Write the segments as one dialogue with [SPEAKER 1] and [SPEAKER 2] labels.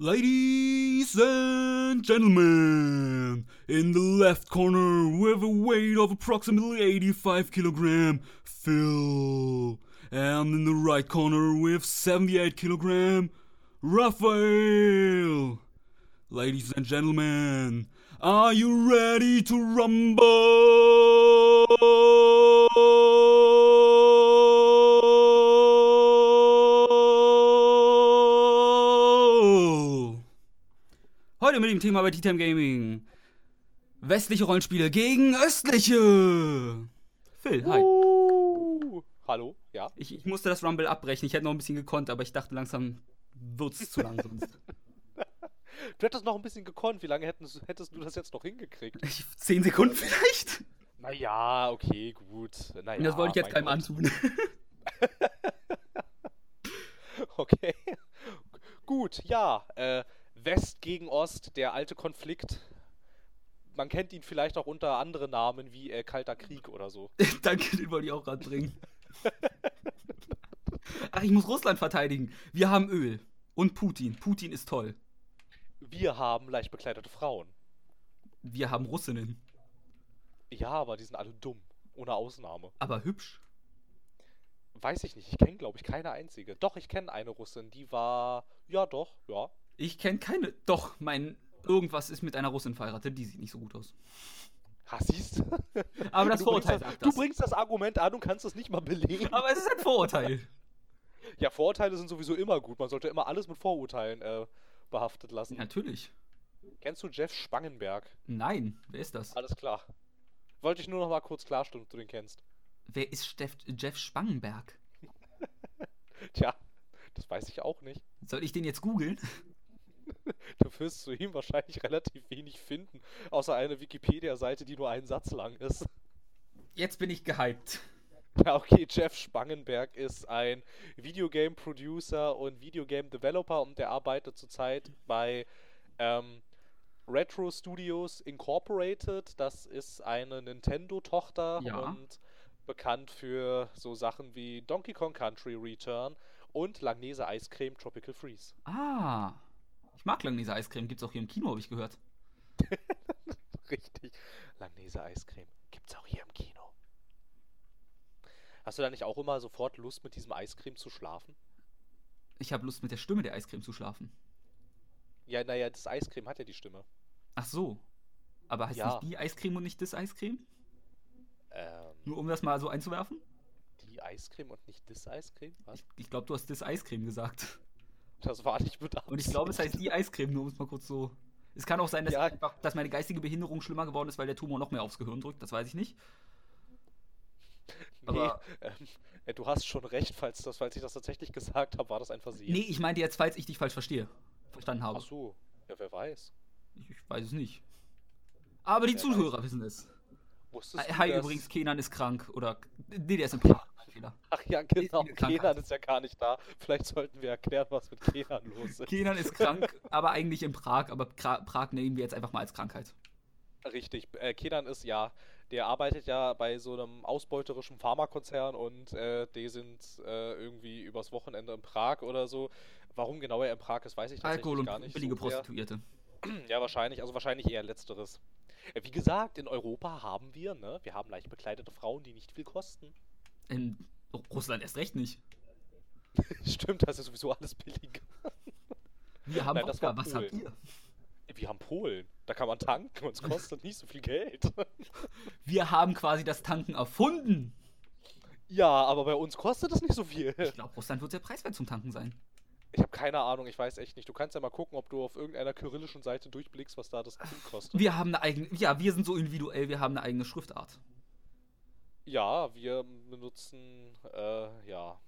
[SPEAKER 1] Ladies and gentlemen, in the left corner with a weight of approximately 85 kilogram, Phil. And in the right corner with 78 kilogram, Raphael. Ladies and gentlemen, are you ready to rumble? Dem Thema bei T-Time Gaming. Westliche Rollenspiele gegen östliche. Phil, hi.
[SPEAKER 2] Uh, hallo, ja.
[SPEAKER 1] Ich, ich musste das Rumble abbrechen. Ich hätte noch ein bisschen gekonnt, aber ich dachte langsam wird's zu lang sonst.
[SPEAKER 2] Du hättest noch ein bisschen gekonnt. Wie lange hättest, hättest du das jetzt noch hingekriegt?
[SPEAKER 1] Zehn Sekunden vielleicht?
[SPEAKER 2] Naja, okay, gut. Naja,
[SPEAKER 1] das wollte ich jetzt keinem
[SPEAKER 2] Gott.
[SPEAKER 1] antun.
[SPEAKER 2] Okay. Gut, ja. Äh, West gegen Ost, der alte Konflikt. Man kennt ihn vielleicht auch unter anderen Namen wie äh, Kalter Krieg oder so.
[SPEAKER 1] Danke, den wollte ich auch gerade bringen. Ach, ich muss Russland verteidigen. Wir haben Öl. Und Putin. Putin ist toll.
[SPEAKER 2] Wir haben leicht bekleidete Frauen.
[SPEAKER 1] Wir haben Russinnen.
[SPEAKER 2] Ja, aber die sind alle dumm. Ohne Ausnahme.
[SPEAKER 1] Aber hübsch.
[SPEAKER 2] Weiß ich nicht. Ich kenne, glaube ich, keine einzige. Doch, ich kenne eine Russin. Die war. Ja, doch, ja.
[SPEAKER 1] Ich kenne keine. Doch, mein. Irgendwas ist mit einer Russin verheiratet. Die sieht nicht so gut aus.
[SPEAKER 2] Ha, siehst du?
[SPEAKER 1] Aber das
[SPEAKER 2] du
[SPEAKER 1] Vorurteil
[SPEAKER 2] das,
[SPEAKER 1] sagt
[SPEAKER 2] Du
[SPEAKER 1] das.
[SPEAKER 2] bringst das Argument an und kannst es nicht mal belegen.
[SPEAKER 1] Aber es ist ein Vorurteil.
[SPEAKER 2] Ja, Vorurteile sind sowieso immer gut. Man sollte immer alles mit Vorurteilen äh, behaftet lassen.
[SPEAKER 1] Natürlich.
[SPEAKER 2] Kennst du Jeff Spangenberg?
[SPEAKER 1] Nein. Wer ist das?
[SPEAKER 2] Alles klar. Wollte ich nur noch mal kurz klarstellen, ob du den kennst.
[SPEAKER 1] Wer ist Steff Jeff Spangenberg?
[SPEAKER 2] Tja, das weiß ich auch nicht.
[SPEAKER 1] Soll ich den jetzt googeln?
[SPEAKER 2] Du wirst zu ihm wahrscheinlich relativ wenig finden, außer eine Wikipedia-Seite, die nur einen Satz lang ist.
[SPEAKER 1] Jetzt bin ich gehypt.
[SPEAKER 2] Ja, okay, Jeff Spangenberg ist ein Videogame-Producer und Videogame-Developer und der arbeitet zurzeit bei ähm, Retro Studios Incorporated. Das ist eine Nintendo-Tochter
[SPEAKER 1] Ja.
[SPEAKER 2] und bekannt für so Sachen wie Donkey Kong Country Return und Langnese Eiscreme Tropical Freeze.
[SPEAKER 1] Ah. Ich mag Langnese Eiscreme. Gibt's auch hier im Kino, habe ich gehört.
[SPEAKER 2] Richtig. Langnese Eiscreme. Gibt's auch hier im Kino. Hast du da nicht auch immer sofort Lust, mit diesem Eiscreme zu schlafen?
[SPEAKER 1] Ich habe Lust, mit der Stimme der Eiscreme zu schlafen.
[SPEAKER 2] Ja, naja, das Eiscreme hat ja die Stimme.
[SPEAKER 1] Ach so. Aber heißt
[SPEAKER 2] Ja.
[SPEAKER 1] nicht die Eiscreme und nicht das Eiscreme?
[SPEAKER 2] Ähm,
[SPEAKER 1] Nur um das mal so einzuwerfen?
[SPEAKER 2] die Eiscreme und nicht das Eiscreme? Was?
[SPEAKER 1] Ich, ich glaube, du hast das Eiscreme gesagt.
[SPEAKER 2] Das war nicht mit
[SPEAKER 1] Und ich glaube, es heißt die Eiscreme, nur um es mal kurz so. Es kann auch sein, dass,
[SPEAKER 2] Ja.
[SPEAKER 1] einfach, dass meine geistige Behinderung schlimmer geworden ist, weil der Tumor noch mehr aufs Gehirn drückt. Das weiß ich nicht.
[SPEAKER 2] Nee,
[SPEAKER 1] aber-
[SPEAKER 2] ähm, äh, du hast schon recht, falls, das, falls ich das tatsächlich gesagt habe, war das ein Versehen.
[SPEAKER 1] Nee, ich meinte jetzt, falls ich dich falsch verstehe. Verstanden habe.
[SPEAKER 2] Ach so, ja, wer weiß.
[SPEAKER 1] Ich, ich weiß es nicht. Aber die
[SPEAKER 2] Wer
[SPEAKER 1] Zuhörer wissen es.
[SPEAKER 2] Wusstest
[SPEAKER 1] Hi,
[SPEAKER 2] du,
[SPEAKER 1] übrigens, Kenan ist krank. Oder. Nee, der ist im Fehler.
[SPEAKER 2] Ach ja, genau. Kenan ist ja gar nicht da. Vielleicht sollten wir erklären, was mit Kenan los ist.
[SPEAKER 1] Kenan ist krank, aber eigentlich in Prag. Aber Kra Prag nehmen wir jetzt einfach mal als Krankheit.
[SPEAKER 2] Richtig, äh, Kenan ist ja, der arbeitet ja bei so einem ausbeuterischen Pharmakonzern und äh, die sind äh, irgendwie übers Wochenende in Prag oder so. Warum genau er in Prag ist, weiß ich tatsächlich
[SPEAKER 1] Alkohol und
[SPEAKER 2] gar nicht.
[SPEAKER 1] billige
[SPEAKER 2] so.
[SPEAKER 1] Prostituierte.
[SPEAKER 2] Ja, wahrscheinlich, also wahrscheinlich eher letzteres. Wie gesagt, in Europa haben wir, ne, wir haben leicht bekleidete Frauen, die nicht viel kosten.
[SPEAKER 1] In Russland erst recht nicht.
[SPEAKER 2] Stimmt, das ist sowieso alles billig.
[SPEAKER 1] Wir haben
[SPEAKER 2] Nein, das war
[SPEAKER 1] Wodka. Was habt ihr?
[SPEAKER 2] Wir haben Polen, da kann man tanken und es kostet nicht so viel Geld.
[SPEAKER 1] Wir haben quasi das Tanken erfunden.
[SPEAKER 2] ja, aber bei uns kostet es nicht so viel.
[SPEAKER 1] Ich glaube, Russland wird sehr preiswert zum Tanken sein.
[SPEAKER 2] Ich habe keine Ahnung, ich weiß echt nicht. Du kannst ja mal gucken, ob du auf irgendeiner kyrillischen Seite durchblickst, was da das Ding kostet.
[SPEAKER 1] Wir haben eine eigene. Ja, wir sind so individuell, wir haben eine eigene Schriftart.
[SPEAKER 2] Ja, wir benutzen, äh, ja.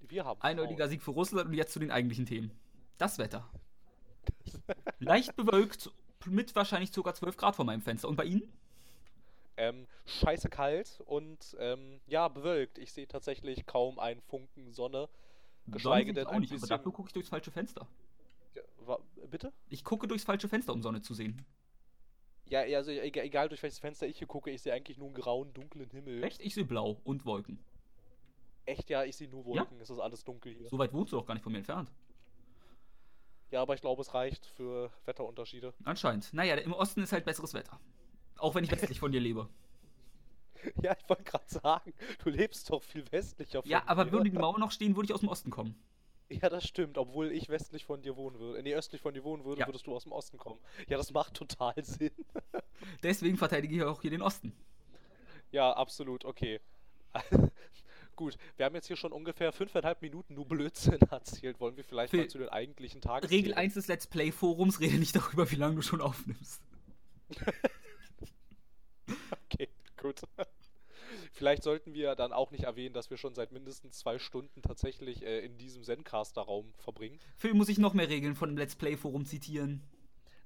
[SPEAKER 2] Wir haben
[SPEAKER 1] Eindeutiger. Sieg für Russland und jetzt zu den eigentlichen Themen. Das Wetter. Leicht bewölkt, mit wahrscheinlich ca. 12 Grad vor meinem Fenster. Und bei Ihnen?
[SPEAKER 2] Ähm, scheiße kalt und, ähm, ja, bewölkt. Ich sehe tatsächlich kaum einen Funken Sonne. Geschweige denn
[SPEAKER 1] ich auch nicht, aber
[SPEAKER 2] bisschen-
[SPEAKER 1] dafür gucke ich durchs falsche Fenster.
[SPEAKER 2] Ja, wa- bitte?
[SPEAKER 1] Ich gucke durchs falsche Fenster, um Sonne zu sehen.
[SPEAKER 2] Ja, ja, also egal, durch welches Fenster ich hier gucke, ich sehe eigentlich nur einen grauen, dunklen Himmel.
[SPEAKER 1] Echt? Ich sehe blau und Wolken.
[SPEAKER 2] Echt, ja, ich sehe nur
[SPEAKER 1] Ja?
[SPEAKER 2] Wolken. Es ist alles dunkel hier.
[SPEAKER 1] So weit wohnst du doch gar nicht von mir entfernt.
[SPEAKER 2] Ja, aber ich glaube, es reicht für Wetterunterschiede.
[SPEAKER 1] Anscheinend. Naja, im Osten ist halt besseres Wetter. Auch wenn ich westlich von dir lebe.
[SPEAKER 2] Ja, ich wollte gerade sagen, du lebst doch viel westlicher von
[SPEAKER 1] Ja, aber
[SPEAKER 2] mir.
[SPEAKER 1] würde die Mauer noch stehen, würde ich aus dem Osten kommen.
[SPEAKER 2] Ja, das stimmt, obwohl ich westlich von dir wohnen würde. Nee, östlich von dir wohnen würde,
[SPEAKER 1] Ja.
[SPEAKER 2] würdest du aus dem Osten kommen. Ja, das macht total Sinn.
[SPEAKER 1] Deswegen verteidige ich auch hier den Osten.
[SPEAKER 2] Ja, absolut, okay. Gut, wir haben jetzt hier schon ungefähr fünfeinhalb Minuten nur Blödsinn erzählt. Wollen wir vielleicht
[SPEAKER 1] Phil,
[SPEAKER 2] mal zu den eigentlichen Tages
[SPEAKER 1] Regel 1 des Let's Play Forums, rede nicht darüber, wie lange du schon aufnimmst.
[SPEAKER 2] Okay, gut. Vielleicht sollten wir dann auch nicht erwähnen, dass wir schon seit mindestens zwei Stunden tatsächlich äh, in diesem Zencaster-Raum verbringen.
[SPEAKER 1] Phil, muss ich noch mehr Regeln von dem Let's Play Forum zitieren?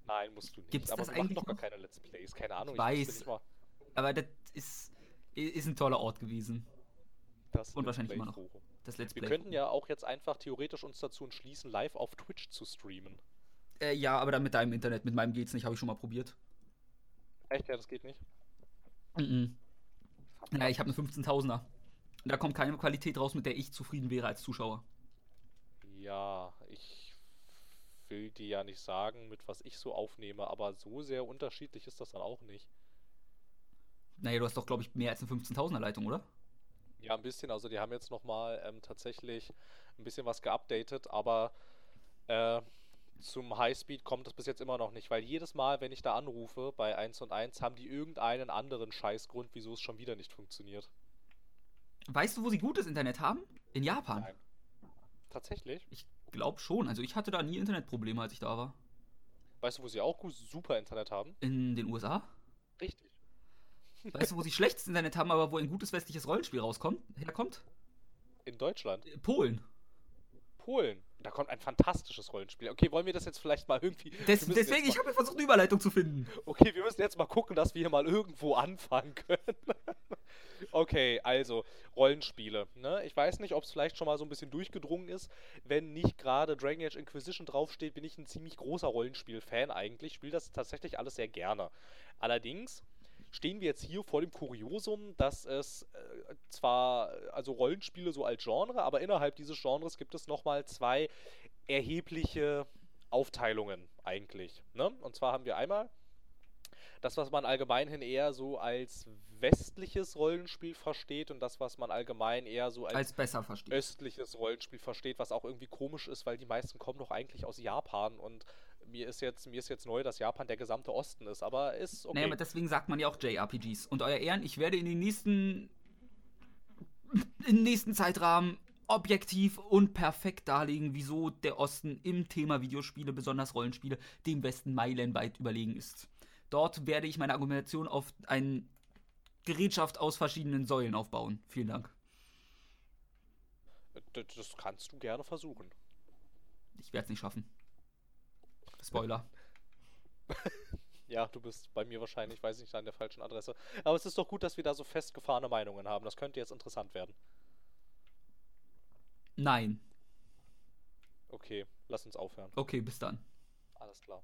[SPEAKER 2] Nein, musst du nicht.
[SPEAKER 1] Gibt's
[SPEAKER 2] Aber
[SPEAKER 1] das
[SPEAKER 2] wir machen
[SPEAKER 1] eigentlich
[SPEAKER 2] doch gar
[SPEAKER 1] noch?
[SPEAKER 2] keine Let's Plays. Keine Ahnung,
[SPEAKER 1] Ich weiß.
[SPEAKER 2] mal,
[SPEAKER 1] Aber das ist, ist ein toller Ort gewesen.
[SPEAKER 2] das
[SPEAKER 1] Und
[SPEAKER 2] Let's
[SPEAKER 1] wahrscheinlich immer noch.
[SPEAKER 2] Play-Forum.
[SPEAKER 1] Das Let's
[SPEAKER 2] Wir
[SPEAKER 1] Play.
[SPEAKER 2] könnten ja auch jetzt einfach theoretisch uns dazu entschließen, live auf Twitch zu streamen.
[SPEAKER 1] Äh, ja, aber dann mit deinem Internet. Mit meinem geht's nicht, habe ich schon mal probiert.
[SPEAKER 2] Echt? Ja, das geht nicht.
[SPEAKER 1] Mhm. Naja, ich habe eine 15.000er. Da kommt keine Qualität raus, mit der ich zufrieden wäre als Zuschauer.
[SPEAKER 2] Ja, ich will dir ja nicht sagen, mit was ich so aufnehme, aber so sehr unterschiedlich ist das dann auch nicht.
[SPEAKER 1] Naja, du hast doch, glaube ich, mehr als eine 15.000er Leitung, oder?
[SPEAKER 2] Ja, ein bisschen. Also die haben jetzt nochmal ähm, tatsächlich ein bisschen was geupdatet, aber äh, zum Highspeed kommt es bis jetzt immer noch nicht, weil jedes Mal, wenn ich da anrufe bei 1 und 1, haben die irgendeinen anderen Scheißgrund, wieso es schon wieder nicht funktioniert.
[SPEAKER 1] Weißt du, wo sie gutes Internet haben? In Japan.
[SPEAKER 2] Nein. Tatsächlich?
[SPEAKER 1] Ich glaube schon. Also ich hatte da nie Internetprobleme, als ich da war.
[SPEAKER 2] Weißt du, wo sie auch gut, super Internet haben?
[SPEAKER 1] In den USA?
[SPEAKER 2] Richtig.
[SPEAKER 1] Weißt du, wo sie schlechtes Internet haben, aber wo ein gutes westliches Rollenspiel rauskommt, herkommt?
[SPEAKER 2] In Deutschland.
[SPEAKER 1] Polen.
[SPEAKER 2] Polen. Da kommt ein fantastisches Rollenspiel. Okay, wollen wir das jetzt vielleicht mal irgendwie.
[SPEAKER 1] Des, deswegen,
[SPEAKER 2] jetzt
[SPEAKER 1] ich
[SPEAKER 2] mal,
[SPEAKER 1] habe versucht, eine Überleitung zu finden.
[SPEAKER 2] Okay, wir müssen jetzt mal gucken, dass wir hier mal irgendwo anfangen können. okay, also Rollenspiele. Ne? Ich weiß nicht, ob es vielleicht schon mal so ein bisschen durchgedrungen ist. Wenn nicht gerade Dragon Age Inquisition draufsteht, bin ich ein ziemlich großer Rollenspiel-Fan eigentlich. Spiele das tatsächlich alles sehr gerne. Allerdings stehen wir jetzt hier vor dem Kuriosum, dass es äh, zwar, also Rollenspiele so als Genre, aber innerhalb dieses Genres gibt es nochmal zwei erhebliche Aufteilungen eigentlich. Ne? Und zwar haben wir einmal das, was man allgemeinhin eher so als westliches Rollenspiel versteht und das, was man allgemein eher so als,
[SPEAKER 1] Als
[SPEAKER 2] östliches Rollenspiel versteht, was auch irgendwie komisch ist, weil die meisten kommen doch eigentlich aus Japan und mir ist jetzt, mir ist jetzt neu, dass Japan der gesamte Osten ist, aber ist okay.
[SPEAKER 1] Naja, aber deswegen sagt man ja auch JRPGs. Und euer Ehren, ich werde in den nächsten. in den nächsten Zeitrahmen objektiv und perfekt darlegen, wieso der Osten im Thema Videospiele, besonders Rollenspiele, dem Westen meilenweit überlegen ist. Dort werde ich meine Argumentation auf eine Gerätschaft aus verschiedenen Säulen aufbauen. Vielen Dank.
[SPEAKER 2] Das kannst du gerne versuchen.
[SPEAKER 1] Ich werde es nicht schaffen. Spoiler.
[SPEAKER 2] Ja, du bist bei mir wahrscheinlich, weiß nicht, an der falschen Adresse. Aber es ist doch gut, dass wir da so festgefahrene Meinungen haben. Das könnte jetzt interessant werden.
[SPEAKER 1] Nein.
[SPEAKER 2] Okay, lass uns aufhören.
[SPEAKER 1] Okay, bis dann.
[SPEAKER 2] Alles klar.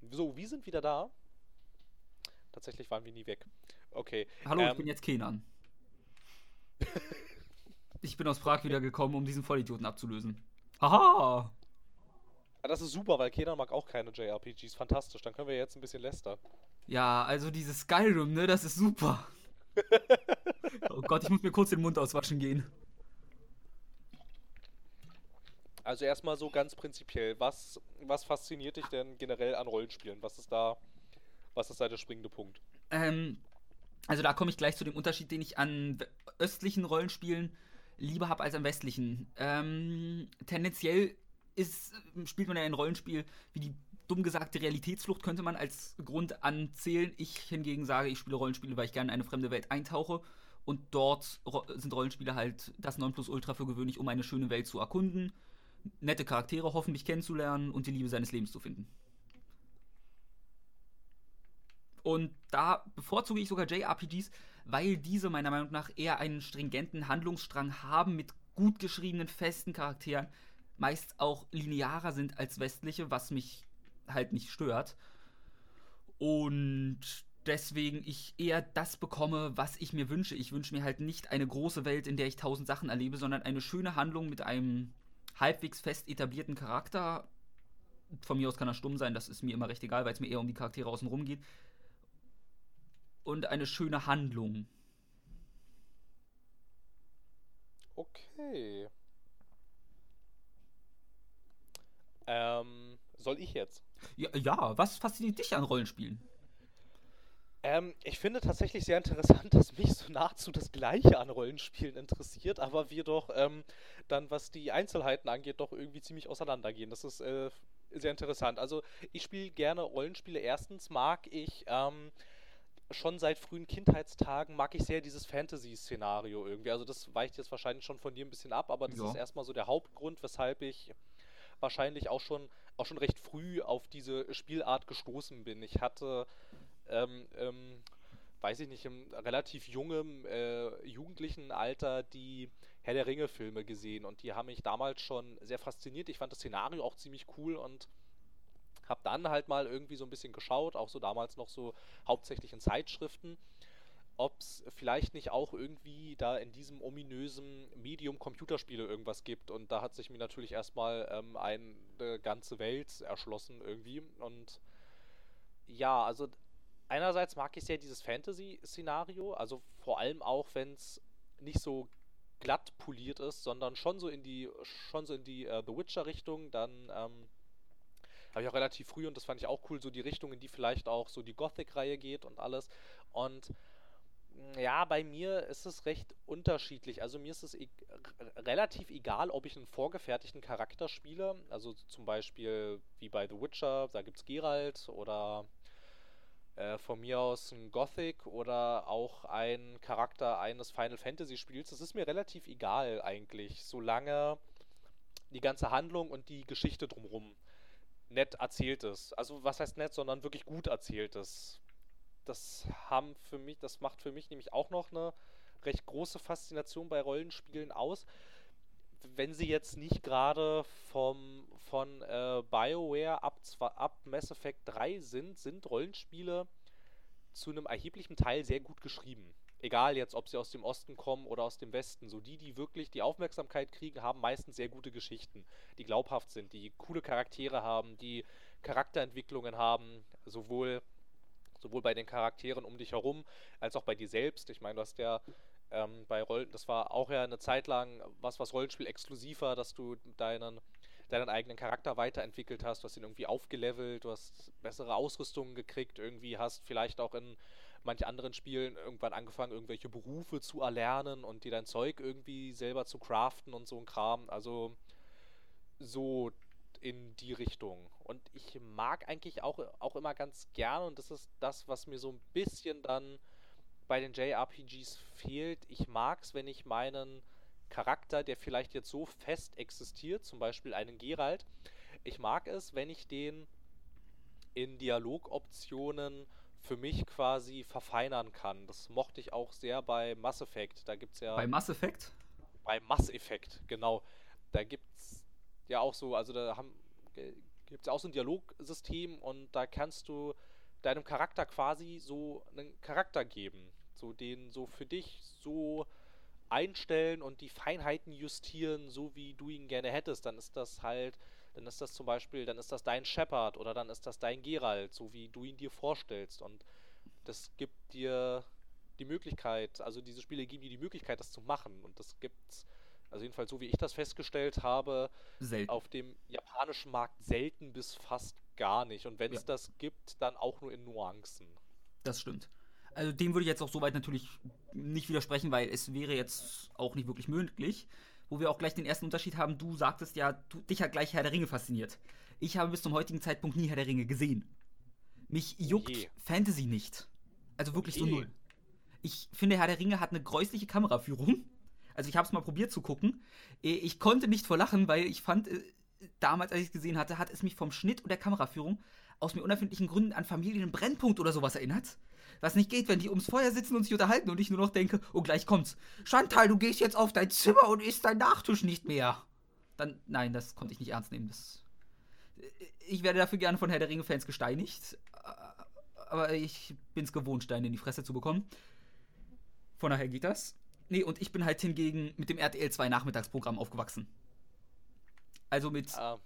[SPEAKER 2] So, wir sind wieder da. Tatsächlich waren wir nie weg. Okay.
[SPEAKER 1] Hallo, ich
[SPEAKER 2] ähm,
[SPEAKER 1] bin jetzt Kenan. ich bin aus Prag wiedergekommen, um diesen Vollidioten abzulösen. Haha!
[SPEAKER 2] Ah, Das ist super, weil Kenan mag auch keine JRPGs. Fantastisch. Dann können wir jetzt ein bisschen lästern.
[SPEAKER 1] Ja, also dieses Skyrim, ne, das ist super. oh Gott, ich muss mir kurz den Mund auswaschen gehen.
[SPEAKER 2] Also erstmal so ganz prinzipiell, was, was fasziniert dich denn generell an Rollenspielen? Was ist da, was ist da der springende Punkt?
[SPEAKER 1] Ähm, also da komme ich gleich zu dem Unterschied, den ich an östlichen Rollenspielen lieber habe als an westlichen. Ähm, tendenziell ist, spielt man ja ein Rollenspiel wie die dumm gesagte Realitätsflucht könnte man als Grund anzählen. Ich hingegen sage, ich spiele Rollenspiele, weil ich gerne in eine fremde Welt eintauche. Und dort sind Rollenspiele halt das Nonplusultra für gewöhnlich, um eine schöne Welt zu erkunden, nette Charaktere hoffentlich kennenzulernen und die Liebe seines Lebens zu finden. Und da bevorzuge ich sogar JRPGs, weil diese meiner Meinung nach eher einen stringenten Handlungsstrang haben mit gut geschriebenen, festen Charakteren, meist auch linearer sind als westliche, was mich halt nicht stört. Und deswegen ich eher das bekomme, was ich mir wünsche. Ich wünsche mir halt nicht eine große Welt, in der ich tausend Sachen erlebe, sondern eine schöne Handlung mit einem halbwegs fest etablierten Charakter von mir aus kann er stumm sein, das ist mir immer recht egal, weil es mir eher um die Charaktere außenrum geht. Und eine schöne Handlung.
[SPEAKER 2] Okay. Ähm, soll ich jetzt?
[SPEAKER 1] Ja, ja, was fasziniert dich an Rollenspielen?
[SPEAKER 2] Ähm, ich finde tatsächlich sehr interessant, dass mich so nahezu das Gleiche an Rollenspielen interessiert, aber wir doch ähm, dann, was die Einzelheiten angeht, doch irgendwie ziemlich auseinandergehen. Das ist äh, sehr interessant. Also ich spiele gerne Rollenspiele. Erstens mag ich ähm, schon seit frühen Kindheitstagen mag ich sehr dieses Fantasy-Szenario irgendwie. Also das weicht jetzt wahrscheinlich schon von dir ein bisschen ab, aber das
[SPEAKER 1] Ja.
[SPEAKER 2] ist erstmal so der Hauptgrund, weshalb ich wahrscheinlich auch schon auch schon recht früh auf diese Spielart gestoßen bin. Ich hatte ähm, ähm, weiß ich nicht, im relativ jungem, äh, jugendlichen Alter die Herr der Ringe-Filme gesehen und die haben mich damals schon sehr fasziniert. Ich fand das Szenario auch ziemlich cool und habe dann halt mal irgendwie so ein bisschen geschaut, auch so damals noch so hauptsächlich in Zeitschriften, ob es vielleicht nicht auch irgendwie da in diesem ominösen Medium Computerspiele irgendwas gibt. Und da hat sich mir natürlich erstmal ähm, eine ganze Welt erschlossen irgendwie. Und ja, also einerseits mag ich sehr dieses Fantasy-Szenario, also vor allem auch, wenn es nicht so glatt poliert ist, sondern schon so in die, schon so in die äh, The Witcher-Richtung, dann ähm, habe ich auch relativ früh und das fand ich auch cool, so die Richtung, in die vielleicht auch so die Gothic-Reihe geht und alles. Und ja, bei mir ist es recht unterschiedlich. Also mir ist es e relativ egal, ob ich einen vorgefertigten Charakter spiele. Also zum Beispiel wie bei The Witcher, da gibt es Geralt oder äh, von mir aus ein Gothic oder auch ein Charakter eines Final Fantasy Spiels. Das ist mir relativ egal eigentlich, solange die ganze Handlung und die Geschichte drumherum nett erzählt ist. Also was heißt nett, sondern wirklich gut erzählt ist. Das haben für mich, das macht für mich nämlich auch noch eine recht große Faszination bei Rollenspielen aus. Wenn sie jetzt nicht gerade vom von äh, BioWare ab, ab Mass Effect 3 sind, sind Rollenspiele zu einem erheblichen Teil sehr gut geschrieben. Egal jetzt, ob sie aus dem Osten kommen oder aus dem Westen. So die, die wirklich die Aufmerksamkeit kriegen, haben meistens sehr gute Geschichten, die glaubhaft sind, die coole Charaktere haben, die Charakterentwicklungen haben, sowohl, sowohl bei den Charakteren um dich herum, als auch bei dir selbst. Ich meine, du hast ja ähm, bei Rollen, das war auch ja eine Zeit lang was, was Rollenspiel exklusiv war, dass du deinen deinen eigenen Charakter weiterentwickelt hast, du hast ihn irgendwie aufgelevelt, du hast bessere Ausrüstungen gekriegt, irgendwie hast vielleicht auch in manch anderen Spielen irgendwann angefangen, irgendwelche Berufe zu erlernen und dir dein Zeug irgendwie selber zu craften und so ein Kram. Also so in die Richtung. Und ich mag eigentlich auch, auch immer ganz gerne, und das ist das, was mir so ein bisschen dann bei den JRPGs fehlt. Ich mag es, wenn ich meinen Charakter, der vielleicht jetzt so fest existiert, zum Beispiel einen Geralt, ich mag es, wenn ich den in Dialogoptionen für mich quasi verfeinern kann. Das mochte ich auch sehr bei Mass Effect. Da gibt es ja
[SPEAKER 1] Bei Mass Effect?
[SPEAKER 2] bei Mass Effect, genau. Da gibt's ja auch so, also da haben gibt es ja auch so ein Dialogsystem und da kannst du deinem Charakter quasi so einen Charakter geben, so den so für dich so einstellen und die Feinheiten justieren, so wie du ihn gerne hättest. Dann ist das halt, dann ist das zum Beispiel, dann ist das dein Shepard oder dann ist das dein Geralt, so wie du ihn dir vorstellst. Und das gibt dir die Möglichkeit, also diese Spiele geben dir die Möglichkeit, das zu machen. Und das gibt's, also jedenfalls so wie ich das festgestellt habe,
[SPEAKER 1] Selten.
[SPEAKER 2] auf dem japanischen Markt selten bis fast gar nicht. Und wenn es
[SPEAKER 1] Ja.
[SPEAKER 2] das gibt, dann auch nur in Nuancen.
[SPEAKER 1] Das stimmt. Also dem würde ich jetzt auch soweit natürlich nicht widersprechen, weil es wäre jetzt auch nicht wirklich möglich. Wo wir auch gleich den ersten Unterschied haben, du sagtest ja, du, dich hat gleich Herr der Ringe fasziniert. Ich habe bis zum heutigen Zeitpunkt nie Herr der Ringe gesehen. Mich juckt
[SPEAKER 2] je.
[SPEAKER 1] Fantasy nicht. Also wirklich so
[SPEAKER 2] je.
[SPEAKER 1] null. Ich finde, Herr der Ringe hat eine gräusliche Kameraführung. Also ich habe es mal probiert zu gucken. Äh, Ich konnte nicht vor lachen, weil ich fand, äh, damals, als ich es gesehen hatte, hat es mich vom Schnitt und der Kameraführung aus mir unerfindlichen Gründen an Familien Brennpunkt oder sowas erinnert. Was nicht geht, wenn die ums Feuer sitzen und sich unterhalten und ich nur noch denke, oh, gleich kommt's. Chantal, du gehst jetzt auf dein Zimmer und isst deinen Nachtisch nicht mehr. Dann, nein, das konnte ich nicht ernst nehmen. Das, ich werde dafür gerne von Herr der Ringe-Fans gesteinigt. Aber ich bin's gewohnt, Steine in die Fresse zu bekommen. Von daher geht das. Nee, und ich bin halt hingegen mit dem RTL 2 Nachmittagsprogramm aufgewachsen. Also mit
[SPEAKER 2] Ähm,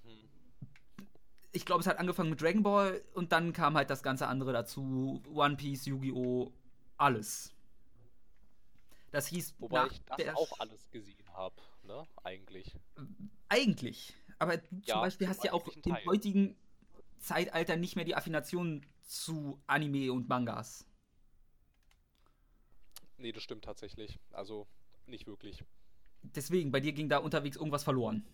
[SPEAKER 1] ich glaube, es hat angefangen mit Dragon Ball und dann kam halt das ganze andere dazu. One Piece, Yu-Gi-Oh!, alles. Das hieß.
[SPEAKER 2] Wobei ich das auch alles gesehen habe, ne? Eigentlich.
[SPEAKER 1] Eigentlich. Aber du ja, zum Beispiel hast ja auch im heutigen Zeitalter nicht mehr die Affination zu Anime und Mangas.
[SPEAKER 2] Nee, das stimmt tatsächlich. Also nicht wirklich.
[SPEAKER 1] Deswegen, bei dir ging da unterwegs irgendwas verloren.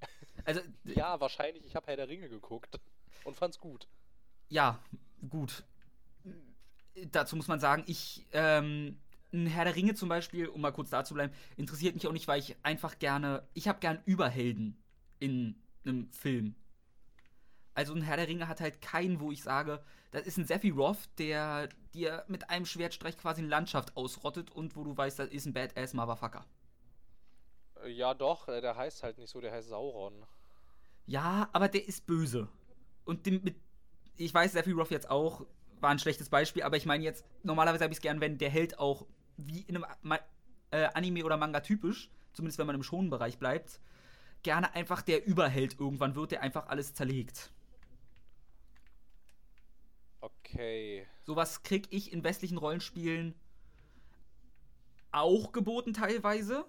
[SPEAKER 2] Also, ja, wahrscheinlich. Ich habe Herr der Ringe geguckt und fand's gut.
[SPEAKER 1] Ja, gut. Dazu muss man sagen, ich, ähm, ein Herr der Ringe zum Beispiel, um mal kurz da zu bleiben, interessiert mich auch nicht, weil ich einfach gerne, ich habe gern Überhelden in einem Film. Also ein Herr der Ringe hat halt keinen, wo ich sage, das ist ein Sephiroth, der dir mit einem Schwertstreich quasi eine Landschaft ausrottet und wo du weißt, das ist ein Badass Motherfucker.
[SPEAKER 2] Ja, doch, äh, der heißt halt nicht so, der heißt Sauron.
[SPEAKER 1] Ja, aber der ist böse. Und dem, mit, ich weiß, Sephiroth jetzt auch, war ein schlechtes Beispiel, aber ich meine jetzt, normalerweise habe ich es gern, wenn der Held auch wie in einem äh, Anime oder Manga typisch, zumindest wenn man im schonen Bereich bleibt, gerne einfach der Überheld irgendwann wird, der einfach alles zerlegt.
[SPEAKER 2] Okay.
[SPEAKER 1] Sowas krieg ich in westlichen Rollenspielen auch geboten teilweise.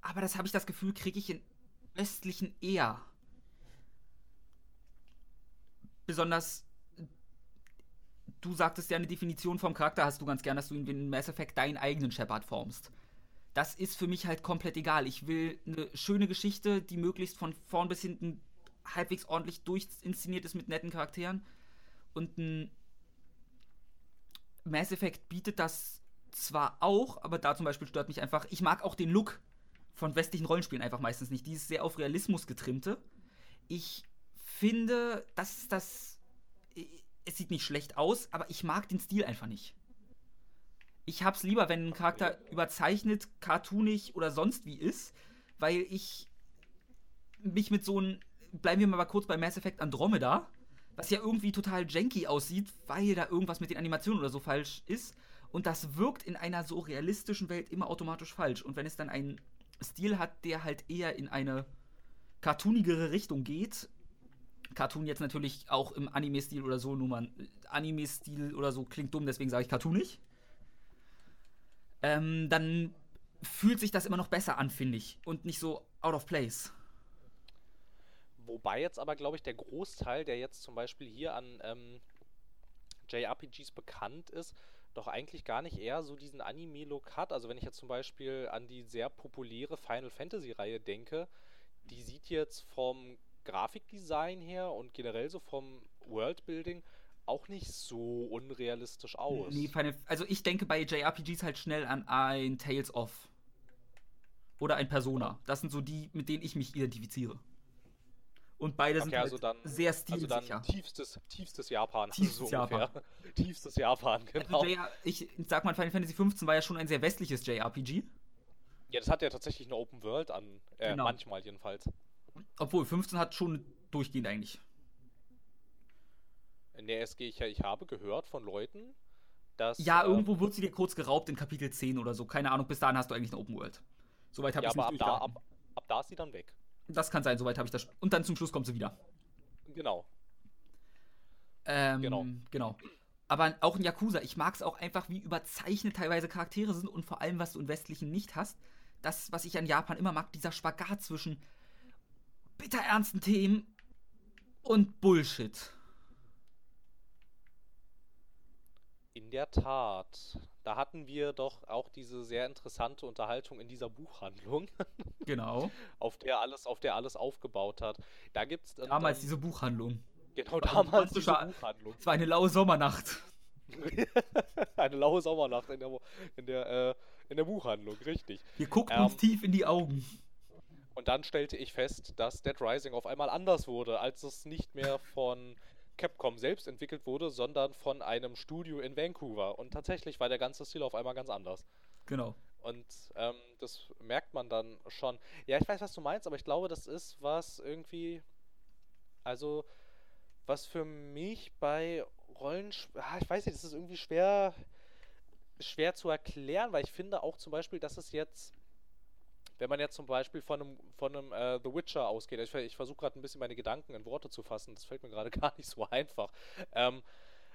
[SPEAKER 1] Aber das habe ich das Gefühl, kriege ich in östlichen eher. Besonders, du sagtest ja eine Definition vom Charakter, hast du ganz gern, dass du in Mass Effect deinen eigenen Shepard formst. Das ist für mich halt komplett egal. Ich will eine schöne Geschichte, die möglichst von vorn bis hinten halbwegs ordentlich durchinszeniert ist mit netten Charakteren. Und ein Mass Effect bietet das zwar auch, aber da zum Beispiel stört mich einfach, ich mag auch den Look von westlichen Rollenspielen einfach meistens nicht. Dieses sehr auf Realismus getrimmte. Ich finde, dass das. Es sieht nicht schlecht aus, aber ich mag den Stil einfach nicht. Ich hab's lieber, wenn ein Charakter überzeichnet, cartoonig oder sonst wie ist, weil ich mich mit so einem. Bleiben wir mal kurz bei Mass Effect Andromeda, was ja irgendwie total janky aussieht, weil da irgendwas mit den Animationen oder so falsch ist. Und das wirkt in einer so realistischen Welt immer automatisch falsch. Und wenn es dann ein Stil hat, der halt eher in eine cartoonigere Richtung geht. Cartoon jetzt natürlich auch im Anime-Stil oder so, nur mal Anime-Stil oder so klingt dumm, deswegen sage ich cartoonig. Ähm, dann fühlt sich das immer noch besser an, finde ich. Und nicht so out of place.
[SPEAKER 2] Wobei jetzt aber, glaube ich, der Großteil, der jetzt zum Beispiel hier an ähm, JRPGs bekannt ist, doch eigentlich gar nicht eher so diesen Anime-Look hat. Also wenn ich jetzt zum Beispiel an die sehr populäre Final Fantasy-Reihe denke, die sieht jetzt vom Grafikdesign her und generell so vom Worldbuilding auch nicht so unrealistisch aus.
[SPEAKER 1] Nee, also ich denke bei JRPGs halt schnell an ein Tales of. Oder ein Persona. Das sind so die, mit denen ich mich identifiziere. Und beide okay, sind also halt dann, sehr stilsicher. Also dann
[SPEAKER 2] tiefstes, tiefstes Japan.
[SPEAKER 1] Tiefstes so Japan.
[SPEAKER 2] tiefstes Japan,
[SPEAKER 1] also genau. Also ich sag mal, Final Fantasy XV war ja schon ein sehr westliches JRPG.
[SPEAKER 2] Ja, das hat ja tatsächlich eine Open World an. Äh, genau. Manchmal jedenfalls.
[SPEAKER 1] Obwohl, 15 hat schon durchgehend eigentlich.
[SPEAKER 2] In der SG, ich, ich habe gehört von Leuten, dass.
[SPEAKER 1] Ja, ähm, irgendwo wird sie dir kurz geraubt in Kapitel 10 oder so. Keine Ahnung, bis dahin hast du eigentlich eine Open World. Soweit habe ja, ich
[SPEAKER 2] aber ab da, ab, ab da ist sie dann weg.
[SPEAKER 1] Das kann sein, soweit habe ich das. Und dann zum Schluss kommt sie wieder.
[SPEAKER 2] Genau.
[SPEAKER 1] Ähm, genau. Genau. Aber auch in Yakuza, ich mag es auch einfach, wie überzeichnet teilweise Charaktere sind und vor allem, was du in westlichen nicht hast. Das, was ich an Japan immer mag, dieser Spagat zwischen bitterernsten Themen und Bullshit.
[SPEAKER 2] In der Tat. Da hatten wir doch auch diese sehr interessante Unterhaltung in dieser Buchhandlung.
[SPEAKER 1] Genau.
[SPEAKER 2] auf der alles, auf der alles aufgebaut hat. Da gibt's
[SPEAKER 1] dann, damals diese Buchhandlung.
[SPEAKER 2] Genau, damals diese
[SPEAKER 1] Buchhandlung. Es war eine laue Sommernacht.
[SPEAKER 2] eine laue Sommernacht in der, in der, äh, in der Buchhandlung, richtig.
[SPEAKER 1] Wir guckten ähm, uns tief in die Augen.
[SPEAKER 2] Und dann stellte ich fest, dass Dead Rising auf einmal anders wurde, als es nicht mehr von Capcom selbst entwickelt wurde, sondern von einem Studio in Vancouver. Und tatsächlich war der ganze Stil auf einmal ganz anders.
[SPEAKER 1] Genau.
[SPEAKER 2] Und ähm, das merkt man dann schon. Ja, ich weiß, was du meinst, aber ich glaube, das ist was irgendwie. Also, was für mich bei Rollenspielen. Ah, ich weiß nicht, das ist irgendwie schwer, schwer zu erklären, weil ich finde auch zum Beispiel, dass es jetzt wenn man jetzt zum Beispiel von einem, von einem äh, The Witcher ausgeht, ich, ich versuche gerade ein bisschen meine Gedanken in Worte zu fassen, das fällt mir gerade gar nicht so einfach. Ähm,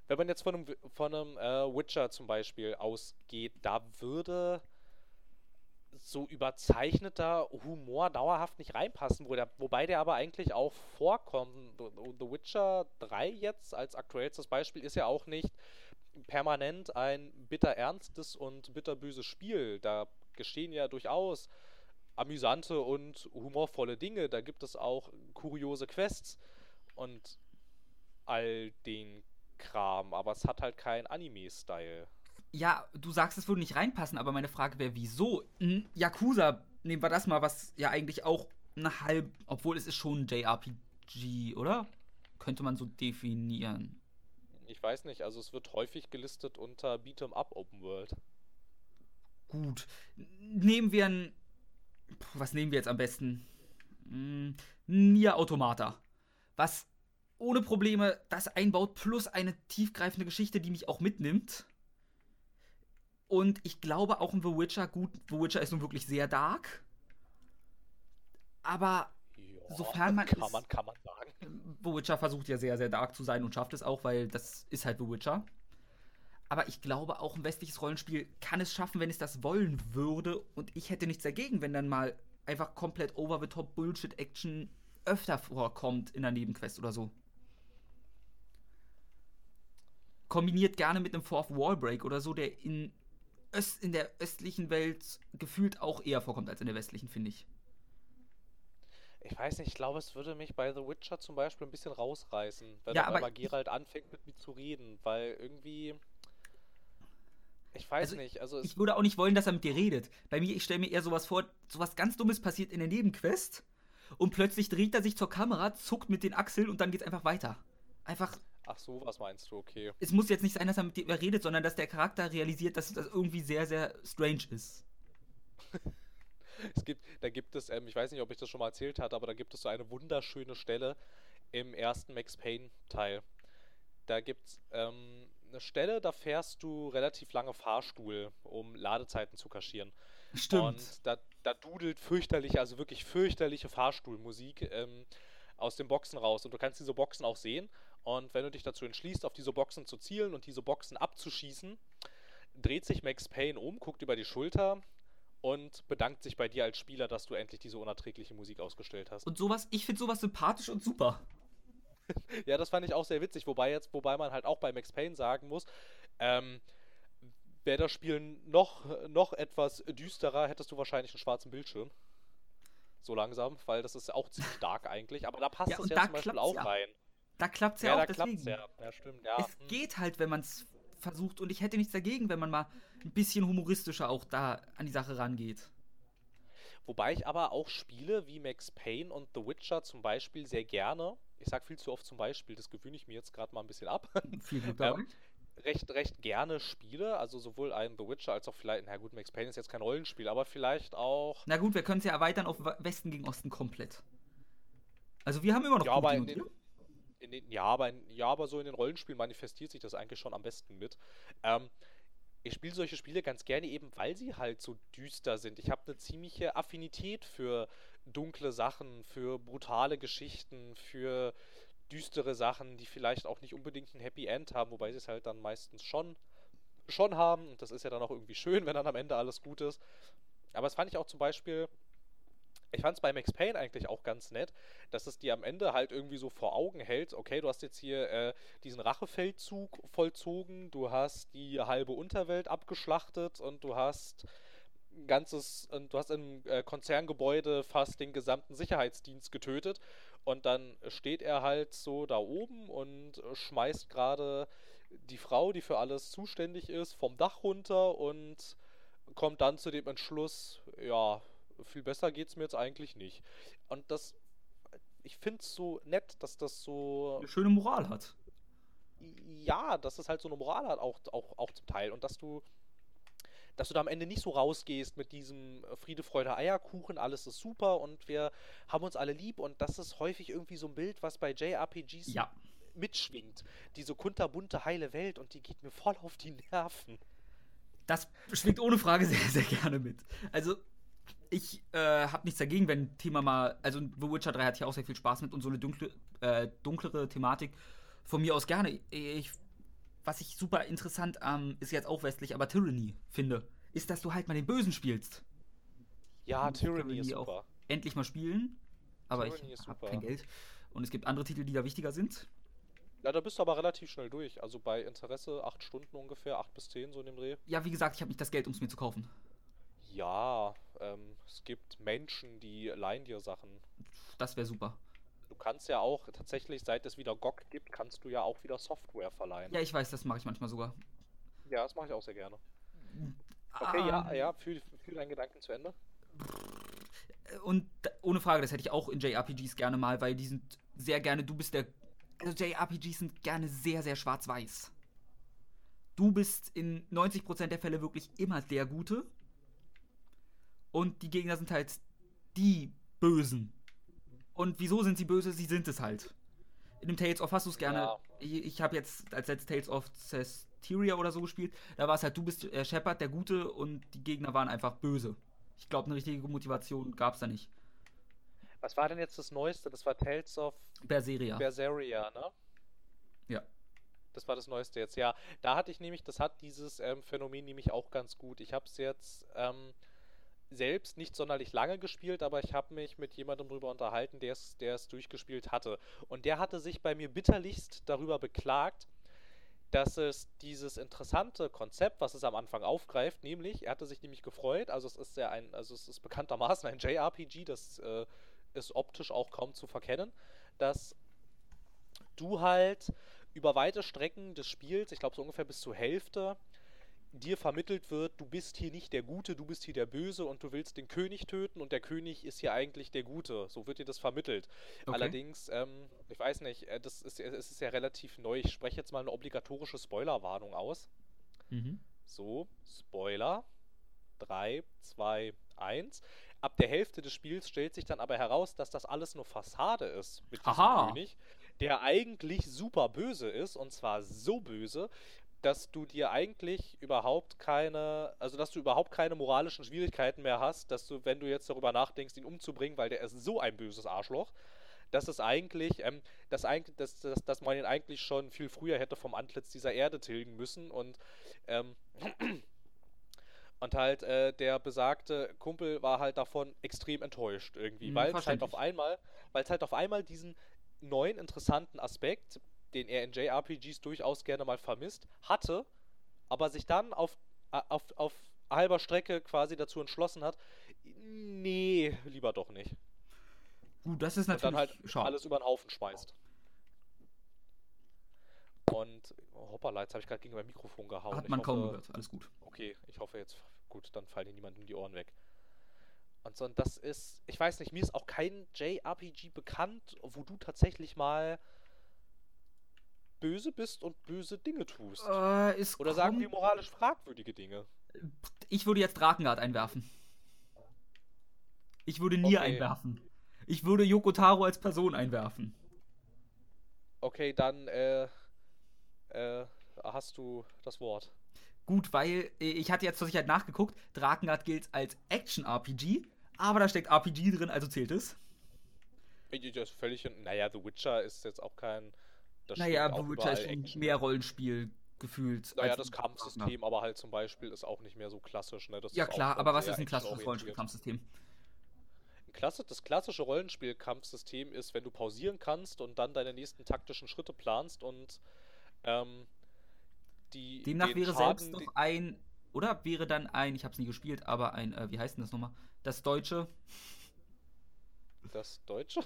[SPEAKER 2] wenn man jetzt von einem, von einem äh, Witcher zum Beispiel ausgeht, da würde so überzeichneter Humor dauerhaft nicht reinpassen, wo der, wobei der aber eigentlich auch vorkommt. The Witcher 3 jetzt als aktuellstes Beispiel ist ja auch nicht permanent ein bitter ernstes und bitterböses Spiel. Da geschehen ja durchaus amüsante und humorvolle Dinge. Da gibt es auch kuriose Quests und all den Kram, aber es hat halt keinen Anime-Style.
[SPEAKER 1] Ja, du sagst, es würde nicht reinpassen, aber meine Frage wäre, wieso? Hm, Yakuza, nehmen wir das mal, was ja eigentlich auch eine halb, obwohl es ist schon ein JRPG, oder? Könnte man so definieren.
[SPEAKER 2] Ich weiß nicht, also es wird häufig gelistet unter Beat'em Up Open World.
[SPEAKER 1] Gut. Nehmen wir ein. Was nehmen wir jetzt am besten? Hm, Nier Automata. Was ohne Probleme das einbaut, plus eine tiefgreifende Geschichte, die mich auch mitnimmt. Und ich glaube auch in The Witcher, gut, The Witcher ist nun wirklich sehr dark. Aber ja, sofern man.
[SPEAKER 2] Kann man, kann man sagen.
[SPEAKER 1] The Witcher versucht ja sehr, sehr dark zu sein und schafft es auch, weil das ist halt The Witcher. Aber ich glaube, auch ein westliches Rollenspiel kann es schaffen, wenn es das wollen würde. Und ich hätte nichts dagegen, wenn dann mal einfach komplett over-the-top Bullshit-Action öfter vorkommt in der Nebenquest oder so. Kombiniert gerne mit einem Fourth Wall Break oder so, der in Öst, in der östlichen Welt gefühlt auch eher vorkommt als in der westlichen, finde ich.
[SPEAKER 2] Ich weiß nicht, ich glaube, es würde mich bei The Witcher zum Beispiel ein bisschen rausreißen, wenn
[SPEAKER 1] ja,
[SPEAKER 2] aber Geralt anfängt mit mir zu reden, weil irgendwie. Ich weiß
[SPEAKER 1] also,
[SPEAKER 2] nicht, also.
[SPEAKER 1] Ich würde auch nicht wollen, dass er mit dir redet. Bei mir, ich stelle mir eher sowas vor, sowas ganz Dummes passiert in der Nebenquest und plötzlich dreht er sich zur Kamera, zuckt mit den Achseln und dann geht's einfach weiter. Einfach
[SPEAKER 2] Ach so, was meinst du, okay.
[SPEAKER 1] Es muss jetzt nicht sein, dass er mit dir überredet, sondern dass der Charakter realisiert, dass das irgendwie sehr, sehr strange ist.
[SPEAKER 2] es gibt, da gibt es, ähm, ich weiß nicht, ob ich das schon mal erzählt hatte, aber da gibt es so eine wunderschöne Stelle im ersten Max Payne-Teil. Da gibt es ähm, eine Stelle, da fährst du relativ lange Fahrstuhl, um Ladezeiten zu kaschieren.
[SPEAKER 1] Stimmt.
[SPEAKER 2] Und da, da dudelt fürchterliche, also wirklich fürchterliche Fahrstuhlmusik ähm, aus den Boxen raus. Und du kannst diese Boxen auch sehen. Und wenn du dich dazu entschließt, auf diese Boxen zu zielen und diese Boxen abzuschießen, dreht sich Max Payne um, guckt über die Schulter und bedankt sich bei dir als Spieler, dass du endlich diese unerträgliche Musik ausgestellt hast.
[SPEAKER 1] Und sowas, ich finde sowas sympathisch und super.
[SPEAKER 2] ja, das fand ich auch sehr witzig, wobei jetzt, wobei man halt auch bei Max Payne sagen muss, ähm, wäre das Spiel noch, noch etwas düsterer, hättest du wahrscheinlich einen schwarzen Bildschirm. So langsam, weil das ist auch ziemlich dark eigentlich, aber da passt
[SPEAKER 1] ja,
[SPEAKER 2] es ja zum Beispiel auch ja. rein.
[SPEAKER 1] Da klappt es ja, ja, auch da deswegen.
[SPEAKER 2] Ja. ja, stimmt, ja.
[SPEAKER 1] Es hm. geht halt, wenn man es versucht und ich hätte nichts dagegen, wenn man mal ein bisschen humoristischer auch da an die Sache rangeht.
[SPEAKER 2] Wobei ich aber auch Spiele wie Max Payne und The Witcher zum Beispiel sehr gerne, ich sag viel zu oft zum Beispiel, das gewöhne ich mir jetzt gerade mal ein bisschen ab.
[SPEAKER 1] Viel Glück ähm,
[SPEAKER 2] recht, recht gerne spiele, also sowohl ein The Witcher als auch vielleicht, na gut, Max Payne ist jetzt kein Rollenspiel, aber vielleicht auch.
[SPEAKER 1] Na gut, wir können es ja erweitern auf Westen gegen Osten komplett. Also wir haben immer noch
[SPEAKER 2] ja, aber in den, in den, ja, aber in, ja, aber so in den Rollenspielen manifestiert sich das eigentlich schon am besten mit. Ähm, ich spiele solche Spiele ganz gerne eben, weil sie halt so düster sind. Ich habe eine ziemliche Affinität für dunkle Sachen, für brutale Geschichten, für düstere Sachen, die vielleicht auch nicht unbedingt ein Happy End haben, wobei sie es halt dann meistens schon, schon haben. Und das ist ja dann auch irgendwie schön, wenn dann am Ende alles gut ist. Aber das fand ich auch zum Beispiel ich fand es bei Max Payne eigentlich auch ganz nett, dass es dir am Ende halt irgendwie so vor Augen hält, okay, du hast jetzt hier äh, diesen Rachefeldzug vollzogen, du hast die halbe Unterwelt abgeschlachtet und du hast ganzes, und du hast im äh, Konzerngebäude fast den gesamten Sicherheitsdienst getötet und dann steht er halt so da oben und schmeißt gerade die Frau, die für alles zuständig ist, vom Dach runter und kommt dann zu dem Entschluss, ja, viel besser geht es mir jetzt eigentlich nicht. Und das, ich finde es so nett, dass das so.
[SPEAKER 1] Eine schöne Moral hat.
[SPEAKER 2] Ja, dass es halt so eine Moral hat, auch, auch, auch zum Teil. Und dass du dass du da am Ende nicht so rausgehst mit diesem Friede, Freude, Eierkuchen, alles ist super und wir haben uns alle lieb und das ist häufig irgendwie so ein Bild, was bei JRPGs
[SPEAKER 1] ja.
[SPEAKER 2] mitschwingt. Diese kunterbunte, heile Welt und die geht mir voll auf die Nerven.
[SPEAKER 1] Das schwingt ohne Frage sehr, sehr gerne mit. Also ich äh, habe nichts dagegen, wenn ein Thema mal, also The Witcher 3 hatte ich auch sehr viel Spaß mit und so eine dunkle, äh, dunklere Thematik von mir aus gerne. Ich, was ich super interessant ähm, ist jetzt auch westlich, aber Tyranny finde, ist, dass du halt mal den Bösen spielst.
[SPEAKER 2] Ja,
[SPEAKER 1] muss
[SPEAKER 2] Tyranny ist
[SPEAKER 1] auch
[SPEAKER 2] super.
[SPEAKER 1] endlich mal spielen, aber
[SPEAKER 2] Tyranny
[SPEAKER 1] ich habe kein Geld. Und es gibt andere Titel, die da wichtiger sind.
[SPEAKER 2] Ja, da bist du aber relativ schnell durch. Also bei Interesse acht Stunden ungefähr, acht bis zehn so in dem Dreh.
[SPEAKER 1] Ja, wie gesagt, ich habe nicht das Geld, um es mir zu kaufen.
[SPEAKER 2] Ja, ähm, es gibt Menschen, die leihen dir Sachen.
[SPEAKER 1] Das wäre super.
[SPEAKER 2] Du kannst ja auch tatsächlich, seit es wieder GOG gibt, kannst du ja auch wieder Software verleihen.
[SPEAKER 1] Ja, ich weiß, das mache ich manchmal sogar.
[SPEAKER 2] Ja, das mache ich auch sehr gerne. Okay, ja,
[SPEAKER 1] Ähm,
[SPEAKER 2] ja, fühl, fühl deinen Gedanken zu Ende.
[SPEAKER 1] Und ohne Frage, das hätte ich auch in JRPGs gerne mal, weil die sind sehr gerne, du bist der. Also JRPGs sind gerne sehr, sehr schwarz-weiß. Du bist in 90% der Fälle wirklich immer der Gute. Und die Gegner sind halt die Bösen. Und wieso sind sie böse? Sie sind es halt. In dem Tales of hast du es gerne.
[SPEAKER 2] Ja.
[SPEAKER 1] Ich, ich habe jetzt als letztes Tales of Cesteria oder so gespielt. Da war es halt, du bist äh, Shepard, der Gute, und die Gegner waren einfach böse. Ich glaube, eine richtige Motivation gab es da nicht.
[SPEAKER 2] Was war denn jetzt das Neueste? Das war Tales of
[SPEAKER 1] Berseria.
[SPEAKER 2] Berseria, ne?
[SPEAKER 1] ja.
[SPEAKER 2] Das war das Neueste jetzt. Ja, da hatte ich nämlich, das hat dieses ähm, Phänomen nämlich auch ganz gut. Ich habe es jetzt ähm, selbst nicht sonderlich lange gespielt, aber ich habe mich mit jemandem darüber unterhalten, der es durchgespielt hatte. Und der hatte sich bei mir bitterlichst darüber beklagt, dass es dieses interessante Konzept, was es am Anfang aufgreift, nämlich, er hatte sich nämlich gefreut, also es ist ja ein, also es ist bekanntermaßen ein JRPG, das äh, ist optisch auch kaum zu verkennen, dass du halt über weite Strecken des Spiels, ich glaube so ungefähr bis zur Hälfte, dir vermittelt wird, du bist hier nicht der Gute, du bist hier der Böse und du willst den König töten und der König ist hier eigentlich der Gute. So wird dir das vermittelt.
[SPEAKER 1] Okay.
[SPEAKER 2] Allerdings, ähm, ich weiß nicht, äh, das ist, es ist ja relativ neu. Ich spreche jetzt mal eine obligatorische Spoilerwarnung aus.
[SPEAKER 1] Mhm.
[SPEAKER 2] So, Spoiler. 3, 2, 1. Ab der Hälfte des Spiels stellt sich dann aber heraus, dass das alles nur Fassade ist mit diesem
[SPEAKER 1] Aha.
[SPEAKER 2] König, der eigentlich super böse ist und zwar so böse, dass du dir eigentlich überhaupt keine, also dass du überhaupt keine moralischen Schwierigkeiten mehr hast, dass du, wenn du jetzt darüber nachdenkst, ihn umzubringen, weil der ist so ein böses Arschloch, dass es eigentlich, ähm, dass, eigentlich dass, dass, dass man ihn eigentlich schon viel früher hätte vom Antlitz dieser Erde tilgen müssen und ähm, und halt äh, der besagte Kumpel war halt davon extrem enttäuscht irgendwie,
[SPEAKER 1] Mhm,
[SPEAKER 2] weil es halt auf einmal, weil es halt auf einmal diesen neuen interessanten Aspekt, den er in JRPGs durchaus gerne mal vermisst, hatte, aber sich dann auf, a- auf, auf halber Strecke quasi dazu entschlossen hat, nee, lieber doch nicht.
[SPEAKER 1] Gut, das ist
[SPEAKER 2] Und
[SPEAKER 1] natürlich
[SPEAKER 2] dann halt
[SPEAKER 1] schade.
[SPEAKER 2] alles über den Haufen schmeißt. Und hoppala, jetzt habe ich gerade gegen mein Mikrofon gehauen.
[SPEAKER 1] Hat man kaum
[SPEAKER 2] hoffe-
[SPEAKER 1] gehört. Alles gut.
[SPEAKER 2] Okay, ich hoffe jetzt, gut, dann fallen dir niemandem die Ohren weg. Und so, und das ist, ich weiß nicht, mir ist auch kein JRPG bekannt, wo du tatsächlich mal böse bist und böse Dinge tust.
[SPEAKER 1] Äh, es
[SPEAKER 2] Oder sagen wir moralisch fragwürdige Dinge.
[SPEAKER 1] Ich würde jetzt Drakengard einwerfen. Ich würde Nier
[SPEAKER 2] Okay.
[SPEAKER 1] einwerfen. Ich würde Yoko Taro als Person einwerfen.
[SPEAKER 2] Okay, dann, äh, äh, hast du das Wort.
[SPEAKER 1] Gut, weil äh, ich hatte jetzt zur Sicherheit nachgeguckt, Drakengard gilt als Action-RPG, aber da steckt RPG drin, also zählt es.
[SPEAKER 2] Ich- Das ist völlig, naja, The Witcher ist jetzt auch kein, das
[SPEAKER 1] naja, Witcher ist schon mehr Rollenspiel gefühlt.
[SPEAKER 2] Naja, das. Kampfsystem aber halt zum Beispiel ist auch nicht mehr so klassisch, ne?
[SPEAKER 1] Ja klar, aber was ist ein klassisches. Rollenspiel-Kampfsystem?
[SPEAKER 2] Klasse, das klassische Rollenspiel-Kampfsystem ist, wenn du pausieren kannst und dann deine nächsten taktischen Schritte planst und ähm, die.
[SPEAKER 1] Demnach wäre
[SPEAKER 2] Schaden,
[SPEAKER 1] selbst doch ein, oder wäre dann ein, ich hab's nie gespielt, aber ein, äh, wie heißt denn das nochmal? Das deutsche,
[SPEAKER 2] das Deutsche?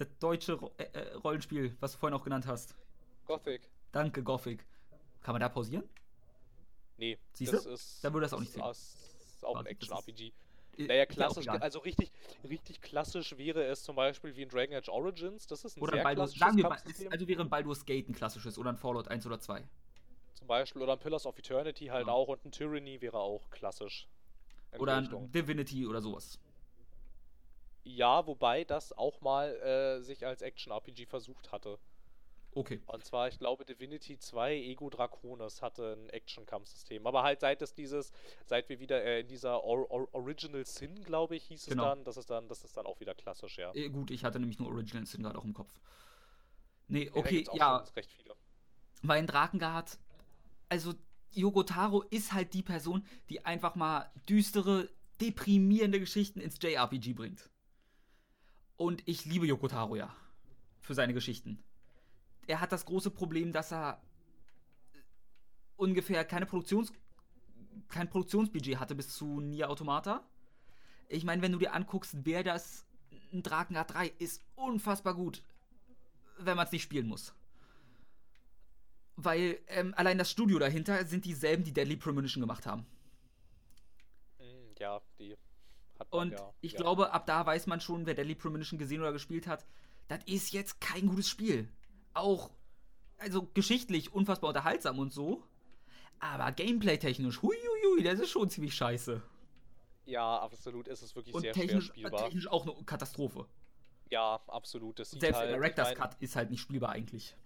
[SPEAKER 1] Das deutsche Ro äh, äh, Rollenspiel, was du vorhin auch genannt hast.
[SPEAKER 2] Gothic.
[SPEAKER 1] Danke, Gothic. Kann man da pausieren?
[SPEAKER 2] Nee,
[SPEAKER 1] Siehste?
[SPEAKER 2] das ist.
[SPEAKER 1] Dann würde das auch nicht zählen.
[SPEAKER 2] aus- ist auch ein
[SPEAKER 1] das
[SPEAKER 2] Action-RPG. Naja, klassisch, also richtig, richtig klassisch wäre es zum Beispiel wie in Dragon Age Origins. Das ist ein
[SPEAKER 1] Oder
[SPEAKER 2] sehr
[SPEAKER 1] Baldur's,
[SPEAKER 2] klassisches Kampfsystem.
[SPEAKER 1] also wäre ein Baldur's Gate ein klassisches oder ein Fallout 1 oder 2.
[SPEAKER 2] Zum Beispiel, oder ein Pillars of Eternity halt
[SPEAKER 1] Ja.
[SPEAKER 2] auch und ein Tyranny wäre auch klassisch.
[SPEAKER 1] Oder ein. Divinity oder sowas.
[SPEAKER 2] Ja, wobei das auch mal äh, sich als Action-RPG versucht hatte.
[SPEAKER 1] Okay.
[SPEAKER 2] Und zwar, ich glaube, Divinity 2 Ego Draconis hatte ein Action-Kampfsystem. Aber halt seit es dieses, seit wir wieder äh, in dieser Or Or Original Sin, glaube ich, hieß
[SPEAKER 1] Genau.
[SPEAKER 2] es dann, das ist dann, das ist dann auch wieder klassisch, ja.
[SPEAKER 1] Äh, gut, ich hatte nämlich nur Original Sin gerade auch im Kopf. Nee, okay, ja,
[SPEAKER 2] recht viele.
[SPEAKER 1] weil in Drakengard, also Yoko Taro ist halt die Person, die einfach mal düstere, deprimierende Geschichten ins JRPG bringt. Und ich liebe Yoko Taro ja. Für seine Geschichten. Er hat das große Problem, dass er äh, ungefähr keine Produktions kein Produktionsbudget hatte bis zu Nier Automata. Ich meine, wenn du dir anguckst, wer das ein Drakengard 3 ist unfassbar gut, wenn man es nicht spielen muss. Weil ähm, allein das Studio dahinter sind dieselben, die Deadly Premonition gemacht haben.
[SPEAKER 2] Hm, ja, die
[SPEAKER 1] Und
[SPEAKER 2] ja.
[SPEAKER 1] ich
[SPEAKER 2] ja.
[SPEAKER 1] glaube, ab da weiß man schon, wer Deadly Premonition gesehen oder gespielt hat, das ist jetzt kein gutes Spiel. Auch, also geschichtlich unfassbar unterhaltsam und so. Aber gameplay-technisch, huiuiui, das ist schon ziemlich scheiße.
[SPEAKER 2] Ja, absolut, ist es wirklich
[SPEAKER 1] Und
[SPEAKER 2] sehr schwer
[SPEAKER 1] technisch,
[SPEAKER 2] spielbar.
[SPEAKER 1] technisch auch eine Katastrophe.
[SPEAKER 2] Ja, absolut. Das
[SPEAKER 1] Selbst
[SPEAKER 2] halt,
[SPEAKER 1] der
[SPEAKER 2] ich
[SPEAKER 1] Director's
[SPEAKER 2] mein,
[SPEAKER 1] Cut ist halt nicht spielbar eigentlich.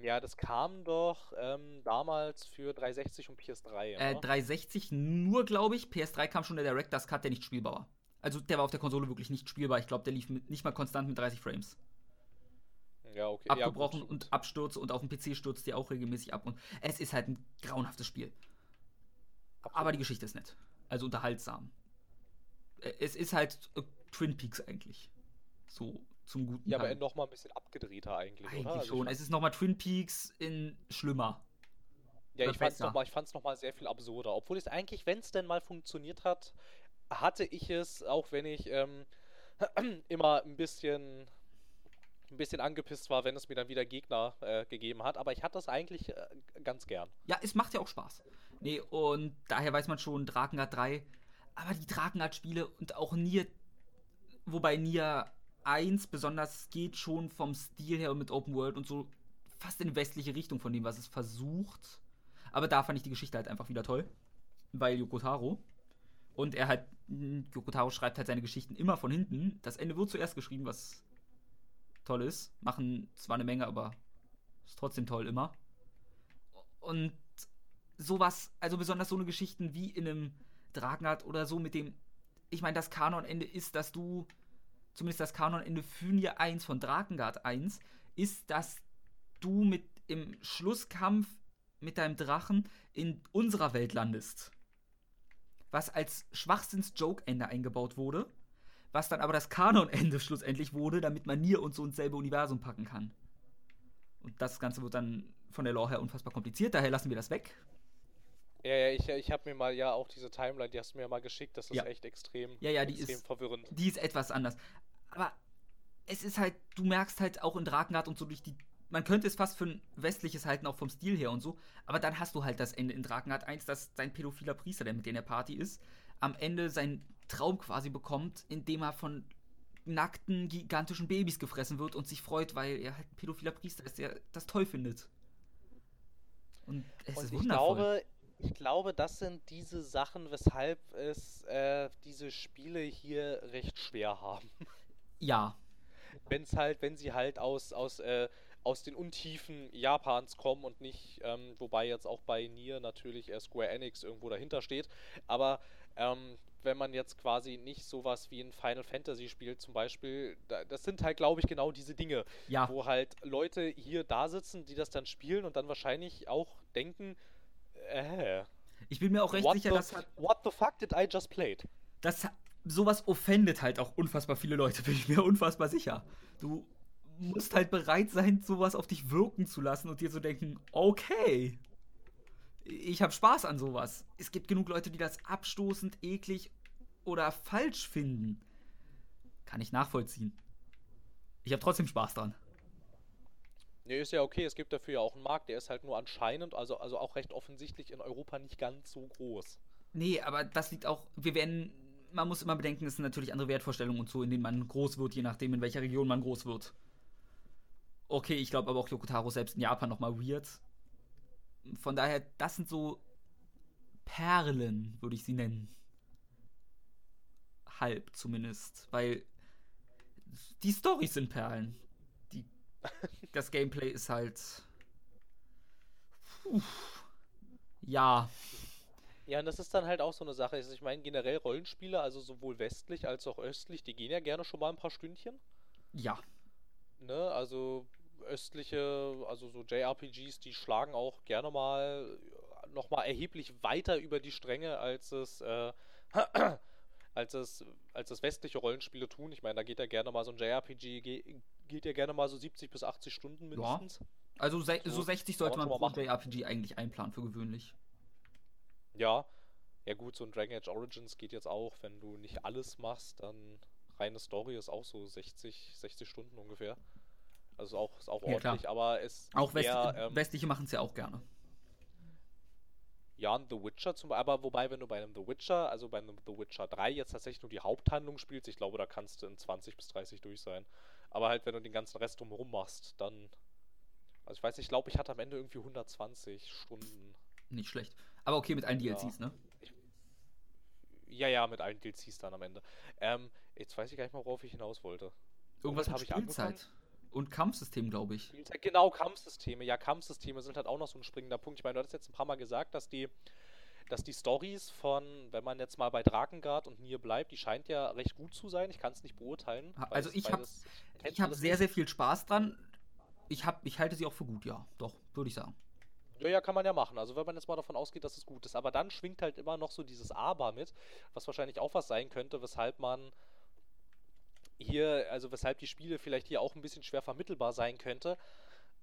[SPEAKER 2] Ja, das kam doch ähm, damals für 360 und PS3.
[SPEAKER 1] Äh,
[SPEAKER 2] ne?
[SPEAKER 1] 360 nur, glaube ich. PS3 kam schon der Director's Cut, der nicht spielbar war. Also der war auf der Konsole wirklich nicht spielbar. Ich glaube, der lief mit, nicht mal konstant mit 30 Frames.
[SPEAKER 2] ja, okay. ja, gut,
[SPEAKER 1] abgebrochen
[SPEAKER 2] gut.
[SPEAKER 1] und Abstürze und auf dem PC stürzt die auch regelmäßig ab. Und es ist halt ein grauenhaftes Spiel. Aber die Geschichte ist nett. Also unterhaltsam. Äh, Es ist halt äh, Twin Peaks eigentlich. So zum guten
[SPEAKER 2] Ja, aber
[SPEAKER 1] Teil.
[SPEAKER 2] noch mal ein bisschen abgedrehter eigentlich,
[SPEAKER 1] Eigentlich
[SPEAKER 2] oder? Also
[SPEAKER 1] schon.
[SPEAKER 2] fand-
[SPEAKER 1] Es ist nochmal Twin Peaks in schlimmer.
[SPEAKER 2] Ja,
[SPEAKER 1] Oder
[SPEAKER 2] ich fand's
[SPEAKER 1] besser.
[SPEAKER 2] noch mal, ich fand's noch mal sehr viel absurder. Obwohl es eigentlich, wenn es denn mal funktioniert hat, hatte ich es, auch wenn ich ähm, immer ein bisschen, ein bisschen angepisst war, wenn es mir dann wieder Gegner äh, gegeben hat. Aber ich hatte es eigentlich äh, ganz gern.
[SPEAKER 1] Ja, es macht ja auch Spaß. Nee, und daher weiß man schon, Drakengard 3. Aber die Drakengard-Spiele und auch Nier, wobei Nier 1 besonders geht schon vom Stil her und mit Open World und so fast in westliche Richtung von dem, was es versucht. Aber da fand ich die Geschichte halt einfach wieder toll. Weil Yoko Taro. Und er halt, mh, Yoko Taro schreibt halt seine Geschichten immer von hinten. Das Ende wird zuerst geschrieben, was toll ist. Machen zwar eine Menge, aber ist trotzdem toll immer. Und sowas, also besonders so eine Geschichten wie in einem Drakengard oder so mit dem, ich meine, das Kanonende ist, dass du, zumindest das Kanonende für Nier 1 von Drakengard 1, ist, dass du mit im Schlusskampf mit deinem Drachen in unserer Welt landest. Was als Schwachsinns-Joke-Ende eingebaut wurde, was dann aber das Kanonende schlussendlich wurde, damit man Nier und so ins selbe Universum packen kann. Und das Ganze wird dann von der Lore her unfassbar kompliziert, daher lassen wir das weg.
[SPEAKER 2] Ja, ja, ich, ich habe mir mal ja auch diese Timeline, die hast du mir mal geschickt, das ist
[SPEAKER 1] Ja.
[SPEAKER 2] echt extrem,
[SPEAKER 1] Ja, ja, die
[SPEAKER 2] extrem
[SPEAKER 1] ist-
[SPEAKER 2] verwirrend.
[SPEAKER 1] Die ist etwas anders. Aber es ist halt, du merkst halt auch in Drakengard und so durch die. Man könnte es fast für ein westliches halten, auch vom Stil her und so. Aber dann hast du halt das Ende in Drakengard 1, dass sein pädophiler Priester, der mit in der Party ist, am Ende seinen Traum quasi bekommt, indem er von nackten, gigantischen Babys gefressen wird und sich freut, weil er halt ein pädophiler Priester ist, der das toll findet. Und es
[SPEAKER 2] Und
[SPEAKER 1] ist
[SPEAKER 2] ich
[SPEAKER 1] wundervoll.
[SPEAKER 2] glaube, ich glaube, das sind diese Sachen, weshalb es äh, diese Spiele hier recht schwer haben.
[SPEAKER 1] Ja,
[SPEAKER 2] wenn es halt, wenn sie halt aus, aus, äh, aus den Untiefen Japans kommen und nicht, ähm, wobei jetzt auch bei Nier natürlich äh, Square Enix irgendwo dahinter steht, aber ähm, wenn man jetzt quasi nicht sowas wie ein Final Fantasy spielt zum Beispiel, da, das sind halt, glaube ich, genau diese Dinge,
[SPEAKER 1] ja.
[SPEAKER 2] wo halt Leute hier da sitzen, die das dann spielen und dann wahrscheinlich auch denken, äh,
[SPEAKER 1] Ich bin mir auch recht sicher,
[SPEAKER 2] the,
[SPEAKER 1] dass hat
[SPEAKER 2] what the fuck did I just played?
[SPEAKER 1] das sowas offendet halt auch unfassbar viele Leute, bin ich mir unfassbar sicher. Du musst halt bereit sein, sowas auf dich wirken zu lassen und dir zu denken, okay, ich habe Spaß an sowas. Es gibt genug Leute, die das abstoßend, eklig oder falsch finden. Kann ich nachvollziehen. Ich habe trotzdem Spaß dran.
[SPEAKER 2] Nee, ist ja okay, es gibt dafür ja auch einen Markt, der ist halt nur anscheinend, also, also auch recht offensichtlich in Europa nicht ganz so groß.
[SPEAKER 1] Nee, aber das liegt auch, wir werden, man muss immer bedenken, es sind natürlich andere Wertvorstellungen und so, in denen man groß wird, je nachdem, in welcher Region man groß wird. Okay, ich glaube aber auch Yokotaro selbst in Japan nochmal weird. Von daher, das sind so Perlen, würde ich sie nennen. Halb zumindest, weil die Storys sind Perlen. Die das Gameplay ist halt. Puh, ja.
[SPEAKER 2] Ja, und das ist dann halt auch so eine Sache. Also ich meine, generell Rollenspiele, also sowohl westlich als auch östlich, die gehen ja gerne schon mal ein paar Stündchen.
[SPEAKER 1] Ja.
[SPEAKER 2] Ne, also östliche, also so JRPGs, die schlagen auch gerne mal nochmal erheblich weiter über die Stränge, als es, äh, als es, als es westliche Rollenspiele tun. Ich meine, da geht ja gerne mal so ein JRPG, ge geht ja gerne mal so 70 bis 80 Stunden mindestens.
[SPEAKER 1] Ja. Also se
[SPEAKER 2] So,
[SPEAKER 1] so 60 sollte man pro JRPG eigentlich einplanen für gewöhnlich.
[SPEAKER 2] Ja. Ja gut, so ein Dragon Age Origins geht jetzt auch, wenn du nicht alles machst, dann reine Story ist auch so 60, 60 Stunden ungefähr. Also auch, ist auch
[SPEAKER 1] Ja, klar.
[SPEAKER 2] ordentlich, aber es
[SPEAKER 1] Auch West
[SPEAKER 2] eher, ähm,
[SPEAKER 1] westliche machen es ja auch gerne.
[SPEAKER 2] Ja, ein The Witcher zum Beispiel, aber wobei, wenn du bei einem The Witcher, also bei einem The Witcher 3 jetzt tatsächlich nur die Haupthandlung spielst, ich glaube, da kannst du in 20 bis 30 durch sein. Aber halt, wenn du den ganzen Rest drumherum machst, dann. Also ich weiß nicht, ich glaube, ich hatte am Ende irgendwie 120 Stunden.
[SPEAKER 1] Nicht schlecht. Aber okay, mit allen
[SPEAKER 2] Ja.
[SPEAKER 1] DLCs, ne?
[SPEAKER 2] Ja, ja, mit allen DLCs dann am Ende. Ähm, jetzt weiß ich gar nicht mal, worauf ich hinaus wollte.
[SPEAKER 1] Irgendwas
[SPEAKER 2] hab
[SPEAKER 1] mit
[SPEAKER 2] ich?
[SPEAKER 1] Spielzeit. Und Kampfsystem, glaube ich.
[SPEAKER 2] Spielzeit, Genau, Kampfsysteme. Ja, Kampfsysteme sind halt auch noch so ein springender Punkt. Ich meine, du hattest jetzt ein paar Mal gesagt, dass die, dass die Stories von, wenn man jetzt mal bei Drakengard und Nier bleibt, die scheint ja recht gut zu sein. Ich kann es nicht beurteilen.
[SPEAKER 1] Also ich hab- habe
[SPEAKER 2] alles
[SPEAKER 1] sehr, sehr viel Spaß dran. Ich, hab, ich halte sie auch für gut, ja. Doch, würde ich sagen.
[SPEAKER 2] Ja, ja, kann man ja machen. Also wenn man jetzt mal davon ausgeht, dass es gut ist. Aber dann schwingt halt immer noch so dieses Aber mit, was wahrscheinlich auch was sein könnte, weshalb man hier, also weshalb die Spiele vielleicht hier auch ein bisschen schwer vermittelbar sein könnte.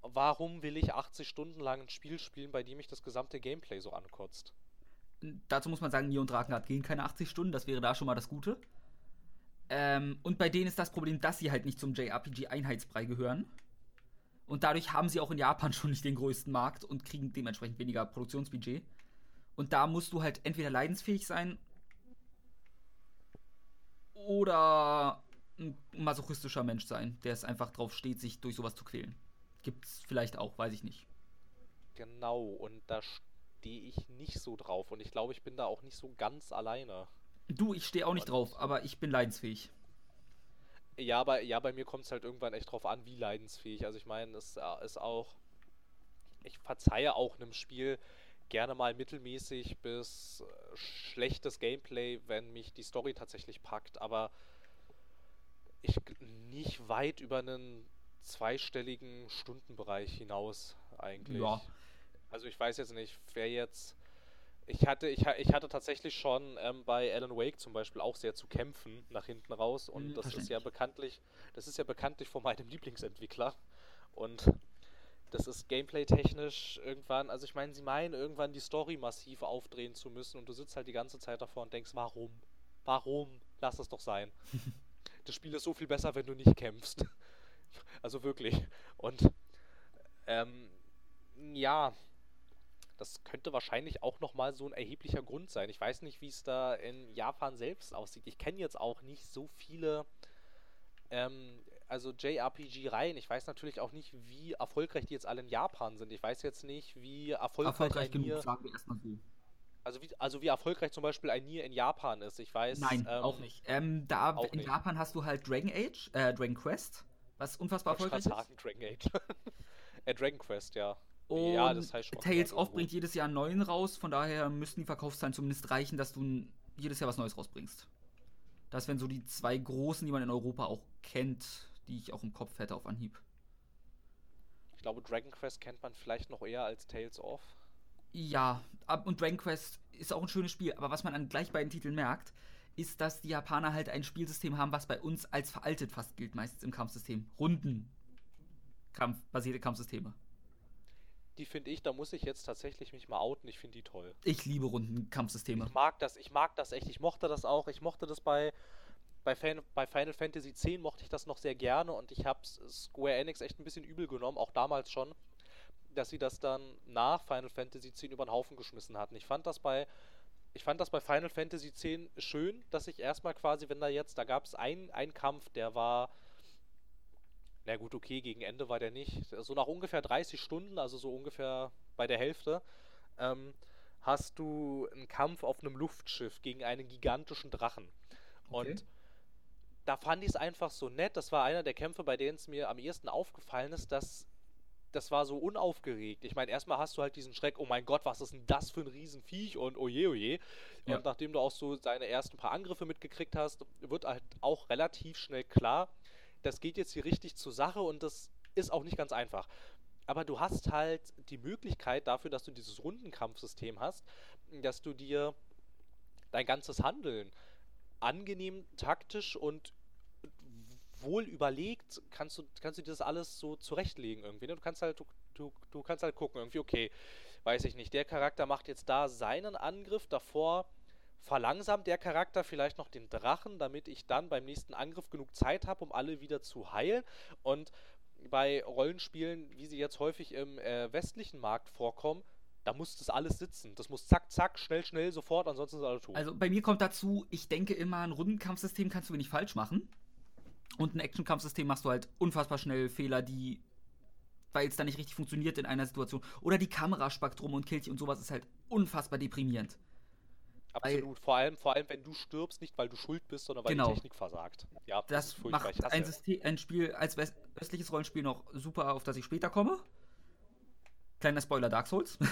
[SPEAKER 2] Warum will ich 80 Stunden lang ein Spiel spielen, bei dem mich das gesamte Gameplay so ankotzt?
[SPEAKER 1] Dazu muss man sagen, Nier und Drakengard gehen keine 80 Stunden, das wäre da schon mal das Gute. Ähm, und bei denen ist das Problem, dass sie halt nicht zum JRPG-Einheitsbrei gehören. Und dadurch haben sie auch in Japan schon nicht den größten Markt und kriegen dementsprechend weniger Produktionsbudget. Und da musst du halt entweder leidensfähig sein oder ein masochistischer Mensch sein, der es einfach drauf steht, sich durch sowas zu quälen. Gibt's vielleicht auch, weiß ich nicht.
[SPEAKER 2] Genau, und da stehe ich nicht so drauf. Und ich glaube, ich bin da auch nicht so ganz alleine.
[SPEAKER 1] Du, ich stehe auch nicht drauf, aber ich bin leidensfähig.
[SPEAKER 2] Ja, bei, ja, bei mir kommt es halt irgendwann echt drauf an, wie leidensfähig. Also ich meine, es äh, ist auch. Ich verzeihe auch einem Spiel gerne mal mittelmäßig bis äh, schlechtes Gameplay, wenn mich die Story tatsächlich packt, aber ich nicht weit über einen zweistelligen Stundenbereich hinaus eigentlich.
[SPEAKER 1] Ja.
[SPEAKER 2] Also ich weiß jetzt nicht, wer jetzt. Ich hatte, ich, ich hatte tatsächlich schon ähm, bei Alan Wake zum Beispiel auch sehr zu kämpfen nach hinten raus und
[SPEAKER 1] Hm,
[SPEAKER 2] das ist ja bekanntlich, das ist ja bekanntlich von meinem Lieblingsentwickler und das ist gameplay-technisch irgendwann, also ich meine, sie meinen irgendwann die Story massiv aufdrehen zu müssen und du sitzt halt die ganze Zeit davor und denkst, warum? Warum? Lass es doch sein. das Spiel ist so viel besser, wenn du nicht kämpfst. Also wirklich. Und ähm, ja, das könnte wahrscheinlich auch nochmal so ein erheblicher Grund sein. Ich weiß nicht, wie es da in Japan selbst aussieht. Ich kenne jetzt auch nicht so viele ähm, also JRPG-Reihen. Ich weiß natürlich auch nicht, wie erfolgreich die jetzt alle in Japan sind. Ich weiß jetzt nicht, wie erfolgreich,
[SPEAKER 1] Erfolgreich genug,
[SPEAKER 2] Nier,
[SPEAKER 1] sagen wir erstmal so.
[SPEAKER 2] also wie, also wie erfolgreich zum Beispiel ein Nier in Japan ist. Ich weiß.
[SPEAKER 1] Nein,
[SPEAKER 2] ähm,
[SPEAKER 1] auch nicht. Ähm, da
[SPEAKER 2] auch
[SPEAKER 1] in
[SPEAKER 2] nicht.
[SPEAKER 1] Japan hast du halt Dragon Age, äh, Dragon Quest, was unfassbar
[SPEAKER 2] Ich
[SPEAKER 1] erfolgreich ist.
[SPEAKER 2] sagen, Dragon Age. äh, Dragon Quest, ja.
[SPEAKER 1] Und
[SPEAKER 2] ja, das heißt schon.
[SPEAKER 1] Tales of bringt jedes Jahr einen neuen raus, von daher müssten die Verkaufszahlen zumindest reichen, dass du jedes Jahr was Neues rausbringst. Das wären so die zwei großen, die man in Europa auch kennt, die ich auch im Kopf hätte auf Anhieb.
[SPEAKER 2] Ich glaube, Dragon Quest kennt man vielleicht noch eher als Tales of.
[SPEAKER 1] Ja, und Dragon Quest ist auch ein schönes Spiel, aber was man an gleich beiden Titeln merkt, ist, dass die Japaner halt ein Spielsystem haben, was bei uns als veraltet fast gilt, meistens im Kampfsystem. Runden. Kampf, basierte Kampfsysteme.
[SPEAKER 2] Die finde ich, da muss ich jetzt tatsächlich mich mal outen. Ich finde die toll.
[SPEAKER 1] Ich liebe Runden-Kampfsysteme.
[SPEAKER 2] Ich mag das, ich mag das echt. Ich mochte das auch. Ich mochte das bei, bei, Fan, bei Final Fantasy X mochte ich das noch sehr gerne und ich habe Square Enix echt ein bisschen übel genommen, auch damals schon, dass sie das dann nach Final Fantasy X über den Haufen geschmissen hatten. Ich fand das bei ich fand das bei Final Fantasy X schön, dass ich erstmal quasi, wenn da jetzt, da gab es einen Kampf, der war, na gut, okay, gegen Ende war der nicht. So nach ungefähr 30 Stunden, also so ungefähr bei der Hälfte, ähm, hast du einen Kampf auf einem Luftschiff gegen einen gigantischen Drachen.
[SPEAKER 1] Okay.
[SPEAKER 2] Und da fand ich es einfach so nett. Das war einer der Kämpfe, bei denen es mir am ehesten aufgefallen ist, dass das war so unaufgeregt. Ich meine, erstmal hast du halt diesen Schreck, oh mein Gott, was ist denn das für ein Riesenviech und oje, oje.
[SPEAKER 1] Ja.
[SPEAKER 2] Und nachdem du auch so seine ersten paar Angriffe mitgekriegt hast, wird halt auch relativ schnell klar, das geht jetzt hier richtig zur Sache und das ist auch nicht ganz einfach. Aber du hast halt die Möglichkeit dafür, dass du dieses Rundenkampfsystem hast, dass du dir dein ganzes Handeln angenehm, taktisch und wohl überlegt, kannst du, kannst du dir das alles so zurechtlegen irgendwie. Ne? Du kannst halt, du, du, du kannst halt gucken, irgendwie, okay, weiß ich nicht, der Charakter macht jetzt da seinen Angriff, davor verlangsamt der Charakter vielleicht noch den Drachen, damit ich dann beim nächsten Angriff genug Zeit habe, um alle wieder zu heilen. Und bei Rollenspielen, wie sie jetzt häufig im äh, westlichen Markt vorkommen, da muss das alles sitzen. Das muss zack, zack, schnell, schnell, sofort, ansonsten ist alles tot.
[SPEAKER 1] Also bei mir kommt dazu, ich denke immer, ein Rundenkampfsystem kannst du wenig falsch machen. Und ein Actionkampfsystem machst du halt unfassbar schnell Fehler, die, weil es dann nicht richtig funktioniert in einer Situation. Oder die Kamera spackt rum und killt dich und sowas ist halt unfassbar deprimierend.
[SPEAKER 2] Absolut. Vor allem, vor allem, wenn du stirbst, nicht weil du schuld bist, sondern weil
[SPEAKER 1] Genau.
[SPEAKER 2] die Technik versagt. Ja,
[SPEAKER 1] Das.
[SPEAKER 2] Ich
[SPEAKER 1] macht ein. System, ein Spiel als östliches Rollenspiel noch super, auf das ich später komme. Kleiner Spoiler Dark Souls.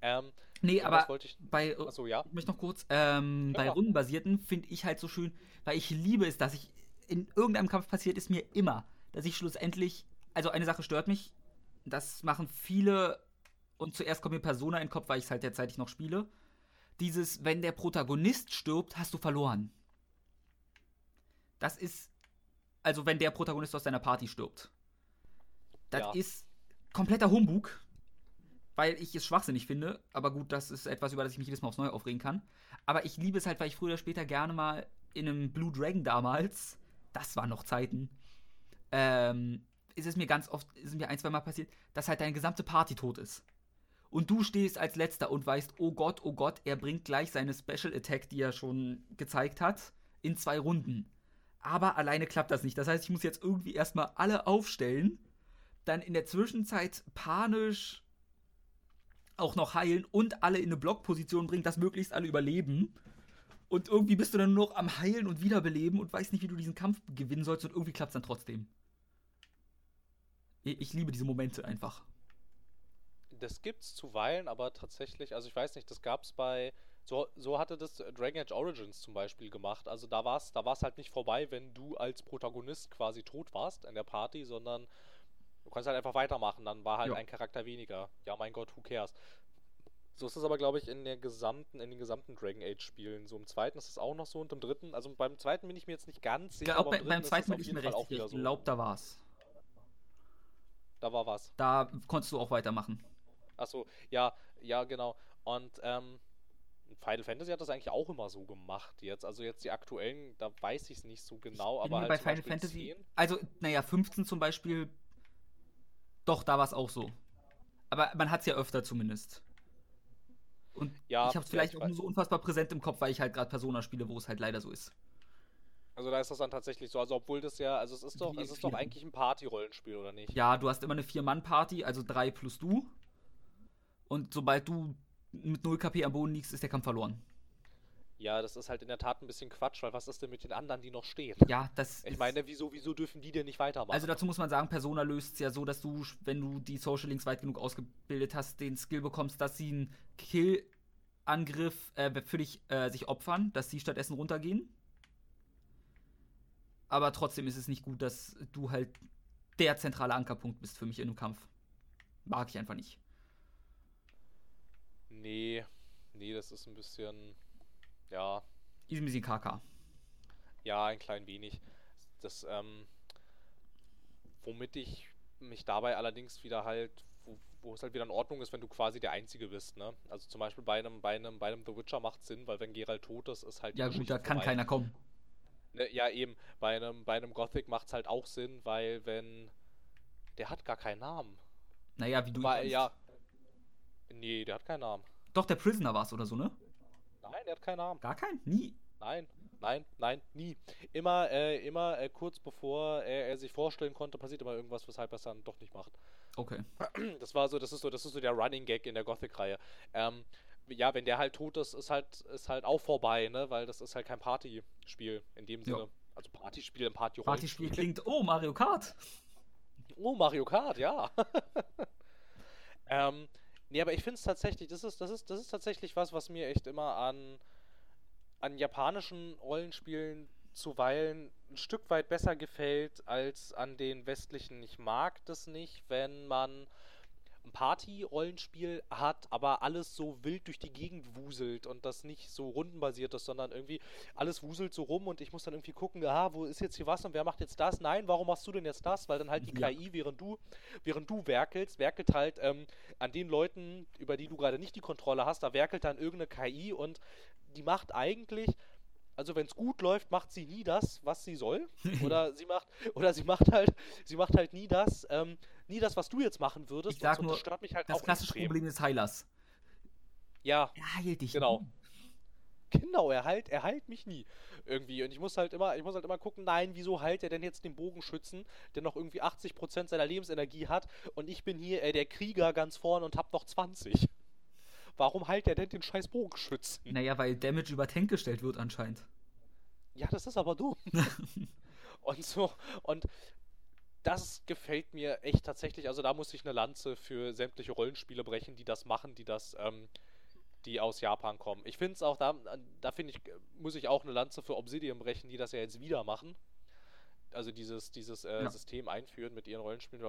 [SPEAKER 2] Ähm,
[SPEAKER 1] nee,
[SPEAKER 2] was
[SPEAKER 1] aber
[SPEAKER 2] ich.
[SPEAKER 1] bei
[SPEAKER 2] Achso, ja.
[SPEAKER 1] Ich möchte noch kurz, ähm, bei
[SPEAKER 2] Ja.
[SPEAKER 1] rundenbasierten finde ich halt so schön, weil ich liebe es, dass ich in irgendeinem Kampf passiert ist mir immer, dass ich schlussendlich, also eine Sache stört mich, das machen viele und zuerst kommt mir Persona in den Kopf, weil ich es halt derzeitig noch spiele. Dieses, wenn der Protagonist stirbt, hast du verloren. Das ist, also wenn der Protagonist aus deiner Party stirbt. Das
[SPEAKER 2] Ja.
[SPEAKER 1] ist kompletter Humbug, weil ich es schwachsinnig finde. Aber gut, das ist etwas, über das ich mich jedes Mal aufs Neue aufregen kann. Aber ich liebe es halt, weil ich früher oder später gerne mal in einem Blue Dragon damals, das waren noch Zeiten, ähm, ist es mir ganz oft, ist es mir ein, zwei Mal passiert, dass halt deine gesamte Party tot ist. Und du stehst als letzter und weißt, oh Gott, oh Gott, er bringt gleich seine Special Attack, die er schon gezeigt hat, in zwei Runden. Aber alleine klappt das nicht. Das heißt, ich muss jetzt irgendwie erstmal alle aufstellen, dann in der Zwischenzeit panisch auch noch heilen und alle in eine Blockposition bringen, dass möglichst alle überleben. Und irgendwie bist du dann nur noch am Heilen und Wiederbeleben und weißt nicht, wie du diesen Kampf gewinnen sollst und irgendwie klappt es dann trotzdem. Ich, ich liebe diese Momente einfach.
[SPEAKER 2] Das gibt's zuweilen, aber tatsächlich, also ich weiß nicht, das gab's bei. So, so hatte das Dragon Age Origins zum Beispiel gemacht. Also da war's, da war's halt nicht vorbei, wenn du als Protagonist quasi tot warst in der Party, sondern du kannst halt einfach weitermachen. Dann war halt
[SPEAKER 1] Ja.
[SPEAKER 2] ein Charakter weniger. Ja, mein Gott, who cares? So ist es aber, glaube ich, in der gesamten, in den gesamten Dragon Age Spielen. So im zweiten ist es auch noch so und im dritten, also beim zweiten bin ich mir jetzt nicht ganz
[SPEAKER 1] Ich
[SPEAKER 2] sicher,
[SPEAKER 1] glaube,
[SPEAKER 2] aber
[SPEAKER 1] bei,
[SPEAKER 2] im
[SPEAKER 1] beim zweiten
[SPEAKER 2] es
[SPEAKER 1] bin ich mir recht.
[SPEAKER 2] auch wieder
[SPEAKER 1] Ich
[SPEAKER 2] so.
[SPEAKER 1] glaube, da war's.
[SPEAKER 2] Da war was.
[SPEAKER 1] Da konntest du auch weitermachen.
[SPEAKER 2] Achso, ja, ja, genau. Und ähm, Final Fantasy hat das eigentlich auch immer so gemacht jetzt. Also jetzt die aktuellen, da weiß ich es nicht so genau, aber halt
[SPEAKER 1] bei
[SPEAKER 2] zum
[SPEAKER 1] Final
[SPEAKER 2] Beispiel
[SPEAKER 1] Fantasy.
[SPEAKER 2] 10.
[SPEAKER 1] Also, naja, 15 zum Beispiel. Doch, da war es auch so. Aber man hat es ja öfter zumindest. Und
[SPEAKER 2] Ja,
[SPEAKER 1] ich habe es
[SPEAKER 2] ja,
[SPEAKER 1] vielleicht
[SPEAKER 2] ich
[SPEAKER 1] auch nur so unfassbar präsent im Kopf, weil ich halt gerade Persona spiele, wo es halt leider so ist.
[SPEAKER 2] Also da ist das dann tatsächlich so. Also obwohl das ja, also es ist doch,
[SPEAKER 1] Wie
[SPEAKER 2] es ist doch eigentlich ein Party-Rollenspiel, oder nicht?
[SPEAKER 1] Ja, du hast immer eine Vier-Mann-Party, also drei plus du. Und sobald du mit 0 KP am Boden liegst, ist der Kampf verloren.
[SPEAKER 2] Ja, das ist halt in der Tat ein bisschen Quatsch, weil was ist denn mit den anderen, die noch stehen?
[SPEAKER 1] Ja, das
[SPEAKER 2] Ich
[SPEAKER 1] ist-
[SPEAKER 2] meine, wieso, wieso dürfen die denn nicht weitermachen?
[SPEAKER 1] Also dazu muss man sagen, Persona löst es ja so, dass du, wenn du die Social Links weit genug ausgebildet hast, den Skill bekommst, dass sie einen Kill-Angriff äh, für dich äh, sich opfern, dass sie stattdessen runtergehen. Aber trotzdem ist es nicht gut, dass du halt der zentrale Ankerpunkt bist für mich in einem Kampf. Mag ich einfach nicht.
[SPEAKER 2] Nee, nee, das ist ein bisschen, ja,
[SPEAKER 1] Ist ein bisschen KK.
[SPEAKER 2] Ja, ein klein wenig. Das, ähm, womit ich mich dabei allerdings wieder halt, wo, wo es halt wieder in Ordnung ist, wenn du quasi der Einzige bist, ne? Also zum Beispiel bei einem, bei einem, bei einem The Witcher macht Sinn, weil wenn Geralt tot ist, ist halt
[SPEAKER 1] Ja gut, da kann
[SPEAKER 2] vorbei.
[SPEAKER 1] keiner kommen.
[SPEAKER 2] Ne, ja, eben. Bei einem, bei einem Gothic macht es halt auch Sinn, weil wenn. Der hat gar keinen Namen.
[SPEAKER 1] Naja, wie du.
[SPEAKER 2] Weil, ja. Nee, der hat keinen Namen.
[SPEAKER 1] Doch, der Prisoner war es oder so, ne?
[SPEAKER 2] Nein, der hat keinen Namen.
[SPEAKER 1] Gar keinen? Nie.
[SPEAKER 2] Nein, nein, nein, nie. Immer, äh, immer äh, kurz bevor er, er sich vorstellen konnte, passiert immer irgendwas, weshalb er es dann doch nicht macht.
[SPEAKER 1] Okay.
[SPEAKER 2] Das war so, das ist so, das ist so der Running Gag in der Gothic-Reihe. Ähm, ja, wenn der halt tot ist, ist halt, ist halt auch vorbei, ne? Weil das ist halt kein Partyspiel in dem
[SPEAKER 1] Ja.
[SPEAKER 2] Sinne. Also Partyspiel im Party
[SPEAKER 1] Partyspiel klingt, oh, Mario Kart.
[SPEAKER 2] Oh, Mario Kart, ja. ähm, nee, aber ich finde es tatsächlich, das ist, das, ist, das ist tatsächlich was, was mir echt immer an, an japanischen Rollenspielen zuweilen ein Stück weit besser gefällt als an den westlichen. Ich mag das nicht, wenn man ein Party-Rollenspiel hat, aber alles so wild durch die Gegend wuselt und das nicht so rundenbasiert ist, sondern irgendwie alles wuselt so rum und ich muss dann irgendwie gucken, aha, wo ist jetzt hier was und wer macht jetzt das? Nein, warum machst du denn jetzt das? Weil dann halt die
[SPEAKER 1] Ja.
[SPEAKER 2] KI, während du, während du werkelst, werkelt halt ähm, an den Leuten, über die du gerade nicht die Kontrolle hast, da werkelt dann irgendeine KI und die macht eigentlich also wenn es gut läuft, macht sie nie das, was sie soll. Oder sie macht, oder sie macht halt, sie macht halt nie das, ähm, nie das, was du jetzt machen würdest.
[SPEAKER 1] Ich sag
[SPEAKER 2] so,
[SPEAKER 1] nur,
[SPEAKER 2] das stört mich halt
[SPEAKER 1] Das
[SPEAKER 2] auch
[SPEAKER 1] klassische
[SPEAKER 2] extrem.
[SPEAKER 1] Problem des Heilers.
[SPEAKER 2] Ja,
[SPEAKER 1] Er heilt dich.
[SPEAKER 2] Genau.
[SPEAKER 1] nie.
[SPEAKER 2] genau, er heilt, er heilt mich nie. Irgendwie. Und ich muss halt immer, ich muss halt immer gucken, nein, wieso heilt er denn jetzt den Bogenschützen, der noch irgendwie 80% seiner Lebensenergie hat und ich bin hier äh, der Krieger ganz vorne und hab noch 20. Warum heilt er denn den scheiß Bogenschützen?
[SPEAKER 1] Naja, weil Damage über Tank gestellt wird anscheinend.
[SPEAKER 2] Ja, das ist aber dumm. und so, und das gefällt mir echt tatsächlich. Also da muss ich eine Lanze für sämtliche Rollenspiele brechen, die das machen, die das, ähm, die aus Japan kommen. Ich finde es auch, da, da finde ich, muss ich auch eine Lanze für Obsidian brechen, die das ja jetzt wieder machen. Also dieses, dieses äh,
[SPEAKER 1] Ja.
[SPEAKER 2] System einführen mit ihren Rollenspielen.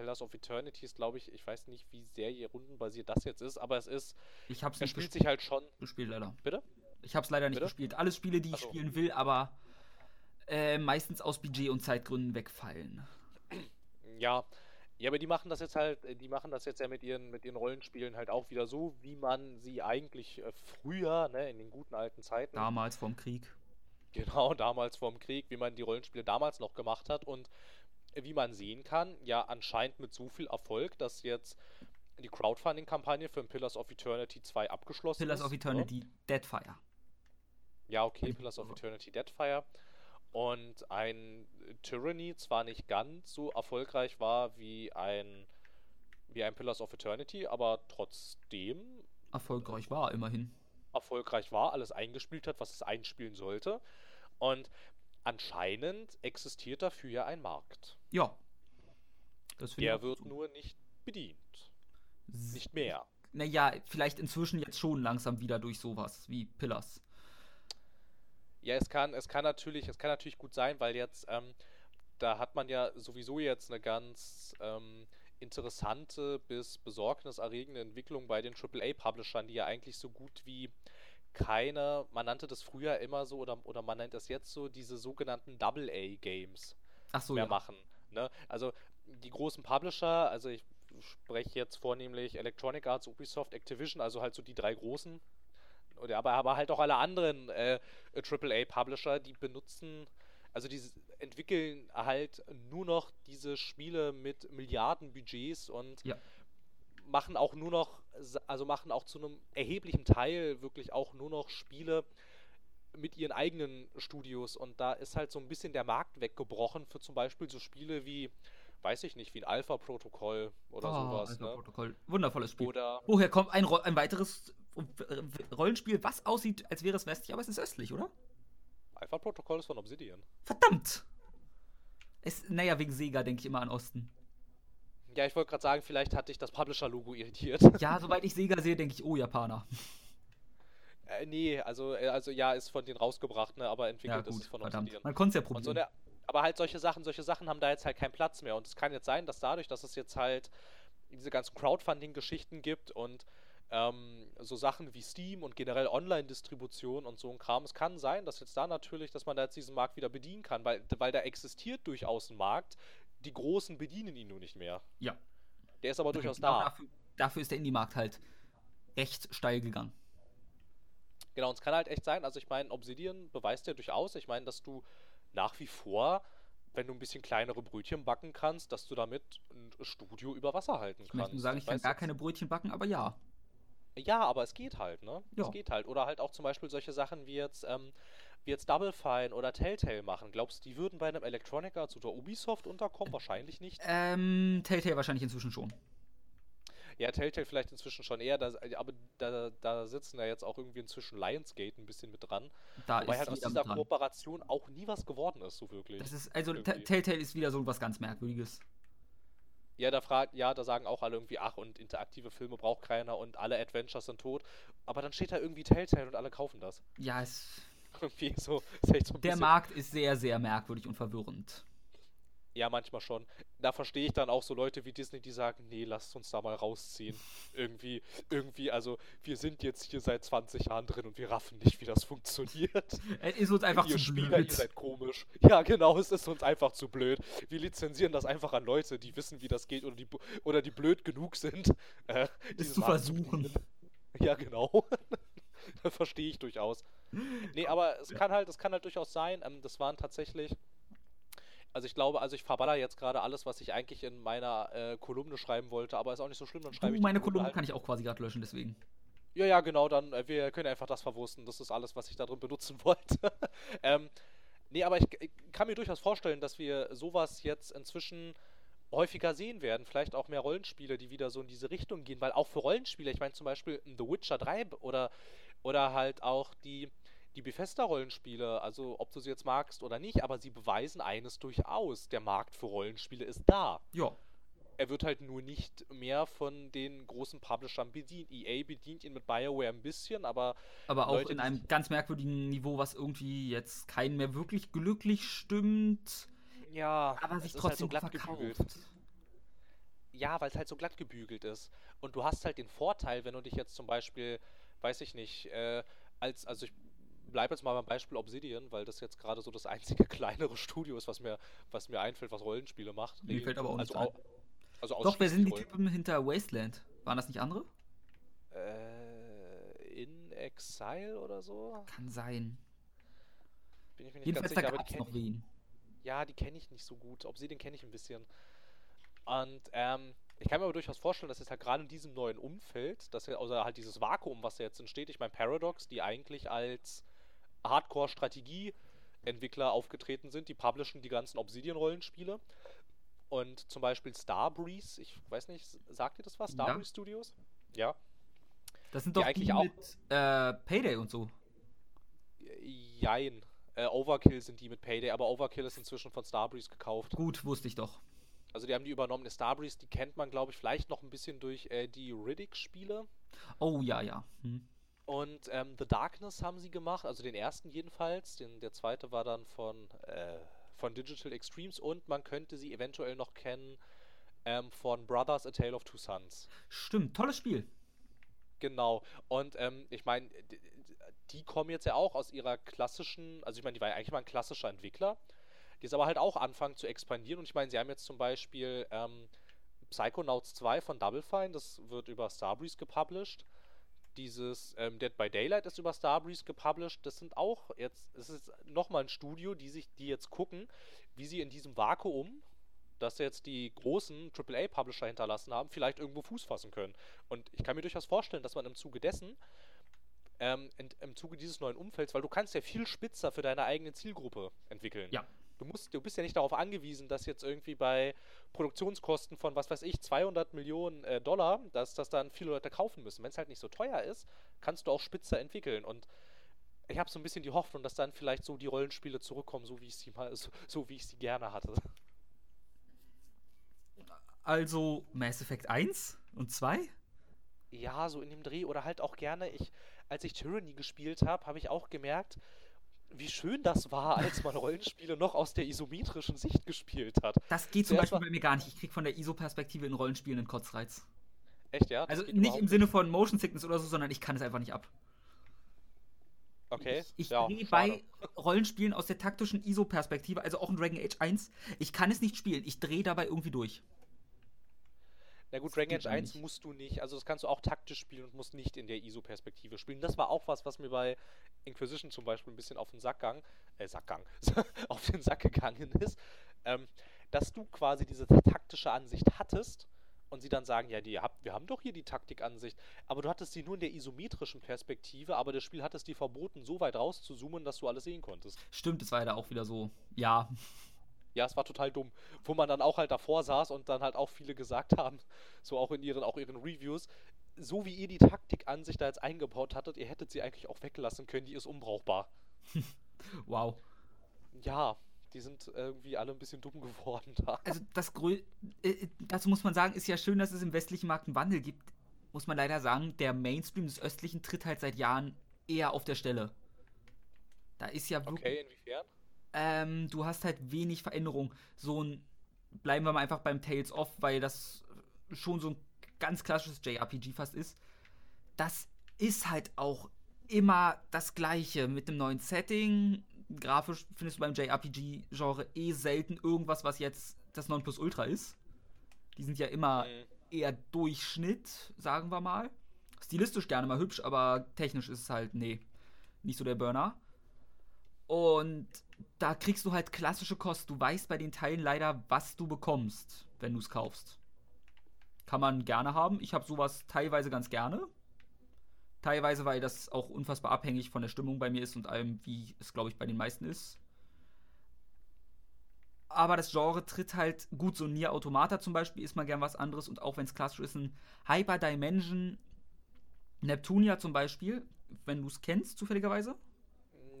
[SPEAKER 2] Pillars of Eternity ist, glaube ich, ich weiß nicht, wie sehr je rundenbasiert das jetzt ist, aber es ist,
[SPEAKER 1] Ich hab's
[SPEAKER 2] er
[SPEAKER 1] nicht
[SPEAKER 2] spielt
[SPEAKER 1] gespielt,
[SPEAKER 2] sich halt schon.
[SPEAKER 1] gespielt leider.
[SPEAKER 2] Bitte?
[SPEAKER 1] Ich hab's leider nicht
[SPEAKER 2] Bitte?
[SPEAKER 1] gespielt. Alle Spiele, die ich
[SPEAKER 2] Ach so.
[SPEAKER 1] spielen will, aber äh, meistens aus Budget- und Zeitgründen wegfallen.
[SPEAKER 2] Ja, ja, aber die machen das jetzt halt, die machen das jetzt ja mit ihren, mit ihren Rollenspielen halt auch wieder so, wie man sie eigentlich äh, früher, ne, in den guten alten Zeiten,
[SPEAKER 1] Damals vorm Krieg.
[SPEAKER 2] genau damals vorm Krieg, wie man die Rollenspiele damals noch gemacht hat und wie man sehen kann, ja anscheinend mit so viel Erfolg, dass jetzt die Crowdfunding-Kampagne für Pillars of Eternity 2 abgeschlossen
[SPEAKER 1] Pillars
[SPEAKER 2] ist.
[SPEAKER 1] of
[SPEAKER 2] ne?
[SPEAKER 1] Eternity, Deadfire.
[SPEAKER 2] Ja, okay, Pillars of Eternity Deadfire. Und ein Tyranny zwar nicht ganz so erfolgreich war wie ein, wie ein Pillars of Eternity, aber trotzdem
[SPEAKER 1] Erfolgreich war immerhin.
[SPEAKER 2] erfolgreich war, alles eingespielt hat, was es einspielen sollte. Und anscheinend existiert dafür ja ein Markt.
[SPEAKER 1] Ja.
[SPEAKER 2] Der wird
[SPEAKER 1] so.
[SPEAKER 2] nur nicht bedient. Nicht mehr.
[SPEAKER 1] Naja, vielleicht inzwischen jetzt schon langsam wieder durch sowas wie Pillars.
[SPEAKER 2] Ja, es kann, es kann natürlich, es kann natürlich gut sein, weil jetzt, ähm, da hat man ja sowieso jetzt eine ganz ähm, interessante bis besorgniserregende Entwicklung bei den AAA-Publishern, die ja eigentlich so gut wie keine, man nannte das früher immer so oder, oder man nennt das jetzt so, diese sogenannten Double-A-Games
[SPEAKER 1] so,
[SPEAKER 2] mehr
[SPEAKER 1] ja.
[SPEAKER 2] machen. Ne? Also die großen Publisher, also ich spreche jetzt vornehmlich Electronic Arts, Ubisoft, Activision, also halt so die drei großen. Oder aber, aber halt auch alle anderen äh, AAA-Publisher, die benutzen, also die entwickeln halt nur noch diese Spiele mit Milliardenbudgets und
[SPEAKER 1] Ja.
[SPEAKER 2] machen auch nur noch, also machen auch zu einem erheblichen Teil wirklich auch nur noch Spiele mit ihren eigenen Studios und da ist halt so ein bisschen der Markt weggebrochen für zum Beispiel so Spiele wie, weiß ich nicht, wie ein Alpha-Protokoll oder
[SPEAKER 1] Ah,
[SPEAKER 2] sowas, ne?
[SPEAKER 1] Protokoll. Wundervolles Spiel.
[SPEAKER 2] Oder
[SPEAKER 1] Woher kommt ein, Ro ein weiteres Rollenspiel, was aussieht, als wäre es westlich, aber es ist östlich, oder?
[SPEAKER 2] Alpha-Protokoll ist von Obsidian.
[SPEAKER 1] Verdammt! Es, naja, wegen Sega denke ich immer an Osten.
[SPEAKER 2] Ja, ich wollte gerade sagen, vielleicht hat dich das Publisher-Logo irritiert.
[SPEAKER 1] Ja, sobald ich Sega sehe, denke ich, oh, Japaner.
[SPEAKER 2] äh, nee, also, äh, also ja, ist von denen rausgebracht, ne, aber
[SPEAKER 1] Ja,
[SPEAKER 2] entwickelt ist
[SPEAKER 1] gut,
[SPEAKER 2] es von
[SPEAKER 1] verdammt.
[SPEAKER 2] Obsidian.
[SPEAKER 1] Man konnte es ja
[SPEAKER 2] Und so
[SPEAKER 1] probieren.
[SPEAKER 2] eine, aber halt solche Sachen, solche Sachen haben da jetzt halt keinen Platz mehr. Und es kann jetzt sein, dass dadurch, dass es jetzt halt diese ganzen Crowdfunding-Geschichten gibt und ähm, so Sachen wie Steam und generell Online-Distribution und so ein Kram, es kann sein, dass jetzt da natürlich, dass man da jetzt diesen Markt wieder bedienen kann, weil, weil da existiert durchaus ein Markt. Die Großen bedienen ihn nur nicht mehr.
[SPEAKER 1] ja.
[SPEAKER 2] Der ist aber durchaus
[SPEAKER 1] Genau
[SPEAKER 2] da.
[SPEAKER 1] Dafür, dafür ist der Indie-Markt halt recht steil gegangen.
[SPEAKER 2] Genau, und es kann halt echt sein, also ich meine, Obsidian beweist ja durchaus, ich meine, dass du nach wie vor, wenn du ein bisschen kleinere Brötchen backen kannst, dass du damit ein Studio über Wasser halten
[SPEAKER 1] Ich
[SPEAKER 2] kannst.
[SPEAKER 1] möchte nur sagen, ich kann gar keine Brötchen backen, aber ja.
[SPEAKER 2] Ja, aber es geht halt, ne?
[SPEAKER 1] Ja.
[SPEAKER 2] Es geht halt. Oder halt auch zum Beispiel solche Sachen wie jetzt, ähm, wie jetzt Double Fine oder Telltale machen. Glaubst du, die würden bei einem Electronic Arts oder Ubisoft unterkommen? Wahrscheinlich nicht.
[SPEAKER 1] Ähm, Telltale wahrscheinlich inzwischen schon.
[SPEAKER 2] Ja, Telltale vielleicht inzwischen schon eher, da, aber da, da sitzen ja jetzt auch irgendwie inzwischen Lionsgate ein bisschen mit dran.
[SPEAKER 1] Da
[SPEAKER 2] Wobei halt aus dieser
[SPEAKER 1] dran.
[SPEAKER 2] Kooperation auch nie was geworden ist, so wirklich.
[SPEAKER 1] Das ist, also Telltale ist wieder so was ganz Merkwürdiges.
[SPEAKER 2] Ja, da fragt, ja, da sagen auch alle irgendwie, ach, und interaktive Filme braucht keiner und alle Adventures sind tot. Aber dann steht da irgendwie Telltale und alle kaufen das.
[SPEAKER 1] Ja, es,
[SPEAKER 2] Irgendwie so, so
[SPEAKER 1] der Markt ist sehr, sehr merkwürdig und verwirrend.
[SPEAKER 2] Ja, manchmal schon. Da verstehe ich dann auch so Leute wie Disney, die sagen, nee, lasst uns da mal rausziehen. irgendwie, irgendwie, also wir sind jetzt hier seit 20 Jahren drin und wir raffen nicht, wie das funktioniert.
[SPEAKER 1] Es ist uns einfach
[SPEAKER 2] ihr
[SPEAKER 1] zu
[SPEAKER 2] Spieler, ihr
[SPEAKER 1] blöd.
[SPEAKER 2] seid komisch. Ja, genau, es ist uns einfach zu blöd. Wir lizenzieren das einfach an Leute, die wissen, wie das geht oder die, oder die blöd genug sind, äh, diesen
[SPEAKER 1] zu versuchen.
[SPEAKER 2] bedienen. Ja, genau. verstehe ich durchaus. Nee, aber es kann halt, es kann halt durchaus sein, ähm, das waren tatsächlich. Also ich glaube, also ich verballer jetzt gerade alles, was ich eigentlich in meiner äh, Kolumne schreiben wollte, aber ist auch nicht so schlimm, dann schreibe ich
[SPEAKER 1] meine Kolumne
[SPEAKER 2] halt.
[SPEAKER 1] kann ich auch quasi gerade löschen, deswegen.
[SPEAKER 2] Ja, ja, genau, dann, äh, wir können einfach das verwursten. Das ist alles, was ich da drin benutzen wollte. ähm, nee, aber ich, ich kann mir durchaus vorstellen, dass wir sowas jetzt inzwischen häufiger sehen werden. Vielleicht auch mehr Rollenspiele, die wieder so in diese Richtung gehen. Weil auch für Rollenspiele, ich meine zum Beispiel The Witcher 3 b- oder, oder halt auch die, die Bethesda-Rollenspiele, also ob du sie jetzt magst oder nicht, aber sie beweisen eines durchaus. Der Markt für Rollenspiele ist da
[SPEAKER 1] Ja.
[SPEAKER 2] er wird halt nur nicht mehr von den großen Publishern bedient. EA bedient ihn mit BioWare ein bisschen, aber
[SPEAKER 1] Aber auch
[SPEAKER 2] Leute,
[SPEAKER 1] in einem ganz merkwürdigen Niveau, was irgendwie jetzt keinen mehr wirklich glücklich stimmt,
[SPEAKER 2] ja,
[SPEAKER 1] aber
[SPEAKER 2] es
[SPEAKER 1] sich
[SPEAKER 2] ist halt so
[SPEAKER 1] trotzdem
[SPEAKER 2] glatt
[SPEAKER 1] verkauft.
[SPEAKER 2] gebügelt. Ja, weil es halt so glatt gebügelt ist. Und du hast halt den Vorteil, wenn du dich jetzt zum Beispiel, weiß ich nicht, äh, als, also ich bleibe jetzt mal beim Beispiel Obsidian, weil das jetzt gerade so das einzige kleinere Studio ist, was mir, was mir einfällt, was Rollenspiele macht.
[SPEAKER 1] Mir fällt aber auch
[SPEAKER 2] also,
[SPEAKER 1] nichts
[SPEAKER 2] au- also
[SPEAKER 1] Doch, wer sind die Typen hinter Wasteland? Waren das nicht andere?
[SPEAKER 2] Äh, in Exile oder so?
[SPEAKER 1] Kann sein.
[SPEAKER 2] Bin ich mir nicht
[SPEAKER 1] Jedenfalls
[SPEAKER 2] ganz
[SPEAKER 1] da
[SPEAKER 2] sicher, aber die
[SPEAKER 1] noch wen.
[SPEAKER 2] Ja, die kenne ich nicht so gut. Obsidian kenne ich ein bisschen. Und ähm, ich kann mir aber durchaus vorstellen, dass jetzt halt gerade in diesem neuen Umfeld, dass ja, also halt dieses Vakuum, was da jetzt entsteht, ich meine Paradox, die eigentlich als Hardcore-Strategie-Entwickler aufgetreten sind, die publishen die ganzen Obsidian-Rollenspiele. Und zum Beispiel Starbreeze, ich weiß nicht, sagt ihr das was?
[SPEAKER 1] Ja.
[SPEAKER 2] Starbreeze Studios? Ja.
[SPEAKER 1] Das sind
[SPEAKER 2] Die
[SPEAKER 1] doch
[SPEAKER 2] eigentlich
[SPEAKER 1] die
[SPEAKER 2] auch-
[SPEAKER 1] mit äh, Payday und so.
[SPEAKER 2] Jein. Äh, Overkill sind die mit Payday, aber Overkill ist inzwischen von Starbreeze gekauft.
[SPEAKER 1] Gut, wusste ich doch.
[SPEAKER 2] Also die haben die übernommen. Die Starbreeze, die kennt man, glaube ich, vielleicht noch ein bisschen durch äh, die Riddick-Spiele.
[SPEAKER 1] Oh ja, ja. Hm.
[SPEAKER 2] Und ähm, The Darkness haben sie gemacht, also den ersten jedenfalls. Den, der zweite war dann von, äh, von Digital Extremes und man könnte sie eventuell noch kennen ähm, von Brothers A Tale of Two Sons.
[SPEAKER 1] Stimmt, tolles Spiel.
[SPEAKER 2] Genau. Und ähm, ich meine, d- die kommen jetzt ja auch aus ihrer klassischen, also ich meine, die war ja eigentlich mal ein klassischer Entwickler, die ist aber halt auch anfangen zu expandieren. Und ich meine, sie haben jetzt zum Beispiel ähm, Psychonauts 2 von Double Fine, das wird über Starbreeze gepublished. Dieses ähm, Dead by Daylight ist über Starbreeze gepublished. Das sind auch jetzt, es ist nochmal ein Studio, die sich, die jetzt gucken, wie sie in diesem Vakuum, das jetzt die großen AAA-Publisher hinterlassen haben, vielleicht irgendwo Fuß fassen können. Und ich kann mir durchaus vorstellen, dass man im Zuge dessen, ähm, in, im Zuge dieses neuen Umfelds, weil du kannst ja viel spitzer für deine eigene Zielgruppe entwickeln.
[SPEAKER 1] Ja.
[SPEAKER 2] Du, musst, du bist ja nicht darauf angewiesen, dass jetzt irgendwie bei Produktionskosten von, was weiß ich, 200 Millionen äh, Dollar, dass das dann viele Leute kaufen müssen. Wenn es halt nicht so teuer ist, kannst du auch spitzer entwickeln. Und ich habe so ein bisschen die Hoffnung, dass dann vielleicht so die Rollenspiele zurückkommen, so wie ich sie mal, so, so wie ich sie gerne hatte.
[SPEAKER 1] Also Mass Effect 1 und 2?
[SPEAKER 2] Ja, so in dem Dreh oder halt auch gerne, ich, als ich Tyranny gespielt habe, habe ich auch gemerkt, wie schön das war, als man Rollenspiele noch aus der isometrischen Sicht gespielt hat.
[SPEAKER 1] Das geht zum
[SPEAKER 2] Zuerst
[SPEAKER 1] Beispiel bei mir gar nicht. Ich krieg von der ISO-Perspektive in Rollenspielen einen Kotzreiz.
[SPEAKER 2] Echt, ja? Das
[SPEAKER 1] Also nicht im Sinne von Motion Sickness oder so, sondern ich kann es einfach nicht ab.
[SPEAKER 2] Okay.
[SPEAKER 1] Ich, ich
[SPEAKER 2] ja,
[SPEAKER 1] drehe bei Rollenspielen aus der taktischen ISO-Perspektive, also auch in Dragon Age 1, ich kann es nicht spielen. Ich drehe dabei irgendwie durch.
[SPEAKER 2] Na gut,
[SPEAKER 1] Das
[SPEAKER 2] Dragon Age
[SPEAKER 1] dann
[SPEAKER 2] 1
[SPEAKER 1] nicht.
[SPEAKER 2] musst du nicht, also das kannst du auch taktisch spielen und musst nicht in der ISO-Perspektive spielen. Das war auch was, was mir bei Inquisition zum Beispiel ein bisschen auf den Sack gang, äh, Sackgang, auf den Sack gegangen ist, ähm, dass du quasi diese taktische Ansicht hattest und sie dann sagen, ja, die habt, wir haben doch hier die Taktikansicht, aber du hattest sie nur in der isometrischen Perspektive, aber das Spiel hat es dir verboten, so weit rauszuzoomen, dass du alles sehen konntest.
[SPEAKER 1] Stimmt, es war ja da auch wieder so, ja,
[SPEAKER 2] Ja, es war total dumm. Wo man dann auch halt davor saß und dann halt auch viele gesagt haben, so auch in ihren, auch ihren Reviews, so wie ihr die Taktikansicht da jetzt eingebaut hattet, ihr hättet sie eigentlich auch weglassen können, die ist unbrauchbar.
[SPEAKER 1] wow.
[SPEAKER 2] Ja, Die sind irgendwie alle ein bisschen dumm geworden da.
[SPEAKER 1] Also das Grö äh, dazu muss man sagen, ist ja schön, dass es im westlichen Markt einen Wandel gibt. Muss man leider sagen, der Mainstream des östlichen tritt halt seit Jahren eher auf der Stelle. Da ist ja wirklich.
[SPEAKER 2] Okay, inwiefern?
[SPEAKER 1] Ähm, du hast halt wenig Veränderung. So ein. Bleiben wir mal einfach beim Tales of, weil das schon so ein ganz klassisches JRPG fast ist. Das ist halt auch immer das Gleiche mit dem neuen Setting. Grafisch findest du beim JRPG-Genre eh selten irgendwas, was jetzt das Nonplusultra ist. Die sind ja immer
[SPEAKER 2] Mhm.
[SPEAKER 1] eher Durchschnitt, sagen wir mal. Stilistisch gerne mal hübsch, aber technisch ist es halt, nee, nicht so der Burner. Und da kriegst du halt klassische Kost. Du weißt bei den Teilen leider, was du bekommst, wenn du es kaufst. Kann man gerne haben. Ich habe sowas teilweise ganz gerne. Teilweise, weil das auch unfassbar abhängig von der Stimmung bei mir ist und allem, wie es, glaube ich, bei den meisten ist. Aber das Genre tritt halt gut, so Nier Automata zum Beispiel ist mal gern was anderes und auch wenn es klassisch ist, ein Hyper Dimension Neptunia zum Beispiel, wenn du es kennst, zufälligerweise.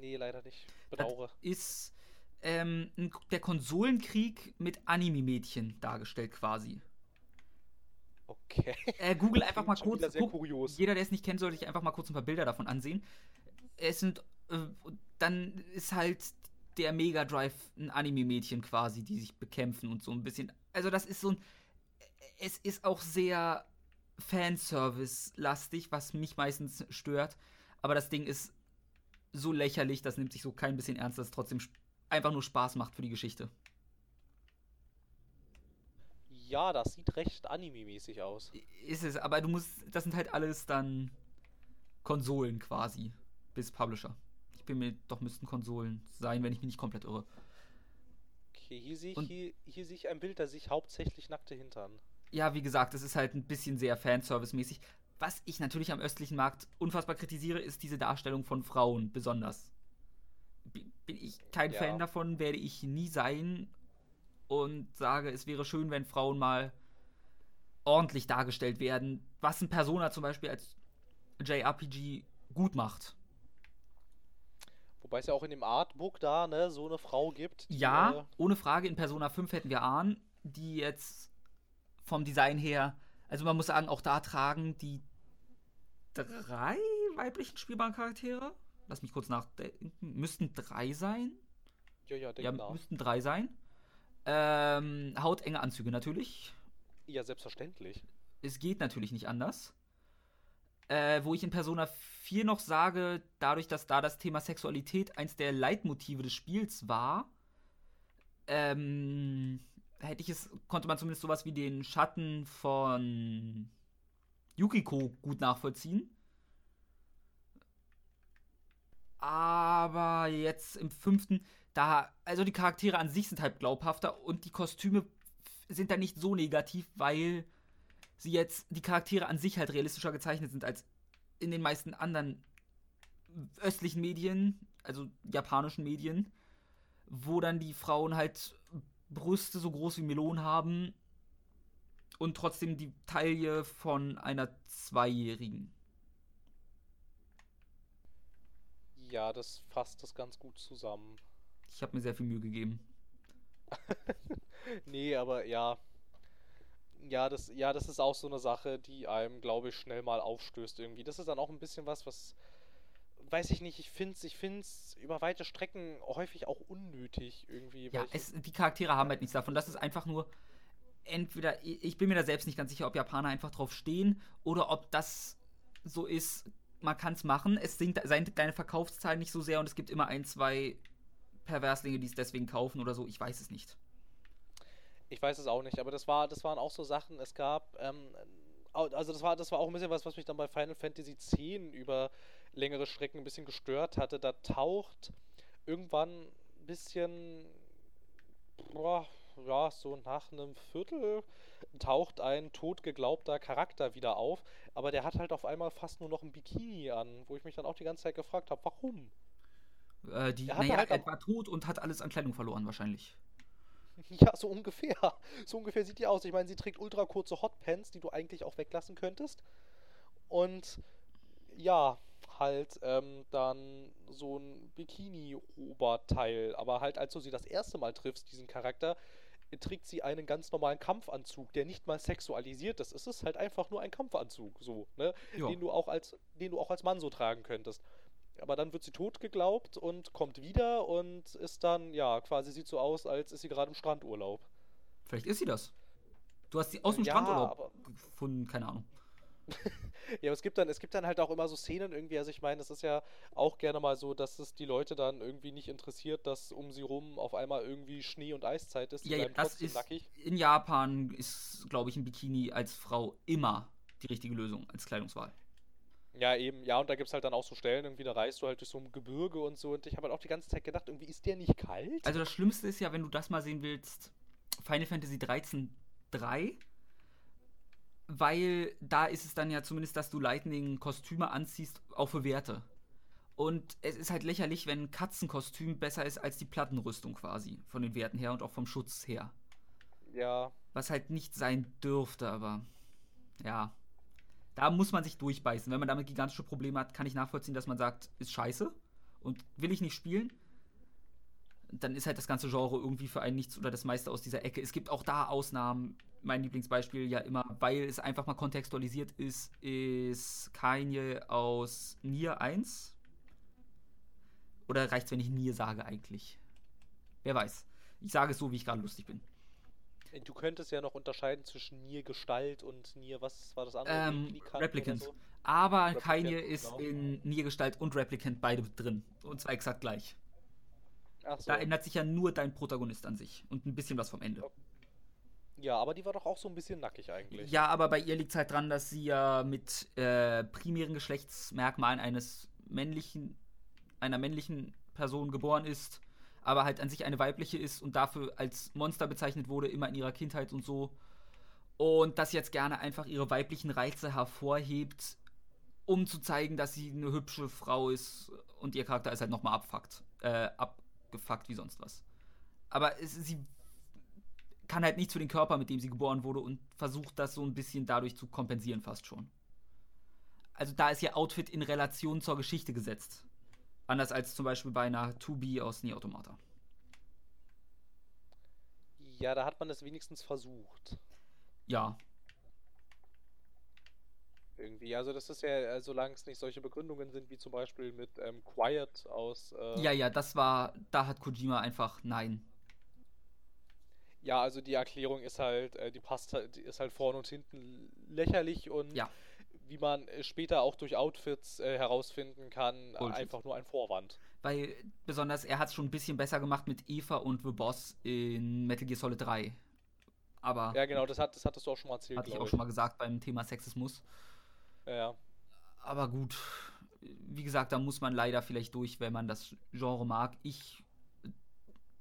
[SPEAKER 2] Nee, leider nicht.
[SPEAKER 1] Das
[SPEAKER 2] Bedauere.
[SPEAKER 1] ist ähm, der Konsolenkrieg mit Anime-Mädchen dargestellt quasi.
[SPEAKER 2] Okay.
[SPEAKER 1] Äh, Google einfach mal kurz. guck,
[SPEAKER 2] kurios.
[SPEAKER 1] jeder, der es nicht kennt, sollte sich einfach mal kurz ein paar Bilder davon ansehen. Es sind. Äh, dann ist halt der Mega Drive ein Anime-Mädchen quasi, die sich bekämpfen und so ein bisschen. Also, das ist so ein. Es ist auch sehr Fanservice-lastig, was mich meistens stört. Aber das Ding ist so lächerlich, das nimmt sich so kein bisschen ernst, dass es trotzdem einfach nur Spaß macht für die Geschichte.
[SPEAKER 2] Ja, das sieht recht anime-mäßig aus.
[SPEAKER 1] Ist es, aber du musst, das sind halt alles dann Konsolen quasi, bis Publisher. Ich bin mir, doch müssten Konsolen sein, wenn ich mich nicht komplett irre.
[SPEAKER 2] Okay, hier sehe ich, hier, hier sehe ich ein Bild, da sehe ich hauptsächlich nackte Hintern.
[SPEAKER 1] Ja, wie gesagt, es ist halt ein bisschen sehr Fanservice-mäßig. Was ich natürlich am östlichen Markt unfassbar kritisiere, ist diese Darstellung von Frauen besonders. Bin ich kein
[SPEAKER 2] Ja.
[SPEAKER 1] Fan davon, werde ich nie sein und sage, es wäre schön, wenn Frauen mal ordentlich dargestellt werden, was ein Persona zum Beispiel als JRPG gut macht.
[SPEAKER 2] Wobei es ja auch in dem Artbook da, ne, so eine Frau gibt.
[SPEAKER 1] Ja,
[SPEAKER 2] äh,
[SPEAKER 1] ohne Frage, in Persona 5 hätten wir Ahn, die jetzt vom Design her, also man muss sagen, auch da tragen die drei weiblichen spielbaren Charaktere, lass mich kurz nachdenken, müssten drei sein.
[SPEAKER 2] ja, ja, denk
[SPEAKER 1] Ja,
[SPEAKER 2] nach.
[SPEAKER 1] müssten drei sein. Ähm, hautenge Anzüge natürlich.
[SPEAKER 2] Ja, selbstverständlich.
[SPEAKER 1] Es geht natürlich nicht anders. Äh, wo ich in Persona 4 noch sage, dadurch, dass da das Thema Sexualität eins der Leitmotive des Spiels war, ähm, hätte ich es, konnte man zumindest sowas wie den Schatten von Yukiko gut nachvollziehen. Aber jetzt im fünften, da, also die Charaktere an sich sind halt glaubhafter und die Kostüme sind da nicht so negativ, weil sie jetzt die Charaktere an sich halt realistischer gezeichnet sind als in den meisten anderen östlichen Medien, also japanischen Medien, wo dann die Frauen halt Brüste so groß wie Melonen haben und trotzdem die Taille von einer Zweijährigen.
[SPEAKER 2] Ja, das fasst das ganz gut zusammen.
[SPEAKER 1] Ich habe mir sehr viel Mühe gegeben.
[SPEAKER 2] Nee, aber ja. Ja, das, ja, das ist auch so eine Sache, die einem, glaube ich, schnell mal aufstößt irgendwie. Das ist dann auch ein bisschen was, was, weiß ich nicht, ich finde es ich find's über weite Strecken häufig auch unnötig irgendwie.
[SPEAKER 1] Ja, es, die Charaktere haben halt nichts davon. Das ist einfach nur entweder, ich bin mir da selbst nicht ganz sicher, ob Japaner einfach drauf stehen oder ob das so ist, man kann es machen. Es sind deine Verkaufszahlen nicht so sehr und es gibt immer ein, zwei Perverslinge, die es deswegen kaufen oder so. Ich weiß es nicht.
[SPEAKER 2] Ich weiß es auch nicht, aber das war, das waren auch so Sachen. Es gab, ähm, also das war, das war auch ein bisschen was, was mich dann bei Final Fantasy X über längere Strecken ein bisschen gestört hatte. Da taucht irgendwann ein bisschen, boah, ja, so nach einem Viertel taucht ein tot geglaubter Charakter wieder auf, aber der hat halt auf einmal fast nur noch ein Bikini an, wo ich mich dann auch die ganze Zeit gefragt habe, warum?
[SPEAKER 1] Äh, die,
[SPEAKER 2] Er
[SPEAKER 1] naja,
[SPEAKER 2] halt
[SPEAKER 1] er war tot und hat alles an Kleidung verloren wahrscheinlich.
[SPEAKER 2] Ja, so ungefähr. So ungefähr sieht die aus. Ich meine, sie trägt ultra kurze Hotpants, die du eigentlich auch weglassen könntest. Und ja, halt ähm, dann so ein Bikini-Oberteil. Aber halt, als du sie das erste Mal triffst, diesen Charakter, trägt sie einen ganz normalen Kampfanzug, der nicht mal sexualisiert ist. Es ist halt einfach nur ein Kampfanzug, so, ne? Den du auch als, den du auch als Mann so tragen könntest. Aber dann wird sie tot geglaubt und kommt wieder und ist dann, ja, quasi sieht so aus, als ist sie gerade im Strandurlaub.
[SPEAKER 1] Vielleicht ist sie das. Du hast sie aus dem
[SPEAKER 2] Ja,
[SPEAKER 1] Strandurlaub gefunden, keine Ahnung.
[SPEAKER 2] Ja, aber es gibt dann, es gibt dann halt auch immer so Szenen irgendwie, also ich meine, es ist ja auch gerne mal so, dass es die Leute dann irgendwie nicht interessiert, dass um sie rum auf einmal irgendwie Schnee- und Eiszeit ist. Die
[SPEAKER 1] Ja, ja, das ist.
[SPEAKER 2] nackig.
[SPEAKER 1] In Japan ist, glaube ich, ein Bikini als Frau immer die richtige Lösung als Kleidungswahl.
[SPEAKER 2] Ja, eben, ja, und da gibt es halt dann auch so Stellen, irgendwie, da reist du halt durch so ein Gebirge und so und ich habe halt auch die ganze Zeit gedacht, irgendwie ist der nicht kalt?
[SPEAKER 1] Also das Schlimmste ist ja, wenn du das mal sehen willst, Final Fantasy 13 3, weil da ist es dann ja zumindest, dass du Lightning-Kostüme anziehst, auch für Werte. Und es ist halt lächerlich, wenn ein Katzenkostüm besser ist als die Plattenrüstung quasi, von den Werten her und auch vom Schutz her.
[SPEAKER 2] Ja,
[SPEAKER 1] Was halt nicht sein dürfte, aber ja. Da muss man sich durchbeißen. Wenn man damit gigantische Probleme hat, kann ich nachvollziehen, dass man sagt, ist scheiße und will ich nicht spielen. Dann ist halt das ganze Genre irgendwie für einen nichts oder das meiste aus dieser Ecke. Es gibt auch da Ausnahmen. Mein Lieblingsbeispiel ja immer, weil es einfach mal kontextualisiert ist, ist Kanye aus Nier 1. Oder reicht es, wenn ich Nier sage eigentlich? Wer weiß. Ich sage es so, wie ich gerade lustig bin.
[SPEAKER 2] du könntest ja noch unterscheiden zwischen Nier Gestalt und Nier, was war das andere?
[SPEAKER 1] Ähm, Replicant.
[SPEAKER 2] so?
[SPEAKER 1] Aber
[SPEAKER 2] Replicant,
[SPEAKER 1] Kanye ist
[SPEAKER 2] genau.
[SPEAKER 1] in Niergestalt und Replicant beide drin. Und zwar exakt gleich.
[SPEAKER 2] So.
[SPEAKER 1] Da ändert sich ja nur dein Protagonist an sich. Und ein bisschen was vom Ende.
[SPEAKER 2] Ja, aber die war doch auch so ein bisschen nackig eigentlich.
[SPEAKER 1] Ja, aber bei ihr liegt es halt dran, dass sie ja mit äh, primären Geschlechtsmerkmalen eines männlichen, einer männlichen Person geboren ist, aber halt an sich eine weibliche ist und dafür als Monster bezeichnet wurde, immer in ihrer Kindheit und so. Und das jetzt gerne einfach ihre weiblichen Reize hervorhebt, um zu zeigen, dass sie eine hübsche Frau ist und ihr Charakter ist halt nochmal abfuckt. Äh, abgefuckt wie sonst was. Aber es, sie kann halt nichts für den Körper, mit dem sie geboren wurde und versucht das so ein bisschen dadurch zu kompensieren fast schon. Also da ist ihr Outfit in Relation zur Geschichte gesetzt. Anders als zum Beispiel bei einer 2B aus Nier Automata.
[SPEAKER 2] Ja, da hat man es wenigstens versucht.
[SPEAKER 1] Ja,
[SPEAKER 2] Irgendwie. Also das ist ja, äh, solange es nicht solche Begründungen sind, wie zum Beispiel mit ähm, Quiet aus. Äh,
[SPEAKER 1] ja, ja, das war, da hat Kojima einfach nein.
[SPEAKER 2] Ja, also die Erklärung ist halt, äh, die passt halt, die ist halt vorne und hinten lächerlich und
[SPEAKER 1] Ja.
[SPEAKER 2] wie man äh, später auch durch Outfits äh, herausfinden kann,
[SPEAKER 1] Bullshit.
[SPEAKER 2] einfach nur ein Vorwand.
[SPEAKER 1] Weil besonders er hat es schon ein bisschen besser gemacht mit Eva und The Boss in Metal Gear Solid 3. Aber
[SPEAKER 2] Ja, genau, das, hat, das hattest du auch schon mal erzählt,
[SPEAKER 1] hatte ich auch schon mal gesagt beim Thema Sexismus.
[SPEAKER 2] Ja,
[SPEAKER 1] Aber gut, wie gesagt, da muss man leider vielleicht durch, wenn man das Genre mag. Ich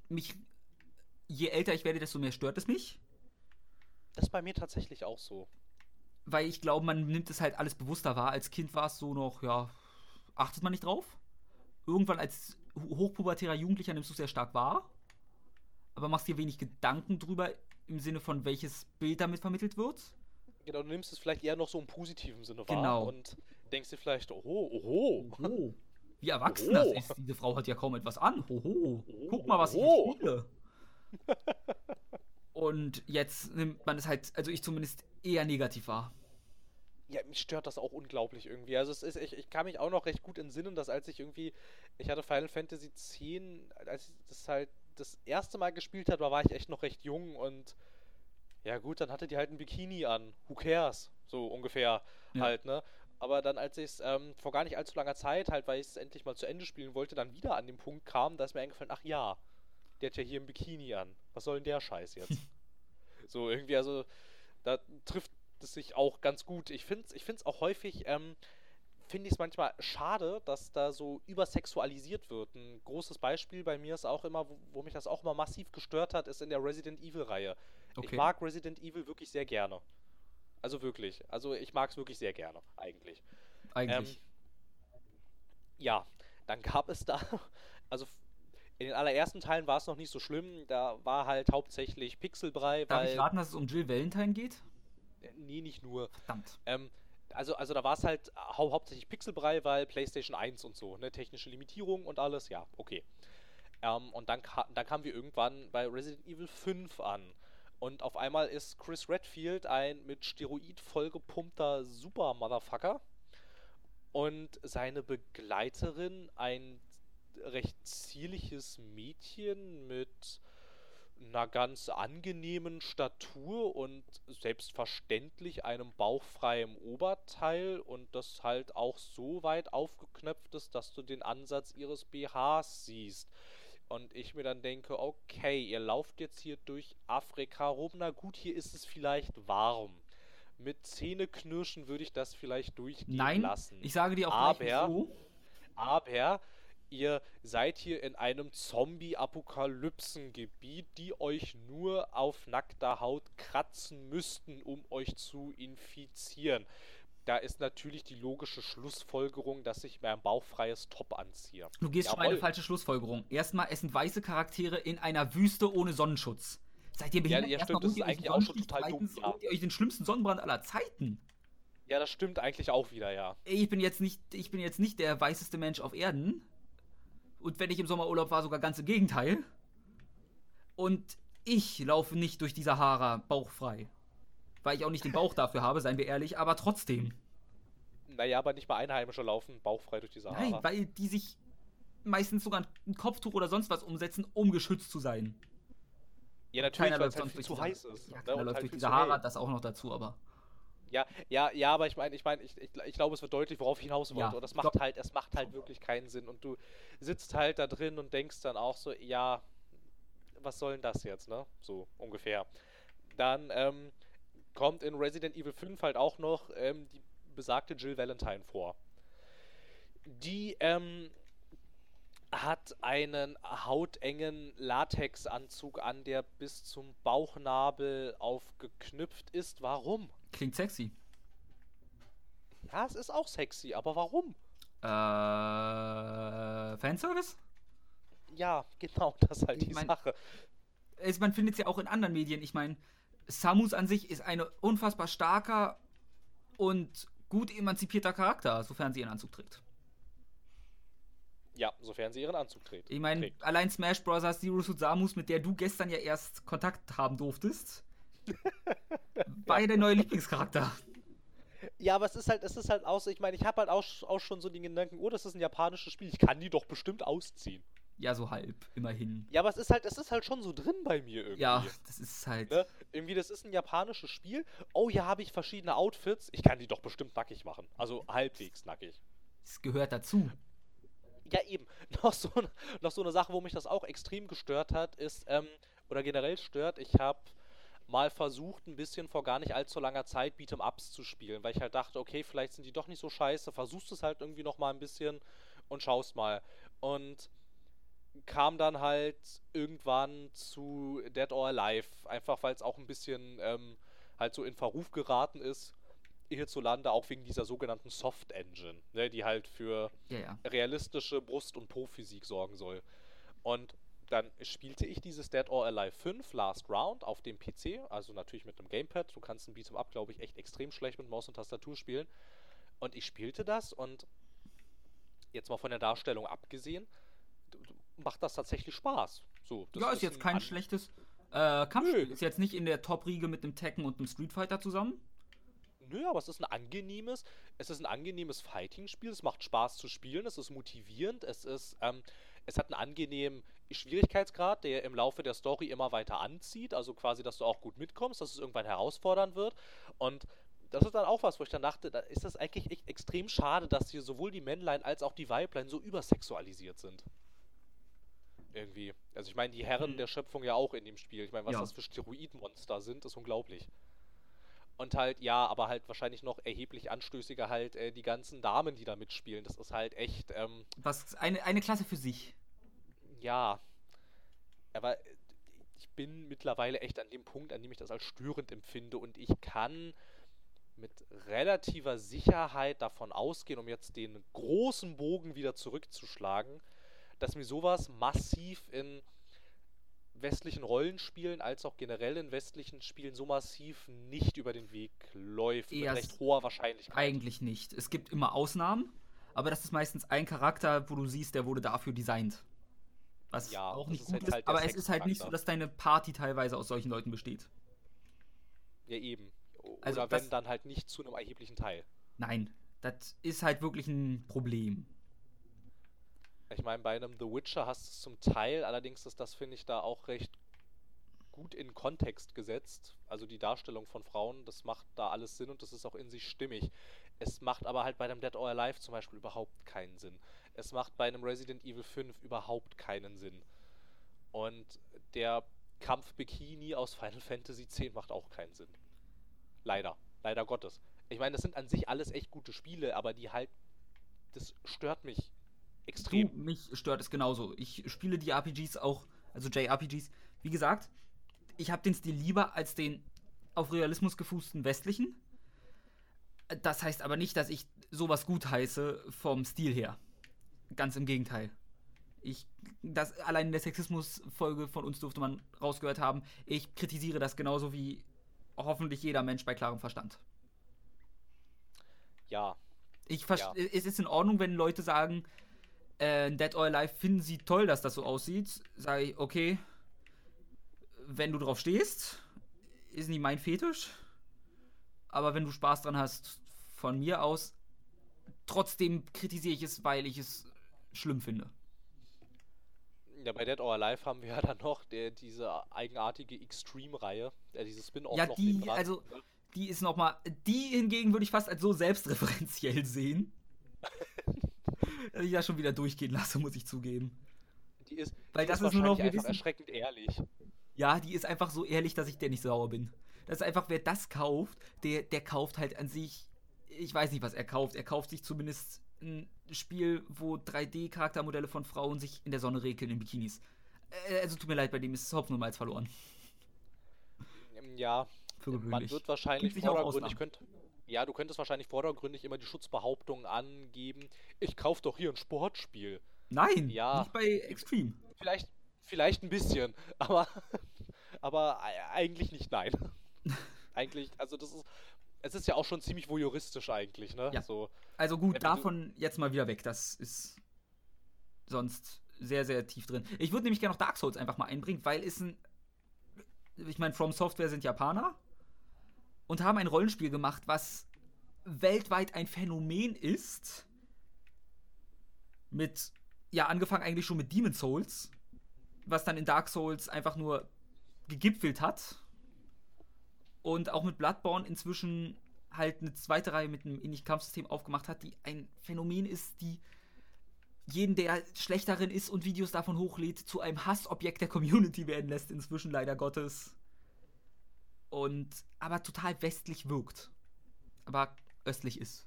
[SPEAKER 1] mich je älter ich werde, desto mehr stört es mich,
[SPEAKER 2] das ist bei mir tatsächlich auch so.
[SPEAKER 1] weil ich glaube, man nimmt es halt alles bewusster wahr. Als Kind war es so noch, ja, achtet man nicht drauf. Irgendwann als ho- hochpubertärer Jugendlicher nimmst du es sehr stark wahr, aber machst dir wenig Gedanken drüber im Sinne von welches Bild damit vermittelt wird.
[SPEAKER 2] Genau, du nimmst es vielleicht eher noch so im positiven Sinne wahr
[SPEAKER 1] Genau.
[SPEAKER 2] und denkst dir vielleicht, oho, oho.
[SPEAKER 1] Oh, wie erwachsen das
[SPEAKER 2] Oh.
[SPEAKER 1] ist. Diese Frau hat ja kaum etwas an. Hoho. Guck mal, was ich
[SPEAKER 2] Oh.
[SPEAKER 1] hier spiele. Und jetzt nimmt man es halt, also ich zumindest eher negativ wahr.
[SPEAKER 2] Ja, mich stört das auch unglaublich irgendwie. Also es ist, ich, ich kann mich auch noch recht gut entsinnen, dass als ich irgendwie, ich hatte Final Fantasy X, als ich das halt das erste Mal gespielt habe, war ich echt noch recht jung und ja gut, dann hatte die halt ein Bikini an. Who cares? So ungefähr
[SPEAKER 1] Ja.
[SPEAKER 2] halt, ne? Aber dann, als ich es ähm, vor gar nicht allzu langer Zeit, halt, weil ich es endlich mal zu Ende spielen wollte, dann wieder an den Punkt kam, da ist mir eingefallen, ach ja, der hat ja hier ein Bikini an. Was soll denn der Scheiß jetzt? so, irgendwie, also, da trifft es sich auch ganz gut. Ich finde es ich find's auch häufig, ähm, finde ich es manchmal schade, dass da so übersexualisiert wird. Ein großes Beispiel bei mir ist auch immer, wo, wo mich das auch immer massiv gestört hat, ist in der Resident Evil-Reihe. Ich
[SPEAKER 1] Okay.
[SPEAKER 2] mag Resident Evil wirklich sehr gerne. Also wirklich. Also ich mag es wirklich sehr gerne, eigentlich.
[SPEAKER 1] Eigentlich.
[SPEAKER 2] Ähm, ja, dann gab es da, also in den allerersten Teilen war es noch nicht so schlimm. Da war halt hauptsächlich Pixelbrei,
[SPEAKER 1] Darf
[SPEAKER 2] weil.
[SPEAKER 1] ich raten, dass es um Jill Valentine geht?
[SPEAKER 2] Äh, Nee, nicht nur.
[SPEAKER 1] Verdammt.
[SPEAKER 2] Ähm, also, also da war es halt hau hauptsächlich Pixelbrei, weil PlayStation 1 und so, ne, technische Limitierung und alles, ja, okay. Ähm, und dann, ka dann kamen wir irgendwann bei Resident Evil 5 an. Und auf einmal ist Chris Redfield ein mit Steroid vollgepumpter Super-Motherfucker. Und seine Begleiterin ein recht zierliches Mädchen mit einer ganz angenehmen Statur und selbstverständlich einem bauchfreien Oberteil und das halt auch so weit aufgeknöpft ist, dass du den Ansatz ihres BHs siehst. Und ich mir dann denke, okay, ihr lauft jetzt hier durch Afrika rum, na gut, hier ist es vielleicht warm. Mit Zähneknirschen würde ich das vielleicht durchgehen
[SPEAKER 1] Nein,
[SPEAKER 2] lassen.
[SPEAKER 1] ich sage dir auch
[SPEAKER 2] aber,
[SPEAKER 1] wieso.
[SPEAKER 2] aber ihr seid hier in einem Zombie-Apokalypsen-Gebiet, die euch nur auf nackter Haut kratzen müssten, um euch zu infizieren. Da ist natürlich die logische Schlussfolgerung, dass ich mir ein bauchfreies Top anziehe.
[SPEAKER 1] Du gehst schon
[SPEAKER 2] Jawohl.
[SPEAKER 1] eine falsche Schlussfolgerung. Erstmal, es sind weiße Charaktere in einer Wüste ohne Sonnenschutz. Seid ihr behindert?
[SPEAKER 2] ja,
[SPEAKER 1] Erstmal
[SPEAKER 2] stimmt, das ist eigentlich auch schon total dumm, ja.
[SPEAKER 1] ihr euch den schlimmsten Sonnenbrand aller Zeiten.
[SPEAKER 2] Ja, das stimmt eigentlich auch wieder, ja.
[SPEAKER 1] Ich bin jetzt nicht, ich bin jetzt nicht der weißeste Mensch auf Erden. Und wenn ich im Sommerurlaub war, sogar ganz im Gegenteil. Und ich laufe nicht durch die Sahara bauchfrei. Weil ich auch nicht den Bauch dafür habe, seien wir ehrlich, aber trotzdem.
[SPEAKER 2] Naja, aber nicht mal Einheimische laufen bauchfrei durch die Sahara.
[SPEAKER 1] Nein, weil die sich meistens sogar ein Kopftuch oder sonst was umsetzen, um geschützt zu sein.
[SPEAKER 2] ja, natürlich, weil
[SPEAKER 1] läuft
[SPEAKER 2] es halt
[SPEAKER 1] sonst
[SPEAKER 2] viel
[SPEAKER 1] durch
[SPEAKER 2] zu
[SPEAKER 1] die
[SPEAKER 2] heiß
[SPEAKER 1] Sahara.
[SPEAKER 2] ist.
[SPEAKER 1] Ja,
[SPEAKER 2] ne,
[SPEAKER 1] läuft
[SPEAKER 2] halt
[SPEAKER 1] durch die Sahara, das auch noch dazu, aber.
[SPEAKER 2] Ja, ja, ja, aber ich meine, ich meine, ich, ich, ich glaube, es wird deutlich, worauf ich hinaus wollte.
[SPEAKER 1] Ja,
[SPEAKER 2] und das macht
[SPEAKER 1] glaub-
[SPEAKER 2] halt, es macht halt wirklich keinen Sinn. Und du sitzt halt da drin und denkst dann auch so, ja, was soll denn das jetzt, ne? So ungefähr. Dann ähm, kommt in Resident Evil 5 halt auch noch ähm, die besagte Jill Valentine vor. Die ähm, hat einen hautengen Latexanzug an, der bis zum Bauchnabel aufgeknüpft ist. Warum?
[SPEAKER 1] Klingt sexy.
[SPEAKER 2] Ja, es ist auch sexy, aber warum?
[SPEAKER 1] Äh. Fanservice?
[SPEAKER 2] Ja, genau, das ist halt
[SPEAKER 1] Ich
[SPEAKER 2] die
[SPEAKER 1] mein-
[SPEAKER 2] Sache.
[SPEAKER 1] Es, man findet es ja auch in anderen Medien. Ich meine, Samus an sich ist ein unfassbar starker und gut emanzipierter Charakter, sofern sie ihren Anzug trägt.
[SPEAKER 2] Ja, sofern sie ihren Anzug trägt.
[SPEAKER 1] Ich meine, allein Smash Bros. Zero Suit Samus, mit der du gestern ja erst Kontakt haben durftest, der neue Lieblingscharakter.
[SPEAKER 2] Ja, aber es ist halt, es ist halt auch so, ich meine, ich habe halt auch, auch schon so den Gedanken, oh, das ist ein japanisches Spiel, ich kann die doch bestimmt ausziehen.
[SPEAKER 1] Ja, so halb, immerhin.
[SPEAKER 2] Ja, aber es ist halt, es ist halt schon so drin bei mir irgendwie.
[SPEAKER 1] Ja, das ist halt.
[SPEAKER 2] Ne? Irgendwie, das ist ein japanisches Spiel. Oh, hier habe ich verschiedene Outfits. Ich kann die doch bestimmt nackig machen. Also halbwegs nackig.
[SPEAKER 1] Es gehört dazu.
[SPEAKER 2] Ja, eben. Noch so, noch so eine Sache, wo mich das auch extrem gestört hat, ist, ähm, oder generell stört, ich habe mal versucht, ein bisschen vor gar nicht allzu langer Zeit Beat'em-Ups zu spielen, weil ich halt dachte, okay, vielleicht sind die doch nicht so scheiße, versuchst es halt irgendwie noch mal ein bisschen und schaust mal. Und kam dann halt irgendwann zu Dead or Alive, einfach weil es auch ein bisschen ähm, halt so in Verruf geraten ist hierzulande, auch wegen dieser sogenannten Soft Engine, ne, die halt für
[SPEAKER 1] Ja, ja.
[SPEAKER 2] realistische Brust- und Po-Physik sorgen soll. Und dann spielte ich dieses Dead or Alive 5 Last Round auf dem PC, also natürlich mit einem Gamepad. Du kannst ein Beat'em Up, glaube ich, echt extrem schlecht mit Maus und Tastatur spielen. Und ich spielte das und jetzt mal von der Darstellung abgesehen, macht das tatsächlich Spaß. So, das
[SPEAKER 1] ja, ist jetzt
[SPEAKER 2] ein
[SPEAKER 1] kein schlechtes äh, Kampfspiel.
[SPEAKER 2] Nö.
[SPEAKER 1] Ist jetzt nicht in der Top-Riege mit einem Tekken und einem Street Fighter zusammen.
[SPEAKER 2] Nö, aber es ist ein angenehmes, es ist ein angenehmes Fighting-Spiel, es macht Spaß zu spielen, es ist motivierend, es ist, ähm, es hat einen angenehmen Schwierigkeitsgrad, der im Laufe der Story immer weiter anzieht, also quasi, dass du auch gut mitkommst, dass es irgendwann herausfordernd wird und das ist dann auch was, wo ich dann dachte, da ist das eigentlich echt extrem schade, dass hier sowohl die Männlein als auch die Weiblein so übersexualisiert sind. Irgendwie. Also ich meine, die Herren
[SPEAKER 1] Hm.
[SPEAKER 2] der Schöpfung ja auch in dem Spiel. Ich meine, was
[SPEAKER 1] Ja.
[SPEAKER 2] das für Steroidmonster sind, ist unglaublich. Und halt, ja, aber halt wahrscheinlich noch erheblich anstößiger halt äh, die ganzen Damen, die da mitspielen. Das ist halt echt, ähm,
[SPEAKER 1] Was eine, eine Klasse für sich.
[SPEAKER 2] Ja. Aber äh, ich bin mittlerweile echt an dem Punkt, an dem ich das als störend empfinde und ich kann mit relativer Sicherheit davon ausgehen, um jetzt den großen Bogen wieder zurückzuschlagen, dass mir sowas massiv in westlichen Rollenspielen als auch generell in westlichen Spielen so massiv nicht über den Weg läuft.
[SPEAKER 1] Eher
[SPEAKER 2] mit recht hoher Wahrscheinlichkeit.
[SPEAKER 1] Eigentlich nicht. Es gibt immer Ausnahmen, aber das ist meistens ein Charakter, wo du siehst, der wurde dafür designt. Was
[SPEAKER 2] Ja,
[SPEAKER 1] auch
[SPEAKER 2] das
[SPEAKER 1] nicht
[SPEAKER 2] ist
[SPEAKER 1] gut
[SPEAKER 2] halt
[SPEAKER 1] ist,
[SPEAKER 2] halt
[SPEAKER 1] aber es ist halt nicht so, dass deine Party teilweise aus solchen Leuten besteht.
[SPEAKER 2] Ja, eben.
[SPEAKER 1] Also
[SPEAKER 2] Oder
[SPEAKER 1] das-
[SPEAKER 2] wenn, dann halt nicht zu einem erheblichen Teil.
[SPEAKER 1] Nein, das ist halt wirklich ein Problem.
[SPEAKER 2] Ich meine, bei einem The Witcher hast du es zum Teil, allerdings ist das, finde ich, da auch recht gut in Kontext gesetzt. Also die Darstellung von Frauen, das macht da alles Sinn und das ist auch in sich stimmig. Es macht aber halt bei einem Dead or Alive zum Beispiel überhaupt keinen Sinn. Es macht bei einem Resident Evil 5 überhaupt keinen Sinn. Und der Kampf Bikini aus Final Fantasy X macht auch keinen Sinn. Leider. Leider Gottes. Ich meine, das sind an sich alles echt gute Spiele, aber die halt. Das stört mich
[SPEAKER 1] Du,
[SPEAKER 2] extrem.
[SPEAKER 1] mich stört es genauso. Ich spiele die RPGs auch, also JRPGs. Wie gesagt, ich habe den Stil lieber als den auf Realismus gefußten westlichen. Das heißt aber nicht, dass ich sowas gut heiße vom Stil her. Ganz im Gegenteil. Ich, das, allein in der Sexismus-Folge von uns durfte man rausgehört haben, ich kritisiere das genauso wie hoffentlich jeder Mensch bei klarem Verstand.
[SPEAKER 2] Ja,
[SPEAKER 1] Ich
[SPEAKER 2] Ja.
[SPEAKER 1] Es ist in Ordnung, wenn Leute sagen, äh, Dead or Alive finden sie toll, dass das so aussieht. Sage ich, okay, wenn du drauf stehst, ist nicht mein Fetisch. Aber wenn du Spaß dran hast, von mir aus, trotzdem kritisiere ich es, weil ich es schlimm finde.
[SPEAKER 2] ja, bei Dead or Alive haben wir ja dann noch der, diese eigenartige Extreme-Reihe, äh, dieses Spin-off
[SPEAKER 1] Ja,
[SPEAKER 2] noch
[SPEAKER 1] die, also, die ist nochmal, die hingegen würde ich fast als so selbstreferenziell sehen. dass ich das schon wieder durchgehen lasse, muss ich zugeben.
[SPEAKER 2] die ist,
[SPEAKER 1] weil
[SPEAKER 2] die
[SPEAKER 1] das
[SPEAKER 2] ist
[SPEAKER 1] ist nur noch-
[SPEAKER 2] einfach
[SPEAKER 1] wissen-
[SPEAKER 2] erschreckend ehrlich.
[SPEAKER 1] Ja, die ist einfach so ehrlich, dass ich der nicht sauer bin. Das ist einfach, wer das kauft, der, der kauft halt an sich. Ich weiß nicht, was er kauft. Er kauft sich zumindest ein Spiel, wo 3D-Charaktermodelle von Frauen sich in der Sonne regeln in Bikinis. Äh, Also tut mir leid, bei dem ist Hopfen und Malz verloren.
[SPEAKER 2] Ähm, Ja,
[SPEAKER 1] Für
[SPEAKER 2] man wird wahrscheinlich vordergründig, könnt, ja, du könntest wahrscheinlich vordergründig immer die Schutzbehauptung angeben, ich kauf doch hier ein Sportspiel.
[SPEAKER 1] Nein,
[SPEAKER 2] Ja.
[SPEAKER 1] nicht bei Extreme.
[SPEAKER 2] Vielleicht, vielleicht ein bisschen, aber, aber eigentlich nicht, nein. eigentlich, also das ist, es ist ja auch schon ziemlich voyeuristisch eigentlich, ne?
[SPEAKER 1] Ja.
[SPEAKER 2] So,
[SPEAKER 1] Also gut, davon jetzt mal wieder weg. Das ist sonst sehr, sehr tief drin. Ich würde nämlich gerne noch Dark Souls einfach mal einbringen, weil es ein. Ich meine, From Software sind Japaner und haben ein Rollenspiel gemacht, was weltweit ein Phänomen ist. Mit, ja, angefangen eigentlich schon mit Demon Souls, was dann in Dark Souls einfach nur gegipfelt hat. Und auch mit Bloodborne inzwischen halt eine zweite Reihe mit einem ähnlichen Kampfsystem aufgemacht hat, die ein Phänomen ist, die jeden, der schlecht darin ist und Videos davon hochlädt, zu einem Hassobjekt der Community werden lässt, inzwischen leider Gottes. Und aber total westlich wirkt. Aber östlich ist.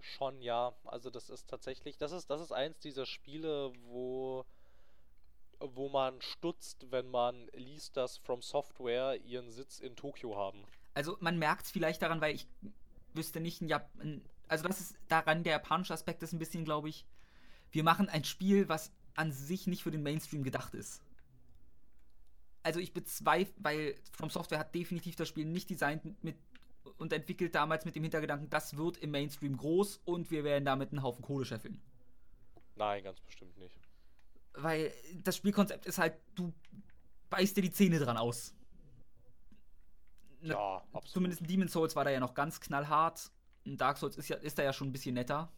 [SPEAKER 2] Schon, ja. Also das ist tatsächlich, das ist, das ist eins dieser Spiele, wo, wo man stutzt, wenn man liest, dass From Software ihren Sitz in Tokio haben.
[SPEAKER 1] Also man merkt es vielleicht daran, weil ich wüsste nicht, ein Jap also das ist daran, der japanische Aspekt ist ein bisschen, glaube ich, wir machen ein Spiel, was an sich nicht für den Mainstream gedacht ist. Also ich bezweifle, weil From Software hat definitiv das Spiel nicht designt mit und entwickelt damals mit dem Hintergedanken, das wird im Mainstream groß und wir werden damit einen Haufen Kohle scheffeln.
[SPEAKER 2] Nein, ganz bestimmt nicht.
[SPEAKER 1] Weil das Spielkonzept ist halt, du beißt dir die Zähne dran aus. Na,
[SPEAKER 2] Ja, absolut.
[SPEAKER 1] Zumindest in Demon Souls war da ja noch ganz knallhart. In Dark Souls ist, ja, ist da ja schon ein bisschen netter.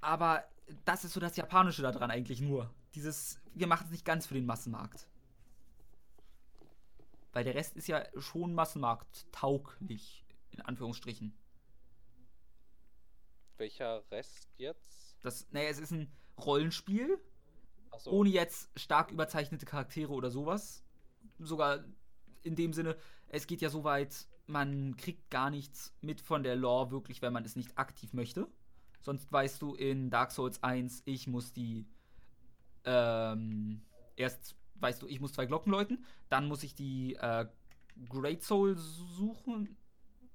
[SPEAKER 1] Aber das ist so das Japanische daran eigentlich nur. Dieses, wir machen es nicht ganz für den Massenmarkt. Weil der Rest ist ja schon Massenmarkt tauglich, in Anführungsstrichen.
[SPEAKER 2] Welcher Rest jetzt?
[SPEAKER 1] Das, naja, es ist ein Rollenspiel,
[SPEAKER 2] Achso.
[SPEAKER 1] ohne jetzt stark überzeichnete Charaktere oder sowas. Sogar in dem Sinne, es geht ja so weit, man kriegt gar nichts mit von der Lore wirklich, wenn man es nicht aktiv möchte. Sonst weißt du in Dark Souls 1, ich muss die ähm, erst weißt du, ich muss zwei Glocken läuten, dann muss ich die äh, Great Soul suchen,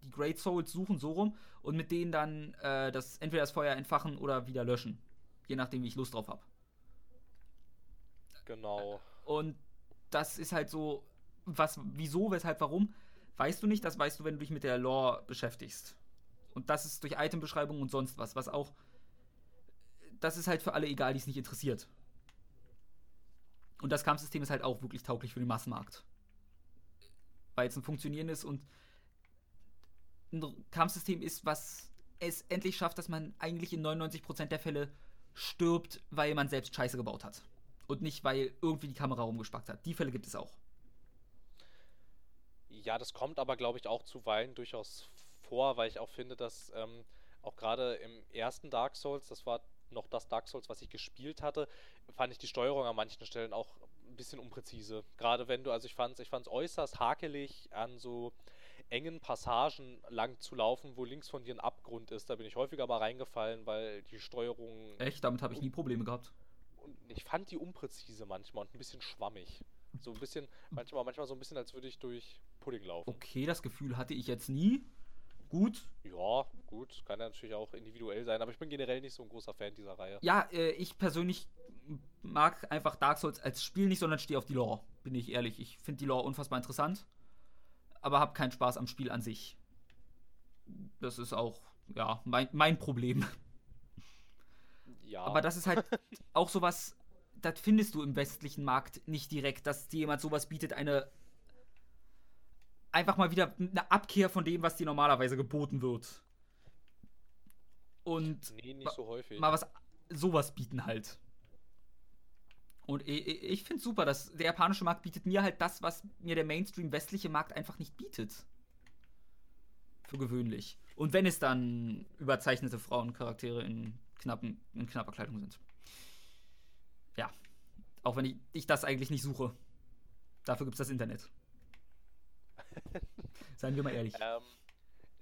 [SPEAKER 1] die Great Souls suchen, so rum, und mit denen dann äh, das entweder das Feuer entfachen oder wieder löschen. Je nachdem, wie ich Lust drauf habe.
[SPEAKER 2] Genau.
[SPEAKER 1] Und das ist halt so, was, wieso, weshalb, warum, weißt du nicht, das weißt du, wenn du dich mit der Lore beschäftigst. Und das ist durch Itembeschreibung und sonst was, was auch, das ist halt für alle egal, die es nicht interessiert. Und das Kampfsystem ist halt auch wirklich tauglich für den Massenmarkt. Weil es ein funktionierendes und ein Kampfsystem ist, was es endlich schafft, dass man eigentlich in 99% der Fälle stirbt, weil man selbst Scheiße gebaut hat. Und nicht, weil irgendwie die Kamera rumgespackt hat. Die Fälle gibt es auch.
[SPEAKER 2] Ja, das kommt aber, glaube ich, auch zuweilen durchaus vor, weil ich auch finde, dass ähm, auch gerade im ersten Dark Souls, das war noch das Dark Souls, was ich gespielt hatte, fand ich die Steuerung an manchen Stellen auch ein bisschen unpräzise. Gerade wenn du, also ich fand es ich fand's äußerst hakelig an so engen Passagen lang zu laufen, wo links von dir ein Abgrund ist. Da bin ich häufiger mal reingefallen, weil die Steuerung.
[SPEAKER 1] Echt? Damit habe ich nie Probleme gehabt.
[SPEAKER 2] Und ich fand die unpräzise manchmal und ein bisschen schwammig. So ein bisschen, manchmal, manchmal so ein bisschen, als würde ich durch Pudding laufen.
[SPEAKER 1] Okay, das Gefühl hatte ich jetzt nie. Gut.
[SPEAKER 2] Ja, gut. Kann ja natürlich auch individuell sein, aber ich bin generell nicht so ein großer Fan dieser Reihe.
[SPEAKER 1] Ja, äh, ich persönlich mag einfach Dark Souls als Spiel nicht, sondern stehe auf die Lore. Bin ich ehrlich. Ich finde die Lore unfassbar interessant aber habe keinen Spaß am Spiel an sich. Das ist auch, ja, mein, mein Problem. Ja. Aber das ist halt auch sowas, das findest du im westlichen Markt nicht direkt, dass dir jemand sowas bietet, eine einfach mal wieder eine Abkehr von dem, was dir normalerweise geboten wird. Und
[SPEAKER 2] nee, nicht so häufig.
[SPEAKER 1] mal was sowas bieten halt. Und ich, ich finde es super, dass der japanische Markt bietet mir halt das, was mir der Mainstream westliche Markt einfach nicht bietet. Für gewöhnlich. Und wenn es dann überzeichnete Frauencharaktere in, knappen, in knapper Kleidung sind. Ja. Auch wenn ich, ich das eigentlich nicht suche. Dafür gibt es das Internet. Seien wir mal ehrlich.
[SPEAKER 2] Ähm,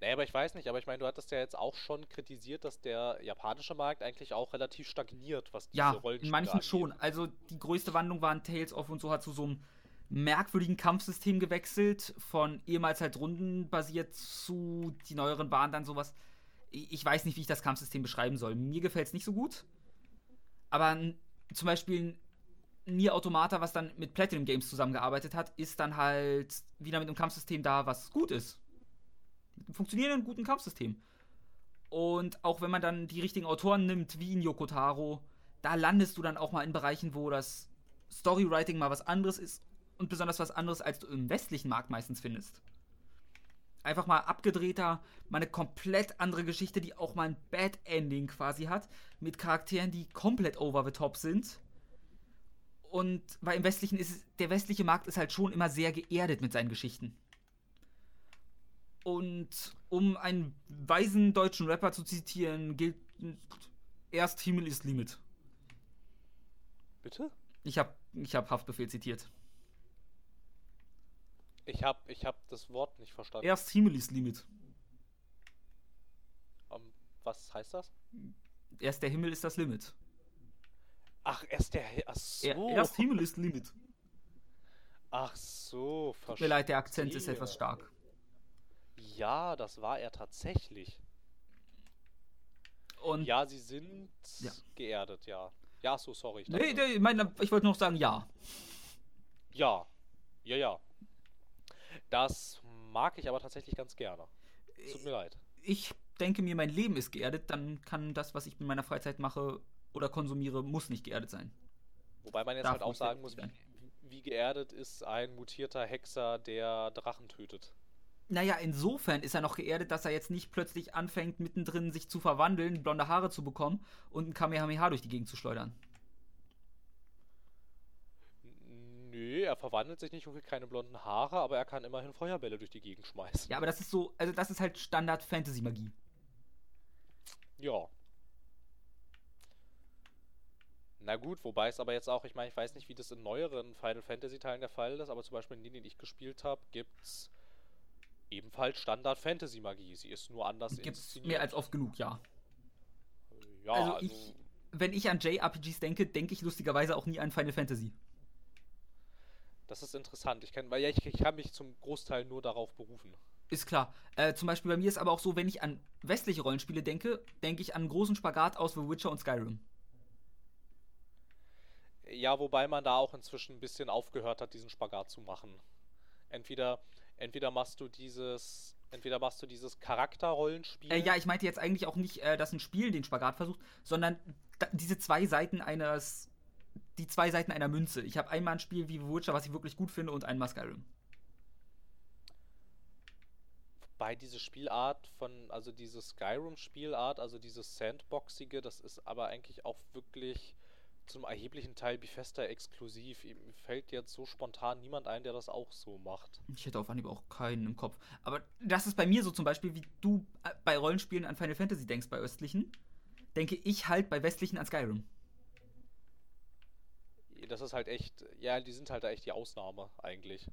[SPEAKER 2] Nee, aber ich weiß nicht, aber ich meine, du hattest ja jetzt auch schon kritisiert, dass der japanische Markt eigentlich auch relativ stagniert, was diese
[SPEAKER 1] ja,
[SPEAKER 2] Rollenspiele
[SPEAKER 1] in manchen angeht. schon. Also die größte Wandlung war in Tales of und so hat zu so einem merkwürdigen Kampfsystem gewechselt, von ehemals halt rundenbasiert zu die neueren waren dann sowas. Ich weiß nicht, wie ich das Kampfsystem beschreiben soll. Mir gefällt es nicht so gut. Aber zum Beispiel Nier Automata, was dann mit Platinum Games zusammengearbeitet hat, ist dann halt wieder mit einem Kampfsystem da, was gut ist mit einem funktionierenden, guten Kampfsystem. Und auch wenn man dann die richtigen Autoren nimmt, wie in Yokotaro, da landest du dann auch mal in Bereichen, wo das Storywriting mal was anderes ist und besonders was anderes, als du im westlichen Markt meistens findest. Einfach mal abgedrehter, mal eine komplett andere Geschichte, die auch mal ein Bad Ending quasi hat, mit Charakteren, die komplett over the top sind. Und weil im westlichen ist es, der westliche Markt ist halt schon immer sehr geerdet mit seinen Geschichten. Und um einen weisen deutschen Rapper zu zitieren, gilt erst Himmel ist Limit.
[SPEAKER 2] Bitte?
[SPEAKER 1] Ich habe ich hab Haftbefehl zitiert.
[SPEAKER 2] Ich habe ich hab das Wort nicht verstanden.
[SPEAKER 1] Erst Himmel ist Limit.
[SPEAKER 2] Um, was heißt das?
[SPEAKER 1] Erst der Himmel ist das Limit.
[SPEAKER 2] Ach, erst der. Ach so.
[SPEAKER 1] Er, erst Himmel ist Limit.
[SPEAKER 2] Ach so,
[SPEAKER 1] verstehe. Tut mir leid, der Akzent ist etwas stark.
[SPEAKER 2] Ja, das war er tatsächlich.
[SPEAKER 1] Und
[SPEAKER 2] ja, sie sind ja. geerdet, ja. Ja, so, sorry.
[SPEAKER 1] Ich nee, nee, ich, mein, ich wollte noch sagen, ja.
[SPEAKER 2] Ja. Ja, ja. Das mag ich aber tatsächlich ganz gerne. Tut mir leid.
[SPEAKER 1] Ich denke mir, mein Leben ist geerdet, dann kann das, was ich in meiner Freizeit mache oder konsumiere, muss nicht geerdet sein.
[SPEAKER 2] Wobei man jetzt Darf halt auch sagen muss, wie, wie geerdet ist ein mutierter Hexer, der Drachen tötet.
[SPEAKER 1] Naja, insofern ist er noch geerdet, dass er jetzt nicht plötzlich anfängt, mittendrin sich zu verwandeln, blonde Haare zu bekommen und ein Kamehameha durch die Gegend zu schleudern.
[SPEAKER 2] Nö, er verwandelt sich nicht und kriegt keine blonden Haare, aber er kann immerhin Feuerbälle durch die Gegend schmeißen.
[SPEAKER 1] Ja, aber das ist so, also das ist halt Standard-Fantasy-Magie.
[SPEAKER 2] Ja. Na gut, wobei es aber jetzt auch, ich meine, ich weiß nicht, wie das in neueren Final Fantasy-Teilen der Fall ist, aber zum Beispiel in denen, die ich gespielt habe, gibt's ebenfalls Standard-Fantasy-Magie. Sie ist nur anders
[SPEAKER 1] Gibt's inszeniert. mehr als oft genug, ja.
[SPEAKER 2] Ja,
[SPEAKER 1] also, also ich, wenn ich an JRPGs denke, denke ich lustigerweise auch nie an Final Fantasy.
[SPEAKER 2] Das ist interessant. Ich kann, weil ja, ich, ich kann mich zum Großteil nur darauf berufen.
[SPEAKER 1] Ist klar. Äh, zum Beispiel bei mir ist aber auch so, wenn ich an westliche Rollenspiele denke, denke ich an einen großen Spagat aus The Witcher und Skyrim.
[SPEAKER 2] Ja, wobei man da auch inzwischen ein bisschen aufgehört hat, diesen Spagat zu machen. Entweder, entweder machst du dieses, entweder machst du dieses Charakterrollenspiel.
[SPEAKER 1] Äh, ja, ich meinte jetzt eigentlich auch nicht, äh, dass ein Spiel den Spagat versucht, sondern diese zwei Seiten eines, die zwei Seiten einer Münze. Ich habe einmal ein Spiel wie Witcher, was ich wirklich gut finde, und einmal Skyrim.
[SPEAKER 2] Bei diese Spielart von, also diese Skyrim-Spielart, also dieses Sandboxige, das ist aber eigentlich auch wirklich zum erheblichen Teil Bethesda exklusiv. Mir fällt jetzt so spontan niemand ein, der das auch so macht.
[SPEAKER 1] Ich hätte auf Anhieb auch keinen im Kopf. Aber das ist bei mir so zum Beispiel, wie du äh, bei Rollenspielen an Final Fantasy denkst, bei östlichen, denke ich halt bei westlichen an Skyrim.
[SPEAKER 2] Das ist halt echt, ja, die sind halt da echt die Ausnahme eigentlich.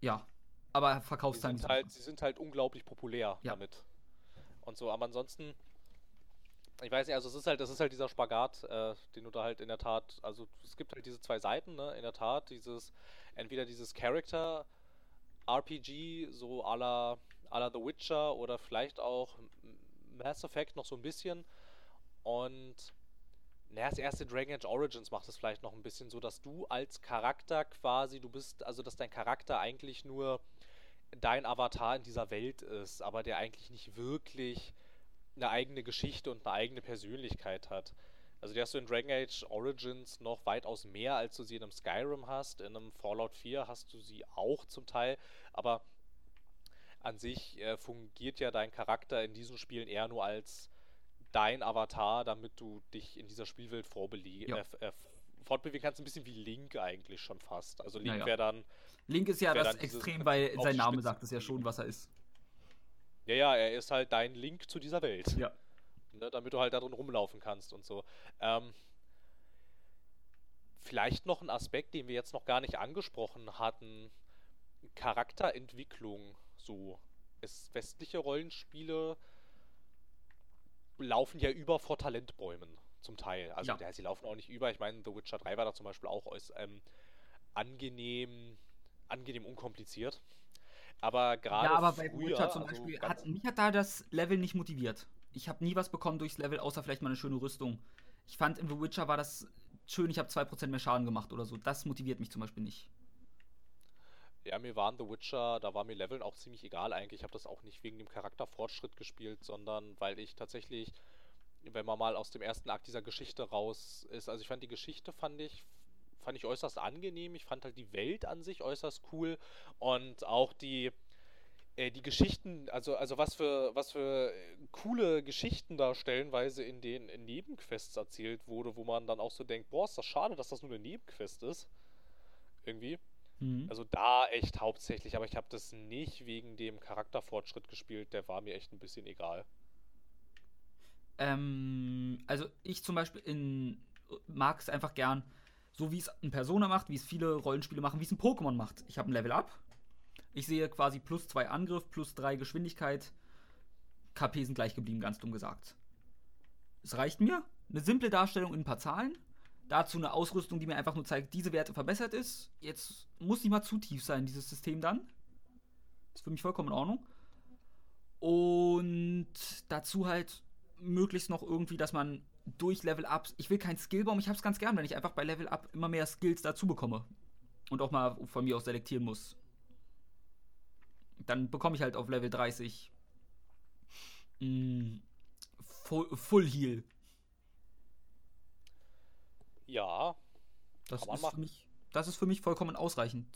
[SPEAKER 1] Ja, aber
[SPEAKER 2] Sie
[SPEAKER 1] Verkaufszahlen.
[SPEAKER 2] sind halt, sie sind halt unglaublich populär
[SPEAKER 1] Ja.
[SPEAKER 2] damit. Und so, aber ansonsten, ich weiß nicht, also es ist halt, das ist halt dieser Spagat, äh, den du da halt in der Tat, also es gibt halt diese zwei Seiten, ne, in der Tat, dieses, entweder dieses Character RPG, so à la, à la The Witcher oder vielleicht auch Mass Effect noch so ein bisschen. Und naja, das erste Dragon Age Origins macht es vielleicht noch ein bisschen so, dass du als Charakter quasi, du bist, also dass dein Charakter eigentlich nur dein Avatar in dieser Welt ist, aber der eigentlich nicht wirklich eine eigene Geschichte und eine eigene Persönlichkeit hat. Also die hast du in Dragon Age Origins noch weitaus mehr, als du sie in einem Skyrim hast. In einem Fallout 4 hast du sie auch zum Teil, aber an sich äh, fungiert ja dein Charakter in diesen Spielen eher nur als dein Avatar, damit du dich in dieser Spielwelt
[SPEAKER 1] Ja.
[SPEAKER 2] äh, äh, fortbewegen kannst. Ein bisschen wie Link eigentlich schon fast. Also Link
[SPEAKER 1] Naja.
[SPEAKER 2] wäre dann
[SPEAKER 1] Link ist ja das Extrem, weil sein Name sagt es ja schon, was er ist.
[SPEAKER 2] Ja, ja, er ist halt dein Link zu dieser Welt.
[SPEAKER 1] Ja.
[SPEAKER 2] Ne, damit du halt da drin rumlaufen kannst und so. Ähm, vielleicht noch ein Aspekt, den wir jetzt noch gar nicht angesprochen hatten. Charakterentwicklung. So. Es, westliche Rollenspiele laufen ja über vor Talentbäumen. Zum Teil. Also
[SPEAKER 1] Ja.
[SPEAKER 2] ja, sie laufen auch nicht über. Ich meine, The Witcher 3 war da zum Beispiel auch ähm, angenehm, angenehm unkompliziert. Aber gerade
[SPEAKER 1] Ja, aber bei Witcher zum
[SPEAKER 2] also
[SPEAKER 1] Beispiel,
[SPEAKER 2] ganz
[SPEAKER 1] hat, mich hat da das Level nicht motiviert. Ich habe nie was bekommen durchs Level, außer vielleicht mal eine schöne Rüstung. Ich fand, in The Witcher war das schön, ich habe 2% mehr Schaden gemacht oder so. Das motiviert mich zum Beispiel nicht.
[SPEAKER 2] Ja, mir waren The Witcher, da war mir Leveln auch ziemlich egal eigentlich. Ich habe das auch nicht wegen dem Charakterfortschritt gespielt, sondern weil ich tatsächlich, wenn man mal aus dem ersten Akt dieser Geschichte raus ist, also ich fand die Geschichte, fand ich, fand ich äußerst angenehm. Ich fand halt die Welt an sich äußerst cool und auch die, äh, die Geschichten, also, also was für, was für äh, coole Geschichten da stellenweise in den in Nebenquests erzählt wurde, wo man dann auch so denkt, boah, ist das schade, dass das nur eine Nebenquest ist. Irgendwie.
[SPEAKER 1] Mhm.
[SPEAKER 2] Also da echt hauptsächlich, aber ich habe das nicht wegen dem Charakterfortschritt gespielt, der war mir echt ein bisschen egal.
[SPEAKER 1] Ähm, also ich zum Beispiel in, mag es einfach gern, so wie es ein Persona macht, wie es viele Rollenspiele machen, wie es ein Pokémon macht. Ich habe ein Level Up. Ich sehe quasi plus 2 Angriff, plus 3 Geschwindigkeit. KP sind gleich geblieben, ganz dumm gesagt. Es reicht mir. Eine simple Darstellung in ein paar Zahlen. Dazu eine Ausrüstung, die mir einfach nur zeigt, diese Werte verbessert ist. Jetzt muss nicht mal zu tief sein, dieses System dann. Ist für mich vollkommen in Ordnung. Und dazu halt möglichst noch irgendwie, dass man durch Level Ups, ich will keinen Skillbaum, ich hab's ganz gern, wenn ich einfach bei Level Up immer mehr Skills dazu bekomme. Und auch mal von mir aus selektieren muss. Dann bekomme ich halt auf Level 30 mh, Full, Full Heal.
[SPEAKER 2] Ja,
[SPEAKER 1] Das ist, für mich, das ist für mich vollkommen ausreichend.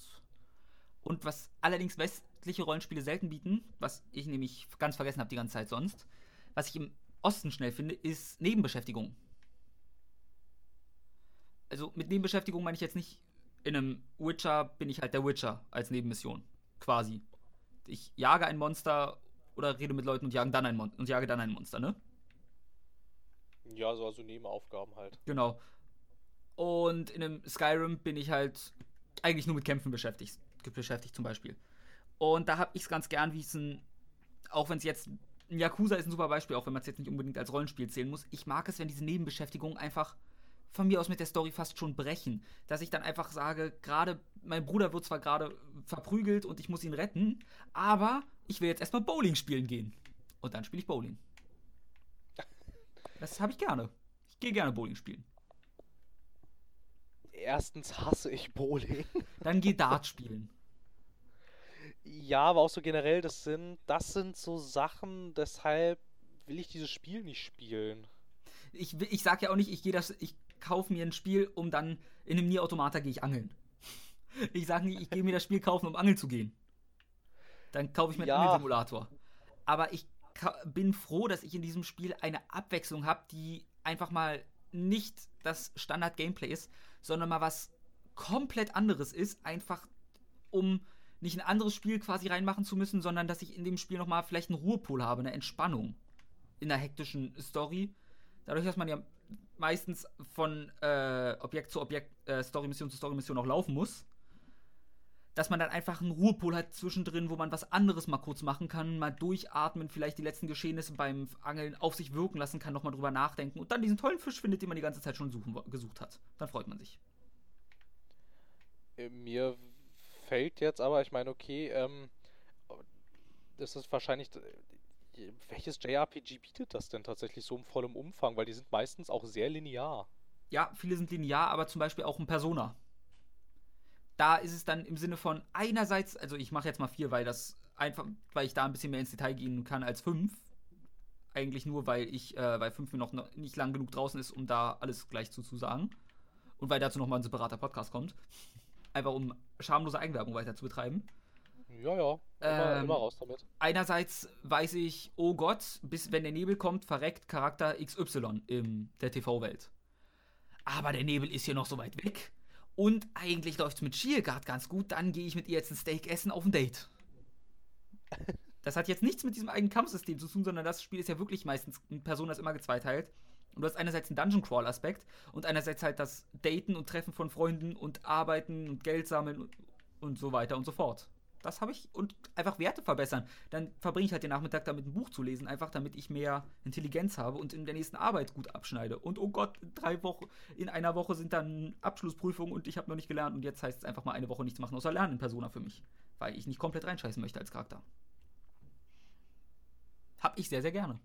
[SPEAKER 1] Und was allerdings westliche Rollenspiele selten bieten, was ich nämlich ganz vergessen habe die ganze Zeit sonst, was ich im Osten schnell finde, ist Nebenbeschäftigung. Also mit Nebenbeschäftigung meine ich jetzt nicht, in einem Witcher bin ich halt der Witcher als Nebenmission. Quasi. Ich jage ein Monster oder rede mit Leuten und, jagen dann ein Mon und jage dann ein Monster, ne?
[SPEAKER 2] ja, so also Nebenaufgaben halt.
[SPEAKER 1] Genau. Und in einem Skyrim bin ich halt eigentlich nur mit Kämpfen beschäftigt, beschäftigt zum Beispiel. Und da habe ich es ganz gern, wie es ein, auch wenn es jetzt, Yakuza ist ein super Beispiel, auch wenn man es jetzt nicht unbedingt als Rollenspiel zählen muss. Ich mag es, wenn diese Nebenbeschäftigungen einfach von mir aus mit der Story fast schon brechen. Dass ich dann einfach sage, gerade mein Bruder wird zwar gerade verprügelt und ich muss ihn retten, aber ich will jetzt erstmal Bowling spielen gehen. Und dann spiele ich Bowling. Das habe ich gerne. Ich gehe gerne Bowling spielen.
[SPEAKER 2] Erstens hasse ich Bowling.
[SPEAKER 1] Dann geh Dart spielen.
[SPEAKER 2] Ja, aber auch so generell, das sind, das sind so Sachen, deshalb will ich dieses Spiel nicht spielen.
[SPEAKER 1] Ich, ich sag ja auch nicht, ich gehe das, ich kaufe mir ein Spiel, um dann in einem Nier Automata gehe ich angeln. Ich sage nicht, ich gehe mir das Spiel kaufen, um angeln zu gehen. Dann kaufe ich mir einen
[SPEAKER 2] Ja.
[SPEAKER 1] Angelsimulator. Aber ich bin froh, dass ich in diesem Spiel eine Abwechslung habe, die einfach mal nicht das Standard-Gameplay ist, sondern mal was komplett anderes ist, einfach um nicht ein anderes Spiel quasi reinmachen zu müssen, sondern dass ich in dem Spiel nochmal vielleicht einen Ruhepol habe, eine Entspannung in der hektischen Story. Dadurch, dass man ja meistens von äh, Objekt zu Objekt, äh, Story-Mission zu Story-Mission auch laufen muss, dass man dann einfach einen Ruhepol hat zwischendrin, wo man was anderes mal kurz machen kann, mal durchatmen, vielleicht die letzten Geschehnisse beim Angeln auf sich wirken lassen kann, nochmal drüber nachdenken und dann diesen tollen Fisch findet, den man die ganze Zeit schon suchen, gesucht hat. Dann freut man sich.
[SPEAKER 2] Äh, Mir fällt jetzt aber, ich meine, okay, ähm, das ist wahrscheinlich. Welches JRPG bietet das denn tatsächlich so im vollem Umfang? Weil die sind meistens auch sehr linear.
[SPEAKER 1] Ja, viele sind linear, aber zum Beispiel auch ein Persona. Da ist es dann im Sinne von einerseits, also ich mache jetzt mal vier, weil das einfach, weil ich da ein bisschen mehr ins Detail gehen kann als fünf. Eigentlich nur, weil ich, äh, weil fünf mir noch nicht lang genug draußen ist, um da alles gleich zu, zu sagen. Und weil dazu nochmal ein separater Podcast kommt. Einfach um schamlose Eigenwerbung weiter zu betreiben.
[SPEAKER 2] Ja, ja. Immer,
[SPEAKER 1] Ähm,
[SPEAKER 2] immer raus damit.
[SPEAKER 1] Einerseits weiß ich, oh Gott, bis wenn der Nebel kommt, verreckt Charakter XY in der TV-Welt. Aber der Nebel ist hier noch so weit weg. Und eigentlich läuft es mit Shielgard ganz gut, dann gehe ich mit ihr jetzt ein Steak essen auf ein Date. Das hat jetzt nichts mit diesem eigenen Kampfsystem zu tun, sondern das Spiel ist ja wirklich meistens, Persona ist immer gezweiteilt. Und du hast einerseits einen Dungeon Crawl Aspekt und einerseits halt das Daten und Treffen von Freunden und Arbeiten und Geld sammeln und, so weiter und so fort. Das habe ich und einfach Werte verbessern. Dann verbringe ich halt den Nachmittag damit, ein Buch zu lesen, einfach damit ich mehr Intelligenz habe und in der nächsten Arbeit gut abschneide. Und oh Gott, drei Wochen, in einer Woche sind dann Abschlussprüfungen und ich habe noch nicht gelernt und jetzt heißt es einfach mal eine Woche nichts machen außer lernen in Persona für mich, weil ich nicht komplett reinscheißen möchte als Charakter. Hab ich sehr, sehr gerne.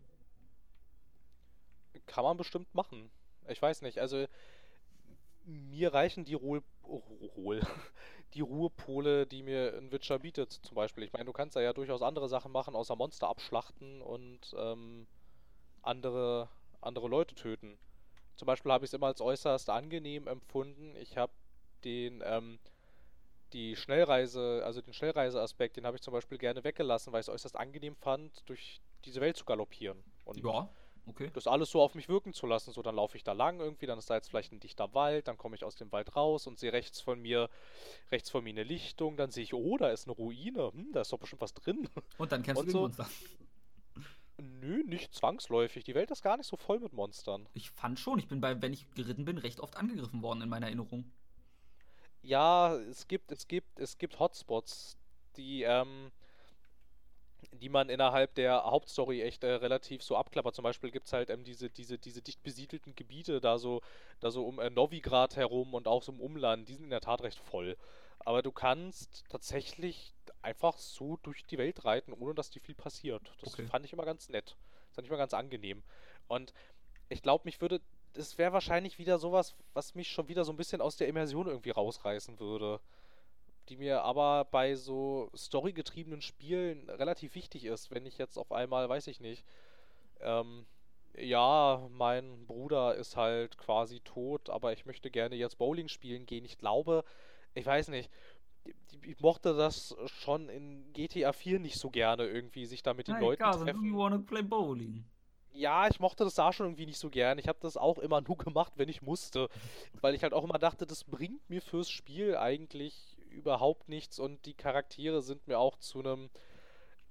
[SPEAKER 2] Kann man bestimmt machen. Ich weiß nicht, also mir reichen die Ruhe, die Ruhepole, die mir ein Witcher bietet, zum Beispiel. Ich meine, du kannst da ja durchaus andere Sachen machen, außer Monster abschlachten und ähm, andere, andere Leute töten. Zum Beispiel habe ich es immer als äußerst angenehm empfunden. Ich habe den, ähm, die Schnellreise, also den Schnellreiseaspekt, den habe ich zum Beispiel gerne weggelassen, weil ich es äußerst angenehm fand, durch diese Welt zu galoppieren. Und
[SPEAKER 1] Ja, okay.
[SPEAKER 2] das alles so auf mich wirken zu lassen. So, dann laufe ich da lang irgendwie, dann ist da jetzt vielleicht ein dichter Wald, dann komme ich aus dem Wald raus und sehe rechts von mir, rechts von mir eine Lichtung, dann sehe ich, oh, da ist eine Ruine, hm, da ist doch bestimmt was drin.
[SPEAKER 1] Und dann kennst
[SPEAKER 2] Und
[SPEAKER 1] du
[SPEAKER 2] so-
[SPEAKER 1] Monster.
[SPEAKER 2] Nö, nicht zwangsläufig. Die Welt ist gar nicht so voll mit Monstern.
[SPEAKER 1] Ich fand schon, ich bin bei, wenn ich geritten bin, recht oft angegriffen worden in meiner Erinnerung.
[SPEAKER 2] Ja, es gibt, es gibt, es gibt Hotspots, die, ähm, die man innerhalb der Hauptstory echt äh, relativ so abklappert. Zum Beispiel gibt es halt ähm, diese, diese, diese dicht besiedelten Gebiete da so, da so um äh, Novigrad herum und auch so im Umland, die sind in der Tat recht voll. Aber du kannst tatsächlich einfach so durch die Welt reiten, ohne dass dir viel passiert. Das
[SPEAKER 1] Okay.
[SPEAKER 2] fand ich immer ganz nett. Das fand ich immer ganz angenehm. Und ich glaube, mich würde, das wäre wahrscheinlich wieder sowas, was mich schon wieder so ein bisschen aus der Immersion irgendwie rausreißen würde. Die mir aber bei so storygetriebenen Spielen relativ wichtig ist, wenn ich jetzt auf einmal, weiß ich nicht, ähm, ja, mein Bruder ist halt quasi tot, aber ich möchte gerne jetzt Bowling spielen gehen. Ich glaube, ich weiß nicht, ich mochte das schon in GTA 4 nicht so gerne irgendwie, sich da mit den Leuten
[SPEAKER 1] cousin, do
[SPEAKER 2] treffen.
[SPEAKER 1] you wanna play bowling?
[SPEAKER 2] Ja, ich mochte das da schon irgendwie nicht so gern. Ich habe das auch immer nur gemacht, wenn ich musste. Weil ich halt auch immer dachte, das bringt mir fürs Spiel eigentlich überhaupt nichts und die Charaktere sind mir auch zu einem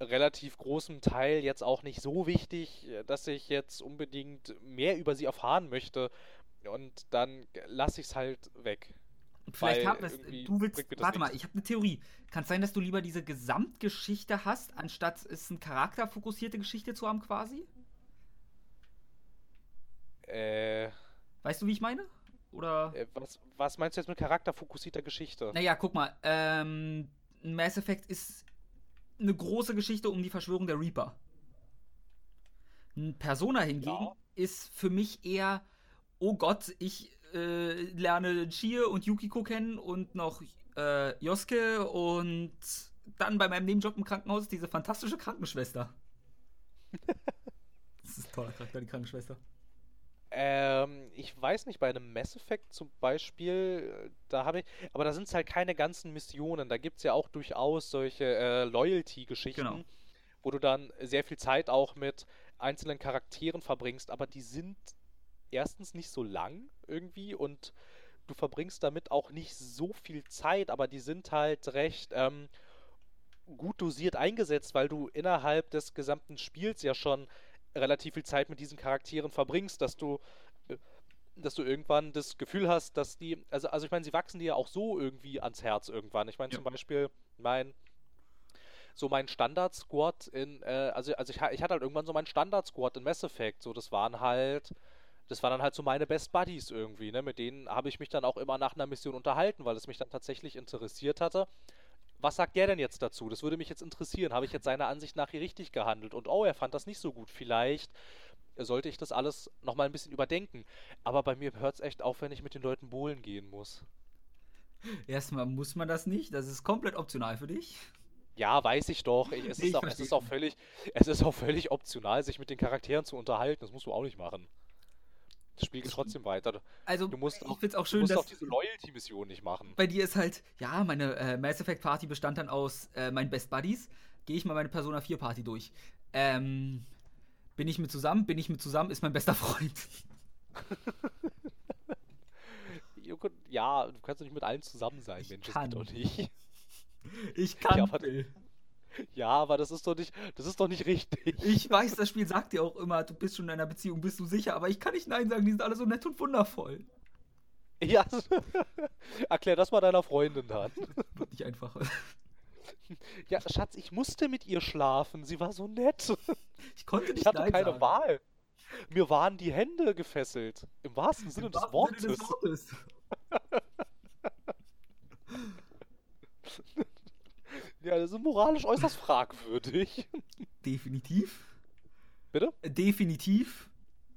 [SPEAKER 2] relativ großen Teil jetzt auch nicht so wichtig, dass ich jetzt unbedingt mehr über sie erfahren möchte. Und dann lasse ich es halt weg.
[SPEAKER 1] Vielleicht haben wir es. Du willst. Warte mal,
[SPEAKER 2] nichts.
[SPEAKER 1] ich habe eine Theorie. Kann es sein, dass du lieber diese Gesamtgeschichte hast, anstatt es eine charakterfokussierte Geschichte zu haben, quasi?
[SPEAKER 2] Äh,
[SPEAKER 1] Weißt du, wie ich meine? Oder.
[SPEAKER 2] äh, was, was meinst du jetzt mit charakterfokussierter Geschichte?
[SPEAKER 1] Naja, guck mal. Ähm, Mass Effect ist eine große Geschichte um die Verschwörung der Reaper. Ein Persona hingegen
[SPEAKER 2] Ja.
[SPEAKER 1] ist für mich eher, oh Gott, ich äh, lerne Chie und Yukiko kennen und noch äh, Yosuke und dann bei meinem Nebenjob im Krankenhaus diese fantastische Krankenschwester. das ist ein toller Charakter, die Krankenschwester.
[SPEAKER 2] Ähm, ich weiß nicht, bei einem Mass Effect zum Beispiel, äh, da habe ich, aber da sind es halt keine ganzen Missionen. Da gibt es ja auch durchaus solche äh, Loyalty-Geschichten,
[SPEAKER 1] Genau.
[SPEAKER 2] wo du dann sehr viel Zeit auch mit einzelnen Charakteren verbringst, aber die sind erstens nicht so lang irgendwie und du verbringst damit auch nicht so viel Zeit, aber die sind halt recht ähm, gut dosiert eingesetzt, weil du innerhalb des gesamten Spiels ja schon relativ viel Zeit mit diesen Charakteren verbringst, dass du äh, dass du irgendwann das Gefühl hast, dass die, also, also ich meine, sie wachsen dir ja auch so irgendwie ans Herz irgendwann. Ich meine
[SPEAKER 1] Ja.
[SPEAKER 2] zum Beispiel mein, so mein Standard-Squad in, äh, also, also ich, ich hatte halt irgendwann so meinen Standard-Squad in Mass Effect, so das waren halt, das waren dann halt so meine Best Buddies irgendwie, ne, mit denen habe ich mich dann auch immer nach einer Mission unterhalten, weil es mich dann tatsächlich interessiert hatte. Was sagt der denn jetzt dazu? Das würde mich jetzt interessieren. Habe ich jetzt seiner Ansicht nach hier richtig gehandelt? Und oh, er fand das nicht so gut. Vielleicht sollte ich das alles nochmal ein bisschen überdenken. Aber bei mir hört es echt auf, wenn ich mit den Leuten bowlen gehen muss.
[SPEAKER 1] Erstmal muss man das nicht, das ist komplett optional für dich.
[SPEAKER 2] Ja, weiß ich doch. Ich, es, ist
[SPEAKER 1] ich
[SPEAKER 2] auch, es, ist auch völlig, es ist auch völlig optional, sich mit den Charakteren zu unterhalten. Das musst du auch nicht machen. Das Spiel geht trotzdem weiter.
[SPEAKER 1] Also,
[SPEAKER 2] Du musst
[SPEAKER 1] ich
[SPEAKER 2] auch,
[SPEAKER 1] find's auch
[SPEAKER 2] du
[SPEAKER 1] schön,
[SPEAKER 2] musst
[SPEAKER 1] dass
[SPEAKER 2] auch diese Loyalty-Mission nicht machen.
[SPEAKER 1] bei dir ist halt, ja, meine äh, Mass Effect Party bestand dann aus äh, meinen Best Buddies. Gehe ich mal meine Persona 4 Party durch. Ähm, bin ich mit zusammen? Bin ich mit zusammen? Ist mein bester Freund.
[SPEAKER 2] Ja, du kannst doch nicht mit allen zusammen sein,
[SPEAKER 1] Ich
[SPEAKER 2] Mensch. Das
[SPEAKER 1] kann.
[SPEAKER 2] geht doch nicht.
[SPEAKER 1] Ich kann.
[SPEAKER 2] Ja, aber-. Ja, aber das ist doch nicht, das ist doch nicht richtig.
[SPEAKER 1] ich weiß, das Spiel sagt dir auch immer, du bist schon in einer Beziehung, bist du sicher, aber ich kann nicht Nein sagen, die sind alle so nett und wundervoll.
[SPEAKER 2] Ja, erklär das mal deiner Freundin dann.
[SPEAKER 1] Wird nicht einfacher.
[SPEAKER 2] Ja, Schatz, ich musste mit ihr schlafen. Sie war so nett.
[SPEAKER 1] Ich konnte nicht
[SPEAKER 2] Ich hatte
[SPEAKER 1] Nein
[SPEAKER 2] keine
[SPEAKER 1] sagen.
[SPEAKER 2] Wahl. Mir waren die Hände gefesselt. Im wahrsten Sinne
[SPEAKER 1] Im
[SPEAKER 2] des
[SPEAKER 1] wahrsten Sinne
[SPEAKER 2] Wortes.
[SPEAKER 1] des Wortes.
[SPEAKER 2] Ja, das ist moralisch äußerst fragwürdig.
[SPEAKER 1] Definitiv.
[SPEAKER 2] Bitte?
[SPEAKER 1] Definitiv.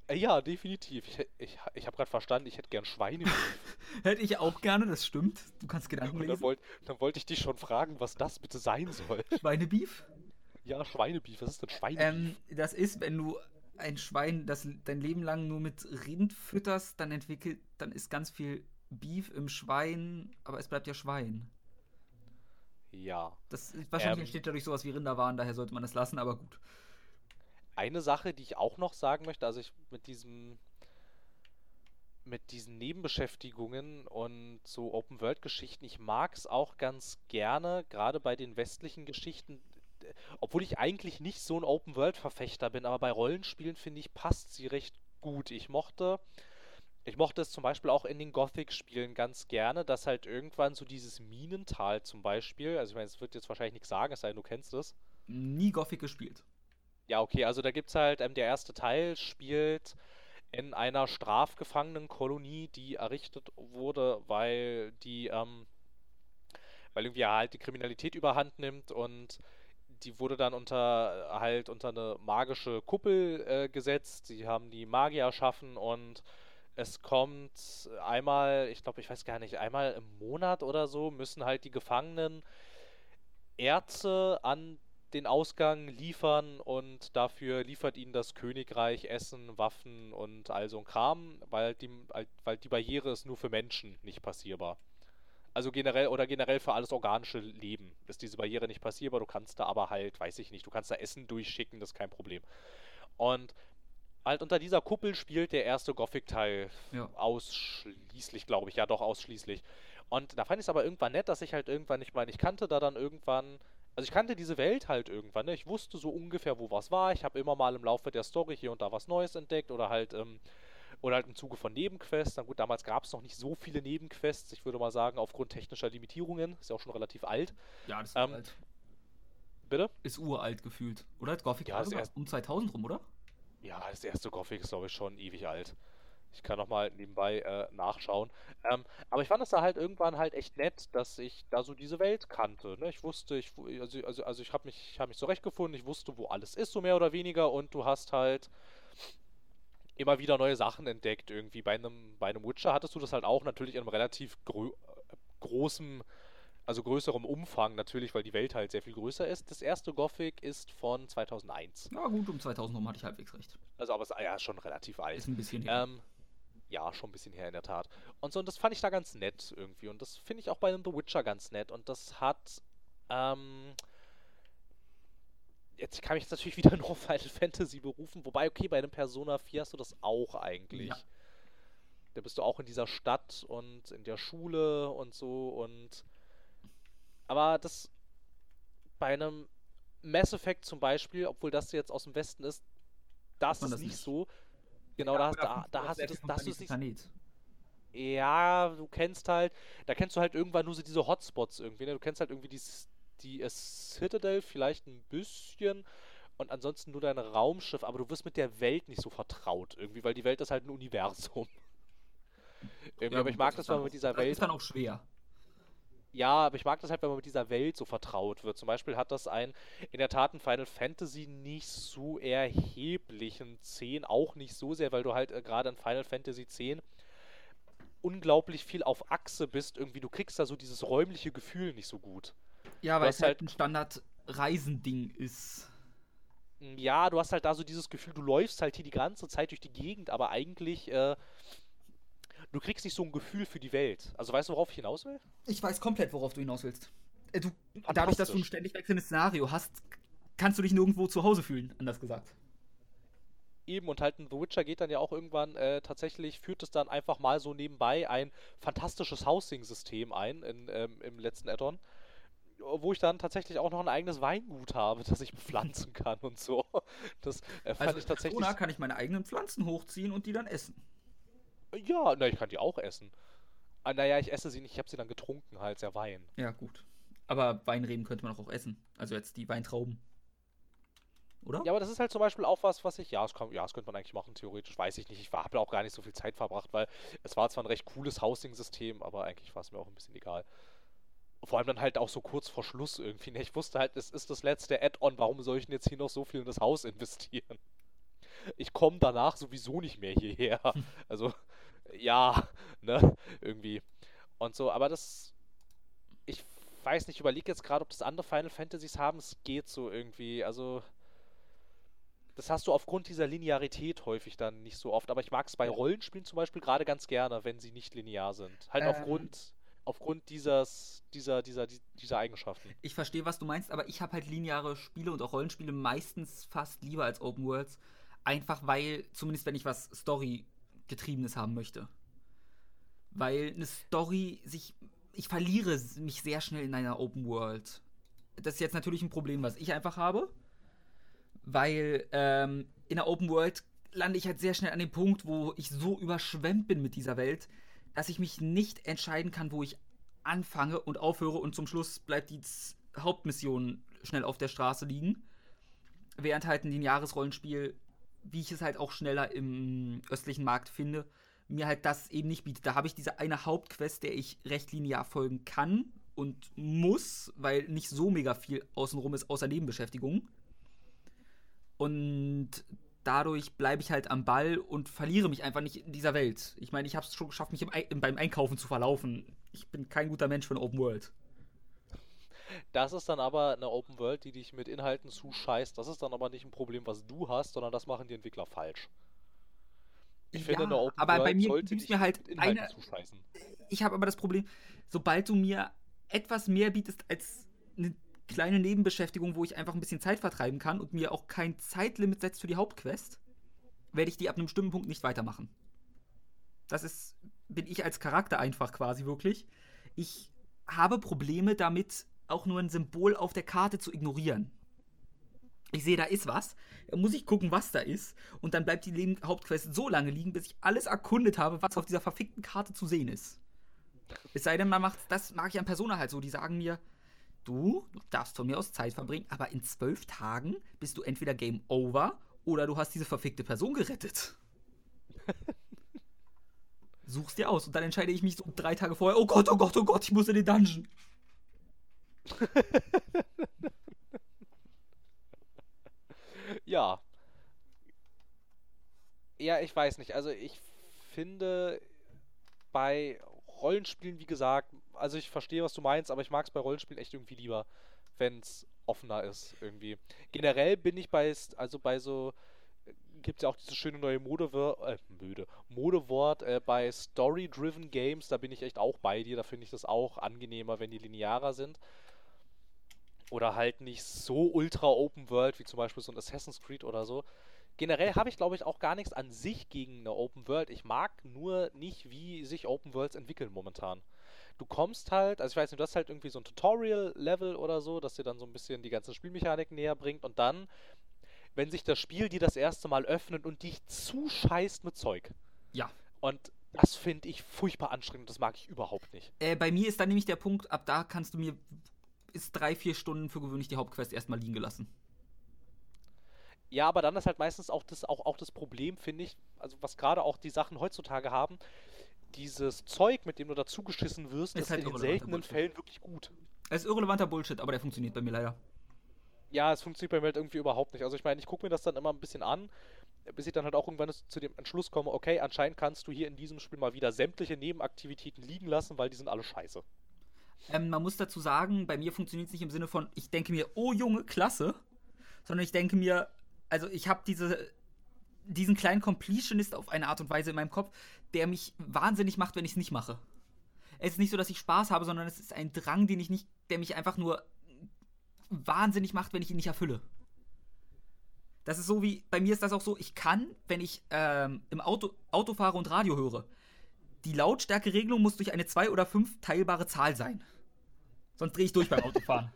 [SPEAKER 2] Äh, Ja, definitiv. Ich, ich, ich habe gerade verstanden, ich hätte gern Schweine.
[SPEAKER 1] Hätte ich auch gerne, das stimmt. Du kannst Gedanken
[SPEAKER 2] Und dann
[SPEAKER 1] lesen.
[SPEAKER 2] wollte dann wollt ich dich schon fragen, was das bitte sein soll.
[SPEAKER 1] Schweinebeef.
[SPEAKER 2] Ja, Schweinebeef. Was ist denn Schweinebeef?
[SPEAKER 1] Ähm, das ist, wenn du ein Schwein das dein Leben lang nur mit Rind fütterst, dann entwickelt, dann ist ganz viel Beef im Schwein, aber es bleibt ja Schwein.
[SPEAKER 2] Ja.
[SPEAKER 1] Das wahrscheinlich
[SPEAKER 2] Ähm.
[SPEAKER 1] entsteht dadurch sowas wie Rinderwahn, daher sollte man das lassen, aber gut.
[SPEAKER 2] Eine Sache, die ich auch noch sagen möchte, also ich mit diesem mit diesen Nebenbeschäftigungen und so Open-World-Geschichten, ich mag es auch ganz gerne, gerade bei den westlichen Geschichten, obwohl ich eigentlich nicht so ein Open-World-Verfechter bin, aber bei Rollenspielen finde ich, passt sie recht gut. Ich mochte, ich mochte es zum Beispiel auch in den Gothic-Spielen ganz gerne, dass halt irgendwann so dieses Minental zum Beispiel, also ich meine, es wird jetzt wahrscheinlich nichts sagen, es sei denn, du kennst es.
[SPEAKER 1] Nie Gothic gespielt.
[SPEAKER 2] Ja, okay, also da gibt's halt, ähm, der erste Teil spielt in einer Strafgefangenenkolonie, die errichtet wurde, weil die, ähm, weil irgendwie halt die Kriminalität überhand nimmt und die wurde dann unter halt unter eine magische Kuppel äh, gesetzt. Sie haben die Magier erschaffen und es kommt einmal, ich glaube, ich weiß gar nicht, einmal im Monat oder so müssen halt die Gefangenen Erze an den Ausgang liefern und dafür liefert ihnen das Königreich Essen, Waffen und all so ein Kram, weil die, weil die Barriere ist nur für Menschen nicht passierbar. Also generell oder generell für alles organische Leben ist diese Barriere nicht passierbar. Du kannst da aber halt, weiß ich nicht, du kannst da Essen durchschicken, das ist kein Problem. Und halt unter dieser Kuppel spielt der erste Gothic-Teil
[SPEAKER 1] Ja.
[SPEAKER 2] ausschließlich, glaube ich, ja doch ausschließlich. Und da fand ich es aber irgendwann nett, dass ich halt irgendwann, ich meine, ich kannte da dann irgendwann, also ich kannte diese Welt halt irgendwann, ne? Ich wusste so ungefähr, wo was war. Ich habe immer mal im Laufe der Story hier und da was Neues entdeckt oder halt, ähm, oder halt im Zuge von Nebenquests. Na gut, damals gab es noch nicht so viele Nebenquests. Ich würde mal sagen, aufgrund technischer Limitierungen. Ist ja auch schon relativ alt.
[SPEAKER 1] Ja, das ist
[SPEAKER 2] Ähm,
[SPEAKER 1] uralt.
[SPEAKER 2] Bitte?
[SPEAKER 1] Ist uralt gefühlt. Oder? Gothic
[SPEAKER 2] Ja,
[SPEAKER 1] sogar
[SPEAKER 2] erst-
[SPEAKER 1] um 2000 rum, oder?
[SPEAKER 2] Ja, das erste Gothic ist, glaube ich, schon ewig alt. Ich kann nochmal nebenbei äh, nachschauen. Ähm, aber ich fand es da halt irgendwann halt echt nett, dass ich da so diese Welt kannte. Ne? Ich wusste, ich, also, also, also ich habe mich, ich hab mich zurechtgefunden, ich wusste, wo alles ist, so mehr oder weniger. Und du hast halt immer wieder neue Sachen entdeckt. Irgendwie bei einem, bei einem Witcher hattest du das halt auch natürlich in einem relativ grö äh, großen, also größerem Umfang natürlich, weil die Welt halt sehr viel größer ist. Das erste Gothic ist von 2001.
[SPEAKER 1] Ja gut, um 2000 rum hatte ich halbwegs recht.
[SPEAKER 2] Also aber es ja, schon relativ alt.
[SPEAKER 1] Ist ein bisschen her.
[SPEAKER 2] Ähm, ja, schon ein bisschen her in der Tat. Und so, und das fand ich da ganz nett irgendwie. Und das finde ich auch bei einem The Witcher ganz nett. Und das hat, ähm, jetzt kann ich jetzt natürlich wieder nur auf Final Fantasy berufen, wobei, okay, bei einem Persona 4 hast du das auch eigentlich.
[SPEAKER 1] Ja.
[SPEAKER 2] Da bist du auch in dieser Stadt und in der Schule und so und aber das bei einem Mass Effect zum Beispiel, obwohl das jetzt aus dem Westen ist, das ist
[SPEAKER 1] das
[SPEAKER 2] nicht
[SPEAKER 1] nicht.
[SPEAKER 2] so. Genau, da, da, da hast du das, da hast du es nicht
[SPEAKER 1] Planet.
[SPEAKER 2] ja, du kennst halt, da kennst du halt irgendwann nur so diese Hotspots irgendwie, ne? Du kennst halt irgendwie die, die äh, Citadel vielleicht ein bisschen und ansonsten nur dein Raumschiff, aber du wirst mit der Welt nicht so vertraut irgendwie, weil die Welt ist halt ein Universum. irgendwie, aber ich mag das, wenn man mit dieser
[SPEAKER 1] Das
[SPEAKER 2] Welt
[SPEAKER 1] ist dann auch schwer.
[SPEAKER 2] Ja, aber ich mag das halt, wenn man mit dieser Welt so vertraut wird. Zum Beispiel hat das ein, in der Tat ein Final Fantasy nicht so erheblichen 10, auch nicht so sehr, weil du halt äh, gerade in Final Fantasy 10 unglaublich viel auf Achse bist. Irgendwie, du kriegst da so dieses räumliche Gefühl nicht so gut.
[SPEAKER 1] Ja, weil es halt
[SPEAKER 2] halt-
[SPEAKER 1] ein Standard-Reisending ist.
[SPEAKER 2] Mm, Ja, du hast halt da so dieses Gefühl, du läufst halt hier die ganze Zeit durch die Gegend, aber eigentlich, äh, du kriegst nicht so ein Gefühl für die Welt. Also weißt du, worauf ich hinaus will?
[SPEAKER 1] Ich weiß komplett, worauf du hinaus willst. Äh, Du, dadurch, dass du ein ständig wechselndes Szenario hast, kannst du dich nirgendwo zu Hause fühlen, anders gesagt.
[SPEAKER 2] Eben, und halt ein The Witcher geht dann ja auch irgendwann, äh, tatsächlich führt es dann einfach mal so nebenbei ein fantastisches Housing-System ein in, ähm, im letzten Add-on, wo ich dann tatsächlich auch noch ein eigenes Weingut habe, das ich bepflanzen kann und so. Das äh, fand
[SPEAKER 1] Also
[SPEAKER 2] ich
[SPEAKER 1] in
[SPEAKER 2] tatsächlich.
[SPEAKER 1] Persona kann ich meine eigenen Pflanzen hochziehen und die dann essen.
[SPEAKER 2] Ja, na, ich kann die auch essen. Ah, naja, ich esse sie nicht, ich habe sie dann getrunken, halt, der Wein.
[SPEAKER 1] Ja, gut. Aber Weinreben könnte man auch essen. Also jetzt die Weintrauben. Oder?
[SPEAKER 2] Ja, aber das ist halt zum Beispiel auch was, was ich, ja, das, kann, ja, das könnte man eigentlich machen, theoretisch, weiß ich nicht. Ich habe auch gar nicht so viel Zeit verbracht, weil es war zwar ein recht cooles Housing-System, aber eigentlich war es mir auch ein bisschen egal. Vor allem dann halt auch so kurz vor Schluss irgendwie. ne? Ich wusste halt, es ist das letzte Add-on, warum soll ich denn jetzt hier noch so viel in das Haus investieren? Ich komme danach sowieso nicht mehr hierher. Also, ja, ne, irgendwie. Und so, aber das, ich weiß nicht, ich überlege jetzt gerade, ob das andere Final Fantasies haben, es geht so irgendwie, also das hast du aufgrund dieser Linearität häufig dann nicht so oft. Aber ich mag es bei Rollenspielen zum Beispiel gerade ganz gerne, wenn sie nicht linear sind. Halt
[SPEAKER 1] Ähm.
[SPEAKER 2] aufgrund, aufgrund dieses, dieser, dieser, die- dieser Eigenschaften.
[SPEAKER 1] Ich verstehe, was du meinst, aber ich habe halt lineare Spiele und auch Rollenspiele meistens fast lieber als Open Worlds. Einfach weil, zumindest wenn ich was Story-getriebenes haben möchte. Weil eine Story sich. Ich verliere mich sehr schnell in einer Open World. Das ist jetzt natürlich ein Problem, was ich einfach habe. Weil ähm, in der Open World lande ich halt sehr schnell an dem Punkt, wo ich so überschwemmt bin mit dieser Welt, dass ich mich nicht entscheiden kann, wo ich anfange und aufhöre und zum Schluss bleibt die Hauptmission schnell auf der Straße liegen. Während halt ein lineares Rollenspiel, wie ich es halt auch schneller im östlichen Markt finde, mir halt das eben nicht bietet. Da habe ich diese eine Hauptquest, der ich recht linear folgen kann und muss, weil nicht so mega viel außenrum ist, außer Nebenbeschäftigung. Und dadurch bleibe ich halt am Ball und verliere mich einfach nicht in dieser Welt. Ich meine, ich habe es schon geschafft, mich im Ei- beim Einkaufen zu verlaufen. Ich bin kein guter Mensch für eine Open World.
[SPEAKER 2] Das ist dann aber eine Open World, die dich mit Inhalten zuscheißt. Das ist dann aber nicht ein Problem, was du hast, sondern das machen die Entwickler falsch. Ich finde,
[SPEAKER 1] Ja,
[SPEAKER 2] eine Open
[SPEAKER 1] aber bei
[SPEAKER 2] World
[SPEAKER 1] mir
[SPEAKER 2] sollte dich
[SPEAKER 1] mir halt
[SPEAKER 2] mit Inhalten
[SPEAKER 1] eine-
[SPEAKER 2] zuscheißen.
[SPEAKER 1] Ich habe aber das Problem, sobald du mir etwas mehr bietest als eine kleine Nebenbeschäftigung, wo ich einfach ein bisschen Zeit vertreiben kann und mir auch kein Zeitlimit setzt für die Hauptquest, werde ich die ab einem bestimmten Punkt nicht weitermachen. Das ist, bin ich als Charakter einfach quasi wirklich. Ich habe Probleme damit, auch nur ein Symbol auf der Karte zu ignorieren. Ich sehe, da ist was. Dann muss ich gucken, was da ist. Und dann bleibt die Leben Hauptquest so lange liegen, bis ich alles erkundet habe, was auf dieser verfickten Karte zu sehen ist. Es sei denn, man macht, das mag ich an Persona halt so, die sagen mir, du, du darfst von mir aus Zeit verbringen, aber in zwölf Tagen bist du entweder Game Over oder du hast diese verfickte Person gerettet. Such's dir aus und dann entscheide ich mich so drei Tage vorher, oh Gott, oh Gott, oh Gott, ich muss in den Dungeon.
[SPEAKER 2] Ja. Ja, ich weiß nicht. Also ich finde bei Rollenspielen, wie gesagt, also ich verstehe, was du meinst, aber ich mag es bei Rollenspielen echt irgendwie lieber, wenn es offener ist irgendwie. Generell bin ich bei, also bei so, gibt es ja auch dieses schöne neue Mode, äh, Mode, Modewort äh, bei Story-Driven Games, da bin ich echt auch bei dir, da finde ich das auch angenehmer, wenn die linearer sind. Oder halt nicht so ultra Open World, wie zum Beispiel so ein Assassin's Creed oder so. Generell habe ich, glaube ich, auch gar nichts an sich gegen eine Open World. Ich mag nur nicht, wie sich Open Worlds entwickeln momentan. Du kommst halt, also ich weiß nicht, du hast halt irgendwie so ein Tutorial-Level oder so, das dir dann so ein bisschen die ganze Spielmechanik näher bringt und dann, wenn sich das Spiel dir das erste Mal öffnet und dich zuscheißt mit Zeug.
[SPEAKER 1] Ja.
[SPEAKER 2] Und das finde ich furchtbar anstrengend, das mag ich überhaupt nicht.
[SPEAKER 1] Äh, bei mir ist dann nämlich der Punkt, ab da kannst du mir ist drei, vier Stunden für gewöhnlich die Hauptquest erstmal liegen gelassen.
[SPEAKER 2] Ja, aber dann ist halt meistens auch das, auch, auch das Problem, finde ich, also was gerade auch die Sachen heutzutage haben, dieses Zeug, mit dem du dazugeschissen wirst, ist, ist halt in seltenen Bullshit. Fällen wirklich gut.
[SPEAKER 1] Es ist irrelevanter Bullshit, aber der funktioniert bei mir leider.
[SPEAKER 2] Ja, es funktioniert bei mir halt irgendwie überhaupt nicht. Also ich meine, ich gucke mir das dann immer ein bisschen an, bis ich dann halt auch irgendwann zu dem Entschluss komme, okay, anscheinend kannst du hier in diesem Spiel mal wieder sämtliche Nebenaktivitäten liegen lassen, weil die sind alle scheiße.
[SPEAKER 1] Ähm, man muss dazu sagen, bei mir funktioniert es nicht im Sinne von, ich denke mir, oh Junge, klasse, sondern ich denke mir, also ich habe diese, diesen kleinen Completionist auf eine Art und Weise in meinem Kopf, der mich wahnsinnig macht, wenn ich es nicht mache. Es ist nicht so, dass ich Spaß habe, sondern es ist ein Drang, den ich nicht, der mich einfach nur wahnsinnig macht, wenn ich ihn nicht erfülle. Das ist so wie, bei mir ist das auch so, ich kann, wenn ich ähm, im Auto, Auto fahre und Radio höre, die Lautstärkeregelung muss durch eine 2 oder 5 teilbare Zahl sein. Sonst drehe ich durch beim Autofahren.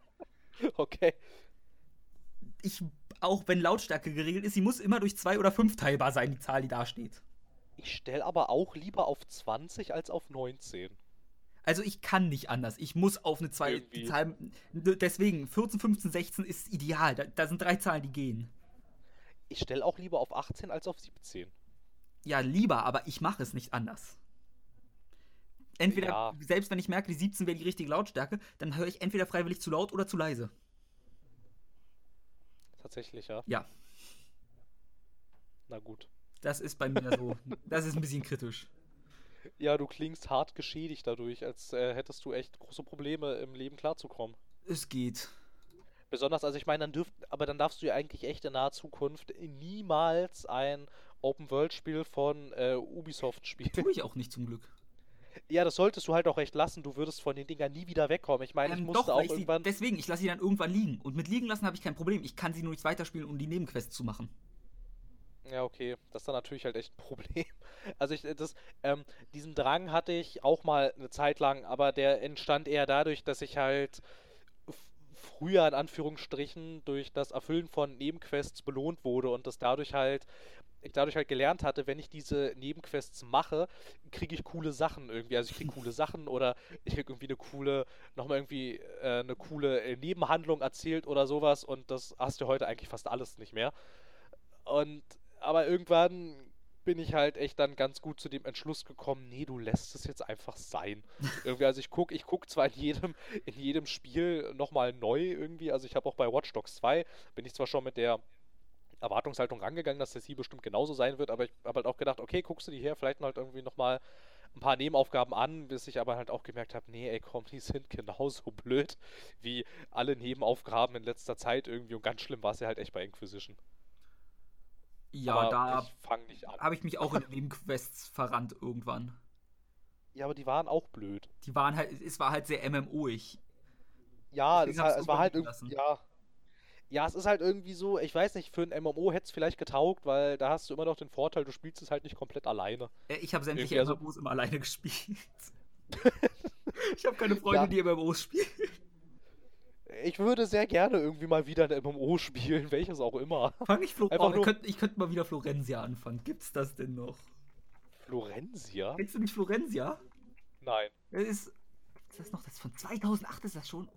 [SPEAKER 2] okay.
[SPEAKER 1] Ich, auch wenn Lautstärke geregelt ist, sie muss immer durch 2 oder 5 teilbar sein, die Zahl, die da steht.
[SPEAKER 2] Ich stelle aber auch lieber auf 20 als auf 19.
[SPEAKER 1] Also ich kann nicht anders. Ich muss auf eine 2 Zahl. Deswegen, 14, 15, 16 ist ideal. Da, da sind drei Zahlen, die gehen.
[SPEAKER 2] Ich stelle auch lieber auf 18 als auf 17
[SPEAKER 1] ja, lieber, aber ich mache es nicht anders. Entweder, ja. selbst wenn ich merke, die 17 wäre die richtige Lautstärke, dann höre ich entweder freiwillig zu laut oder zu leise.
[SPEAKER 2] Tatsächlich, ja.
[SPEAKER 1] Ja.
[SPEAKER 2] Na gut.
[SPEAKER 1] Das ist bei mir so. das ist ein bisschen kritisch.
[SPEAKER 2] Ja, du klingst hart geschädigt dadurch, als äh, hättest du echt große Probleme im Leben klarzukommen.
[SPEAKER 1] Es geht.
[SPEAKER 2] Besonders, also ich meine, dann dürft, aber dann darfst du ja eigentlich echt in naher Zukunft niemals ein Open-World-Spiel von äh, Ubisoft spielen.
[SPEAKER 1] Tue ich auch nicht zum Glück.
[SPEAKER 2] Ja, das solltest du halt auch echt lassen. Du würdest von den Dingern nie wieder wegkommen. Ich meine, ähm, ich musste doch, auch ich irgendwann.
[SPEAKER 1] Sie, deswegen, ich lasse sie dann irgendwann liegen. Und mit liegen lassen habe ich kein Problem. Ich kann sie nur nicht weiterspielen, um die Nebenquests zu machen.
[SPEAKER 2] Ja, okay. Das ist dann natürlich halt echt ein Problem. Also ich, das, ähm, diesen Drang hatte ich auch mal eine Zeit lang, aber der entstand eher dadurch, dass ich halt früher in Anführungsstrichen durch das Erfüllen von Nebenquests belohnt wurde und das dadurch halt ich dadurch halt gelernt hatte, wenn ich diese Nebenquests mache, kriege ich coole Sachen irgendwie. Also ich kriege coole Sachen oder ich kriege irgendwie eine coole, nochmal irgendwie äh, eine coole äh, Nebenhandlung erzählt oder sowas und das hast du heute eigentlich fast alles nicht mehr. Und aber irgendwann bin ich halt echt dann ganz gut zu dem Entschluss gekommen, nee, du lässt es jetzt einfach sein. irgendwie, also ich gucke, ich gucke zwar in jedem, in jedem Spiel nochmal neu irgendwie, also ich habe auch bei Watch Dogs 2, bin ich zwar schon mit der Erwartungshaltung rangegangen, dass das hier bestimmt genauso sein wird, aber ich habe halt auch gedacht, okay, guckst du die her, vielleicht halt irgendwie nochmal ein paar Nebenaufgaben an, bis ich aber halt auch gemerkt habe, nee, ey, komm, die sind genauso blöd wie alle Nebenaufgaben in letzter Zeit irgendwie und ganz schlimm war es ja halt echt bei Inquisition.
[SPEAKER 1] Ja, aber da habe ich mich auch in Nebenquests verrannt irgendwann.
[SPEAKER 2] Ja, aber die waren auch blöd.
[SPEAKER 1] Die waren halt, es war halt sehr MMO-ig.
[SPEAKER 2] Ja, es, halt, es war halt irgendwie, ja, ja, es ist halt irgendwie so, ich weiß nicht, für ein MMO hätte es vielleicht getaugt, weil da hast du immer noch den Vorteil, du spielst es halt nicht komplett alleine.
[SPEAKER 1] Äh, ich habe sämtliche irgendwie MMOs also immer alleine gespielt. ich habe keine Freunde, ja. die MMOs spielen.
[SPEAKER 2] Ich würde sehr gerne irgendwie mal wieder ein MMO spielen, welches auch immer.
[SPEAKER 1] Fang ich Flo oh, ich könnte könnt mal wieder Florenzia anfangen. Gibt's das denn noch?
[SPEAKER 2] Florenzia?
[SPEAKER 1] Kennst du nicht Florenzia?
[SPEAKER 2] Nein.
[SPEAKER 1] Das ist, ist das noch, das ist von 2008 ist das schon?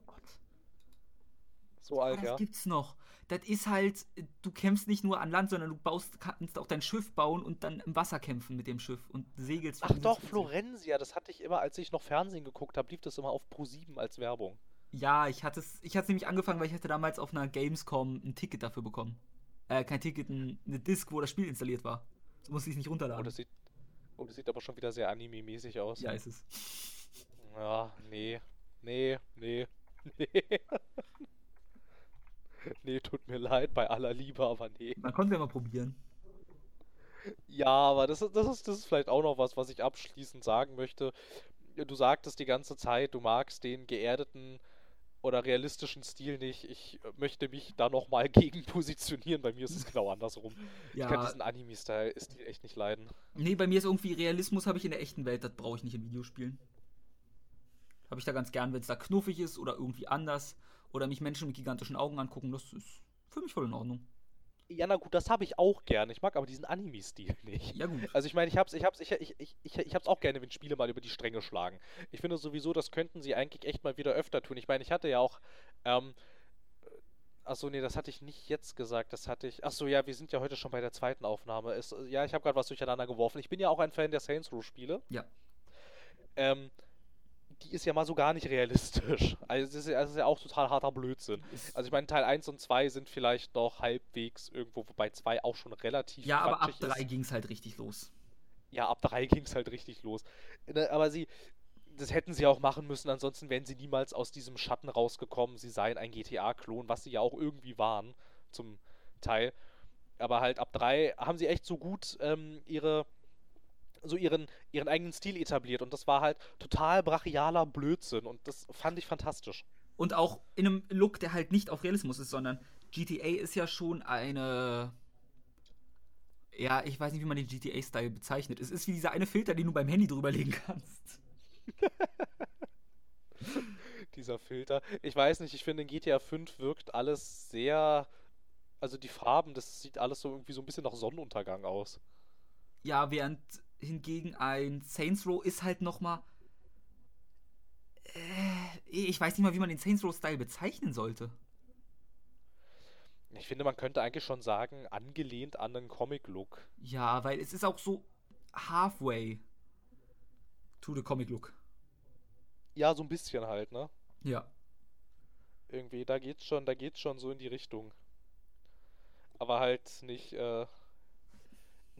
[SPEAKER 2] So alt,
[SPEAKER 1] das
[SPEAKER 2] ja.
[SPEAKER 1] Das gibt's noch. Das ist halt, du kämpfst nicht nur an Land, sondern du baust, kannst auch dein Schiff bauen und dann im Wasser kämpfen mit dem Schiff und segelst.
[SPEAKER 2] Ach doch, Florenzia, das hatte ich immer, als ich noch Fernsehen geguckt habe, lief das immer auf Pro7 als Werbung.
[SPEAKER 1] Ja, ich hatte es, ich hatte es nämlich angefangen, weil ich hatte damals auf einer Gamescom ein Ticket dafür bekommen. Äh, kein Ticket, ein, eine Disc, wo das Spiel installiert war. Du musst dich nicht
[SPEAKER 2] Oh,
[SPEAKER 1] runterladen.
[SPEAKER 2] das sieht, oh, das sieht aber schon wieder sehr anime-mäßig aus.
[SPEAKER 1] ja, ist es.
[SPEAKER 2] Ja, nee. Nee, nee, nee. nee, tut mir leid, bei aller Liebe, aber nee.
[SPEAKER 1] Man konnte ja mal probieren.
[SPEAKER 2] Ja, aber das ist, das ist, das ist vielleicht auch noch was, was ich abschließend sagen möchte. Du sagtest die ganze Zeit, du magst den geerdeten oder realistischen Stil nicht. Ich äh, möchte mich da nochmal gegen positionieren. Bei mir ist es genau andersrum. Ich kann
[SPEAKER 1] Ja,
[SPEAKER 2] diesen Anime-Style echt nicht leiden.
[SPEAKER 1] nee, bei mir ist irgendwie Realismus habe ich in der echten Welt, das brauche ich nicht in Videospielen. Habe ich da ganz gern, wenn es da knuffig ist oder irgendwie anders oder mich Menschen mit gigantischen Augen angucken, das ist für mich voll in Ordnung.
[SPEAKER 2] Ja, na gut, das habe ich auch gern. Ich mag aber diesen Anime-Stil nicht.
[SPEAKER 1] Ja, gut.
[SPEAKER 2] Also ich meine, ich hab's, ich hab's, ich, ich, ich, ich, ich hab's auch gerne, wenn Spiele mal über die Stränge schlagen. Ich finde sowieso, das könnten sie eigentlich echt mal wieder öfter tun. Ich meine, ich hatte ja auch, ähm, achso, nee, das hatte ich nicht jetzt gesagt, das hatte ich, achso, ja, wir sind ja heute schon bei der zweiten Aufnahme. Es, ja, ich habe gerade was durcheinander geworfen. Ich bin ja auch ein Fan der Saints Row Spiele.
[SPEAKER 1] Ja.
[SPEAKER 2] Ähm, die ist ja mal so gar nicht realistisch. Also das ist, ja- das ist ja auch total harter Blödsinn. Also ich meine, Teil 1 und 2 sind vielleicht noch halbwegs irgendwo, wobei 2 auch schon relativ
[SPEAKER 1] ja, aber ab
[SPEAKER 2] quatschig ist.
[SPEAKER 1] 3 ging es halt richtig los.
[SPEAKER 2] Ja, ab 3 ging es halt richtig los. Ne, Aber sie, das hätten sie auch machen müssen, ansonsten wären sie niemals aus diesem Schatten rausgekommen. Sie seien ein GTA-Klon, was sie ja auch irgendwie waren, zum Teil. Aber halt ab 3 haben sie echt so gut ähm, ihre, so ihren, ihren eigenen Stil etabliert und das war halt total brachialer Blödsinn und das fand ich fantastisch.
[SPEAKER 1] Und auch in einem Look, der halt nicht auf Realismus ist, sondern GTA ist ja schon eine. Ja, ich weiß nicht, wie man den GTA-Style bezeichnet. Es ist wie dieser eine Filter, den du beim Handy drüberlegen kannst.
[SPEAKER 2] Dieser Filter. Ich weiß nicht, ich finde in GTA 5 wirkt alles sehr. Also die Farben, das sieht alles so irgendwie so ein bisschen nach Sonnenuntergang aus.
[SPEAKER 1] Ja, während hingegen ein Saints Row ist halt nochmal. Äh, ich weiß nicht mal, wie man den Saints Row-Style bezeichnen sollte.
[SPEAKER 2] Ich finde, man könnte eigentlich schon sagen, angelehnt an einen Comic-Look.
[SPEAKER 1] Ja, weil es ist auch so halfway to the Comic-Look.
[SPEAKER 2] Ja, so ein bisschen halt, ne?
[SPEAKER 1] Ja.
[SPEAKER 2] Irgendwie, da geht's schon, da geht's schon so in die Richtung. Aber halt nicht, äh,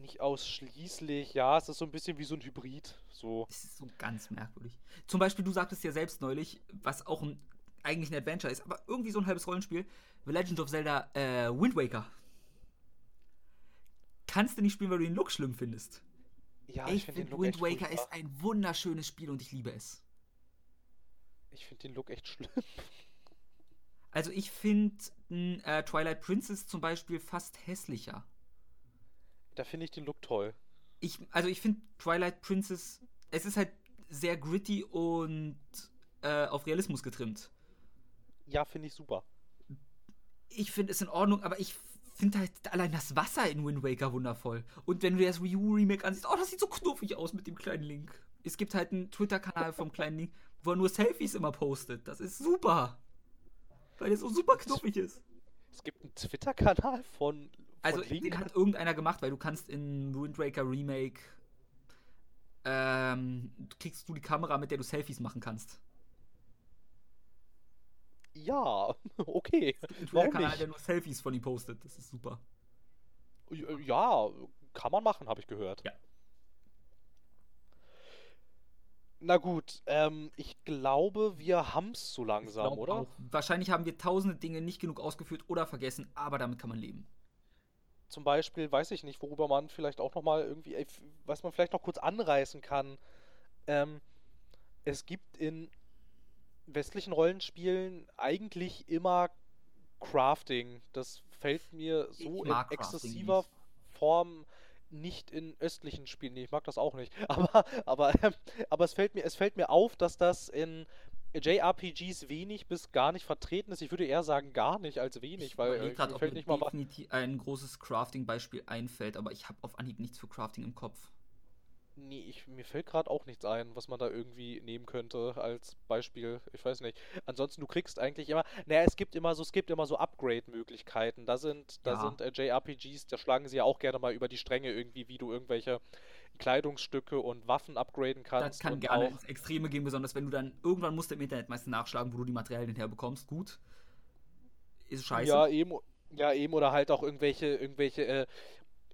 [SPEAKER 2] nicht ausschließlich, ja, es ist so ein bisschen wie so ein Hybrid. So.
[SPEAKER 1] Es ist so ganz merkwürdig. Zum Beispiel, du sagtest ja selbst neulich, was auch ein, eigentlich ein Adventure ist, aber irgendwie so ein halbes Rollenspiel, The Legend of Zelda äh, Wind Waker. Kannst du nicht spielen, weil du den Look schlimm findest.
[SPEAKER 2] Ja,
[SPEAKER 1] ich
[SPEAKER 2] find den
[SPEAKER 1] finde
[SPEAKER 2] Look
[SPEAKER 1] Wind Waker
[SPEAKER 2] furchtbar.
[SPEAKER 1] ist ein wunderschönes Spiel und ich liebe es.
[SPEAKER 2] Ich finde den Look echt schlimm.
[SPEAKER 1] Also ich finde äh, Twilight Princess zum Beispiel fast hässlicher.
[SPEAKER 2] Da finde ich den Look toll.
[SPEAKER 1] Ich, also ich finde Twilight Princess, es ist halt sehr gritty und äh, auf Realismus getrimmt.
[SPEAKER 2] Ja, finde ich super.
[SPEAKER 1] Ich finde es in Ordnung, aber ich finde halt allein das Wasser in Wind Waker wundervoll. Und wenn du das Wii U Remake ansiehst, oh, das sieht so knuffig aus mit dem kleinen Link. Es gibt halt einen Twitter-Kanal vom kleinen Link, wo er nur Selfies immer postet. Das ist super. Weil er so super knuffig ist.
[SPEAKER 2] Es gibt einen Twitter-Kanal von
[SPEAKER 1] Also,
[SPEAKER 2] Link.
[SPEAKER 1] den hat irgendeiner gemacht, weil du kannst in Wind Waker Remake ähm, kriegst du die Kamera, mit der du Selfies machen kannst.
[SPEAKER 2] Ja, okay.
[SPEAKER 1] Ein
[SPEAKER 2] Warum
[SPEAKER 1] Twitter-Kanal,
[SPEAKER 2] nicht?
[SPEAKER 1] der nur Selfies von ihm postet. Das ist super.
[SPEAKER 2] Ja, kann man machen, habe ich gehört.
[SPEAKER 1] Ja.
[SPEAKER 2] Na gut, ähm, ich glaube, wir haben's so
[SPEAKER 1] Ich
[SPEAKER 2] langsam, oder?
[SPEAKER 1] Auch. Wahrscheinlich haben wir tausende Dinge nicht genug ausgeführt oder vergessen, aber damit kann man leben.
[SPEAKER 2] Zum Beispiel, weiß ich nicht, worüber man vielleicht auch nochmal irgendwie, äh, was man vielleicht noch kurz anreißen kann. Ähm, es gibt in westlichen Rollenspielen eigentlich immer Crafting. Das fällt mir so in exzessiver. Form nicht in östlichen Spielen. Nee, ich mag das auch nicht. Aber, aber, ähm, aber es fällt mir, es fällt mir auf, dass das in JRPGs wenig bis gar nicht vertreten ist. Ich würde eher sagen gar nicht als wenig, weil
[SPEAKER 1] überleg
[SPEAKER 2] äh,
[SPEAKER 1] grad,
[SPEAKER 2] mir fällt
[SPEAKER 1] mir
[SPEAKER 2] nicht mal
[SPEAKER 1] definitiv ein großes Crafting-Beispiel einfällt, aber ich habe auf Anhieb nichts für Crafting im Kopf.
[SPEAKER 2] Nee, ich, mir fällt gerade auch nichts ein, was man da irgendwie nehmen könnte als Beispiel. Ich weiß nicht. Ansonsten, du kriegst eigentlich immer, naja, es gibt immer so, es gibt immer so Upgrade-Möglichkeiten. Da sind, da
[SPEAKER 1] Ja.
[SPEAKER 2] sind äh, JRPGs, da schlagen sie ja auch gerne mal über die Stränge irgendwie, wie du irgendwelche Kleidungsstücke und Waffen upgraden
[SPEAKER 1] Das
[SPEAKER 2] kannst.
[SPEAKER 1] kann
[SPEAKER 2] und
[SPEAKER 1] gerne
[SPEAKER 2] auch,
[SPEAKER 1] ins Extreme gehen, besonders wenn du dann irgendwann musst im Internet meistens nachschlagen, wo du die Materialien herbekommst. Gut. Ist scheiße.
[SPEAKER 2] Ja, eben, ja, eben, oder halt auch irgendwelche, irgendwelche, äh,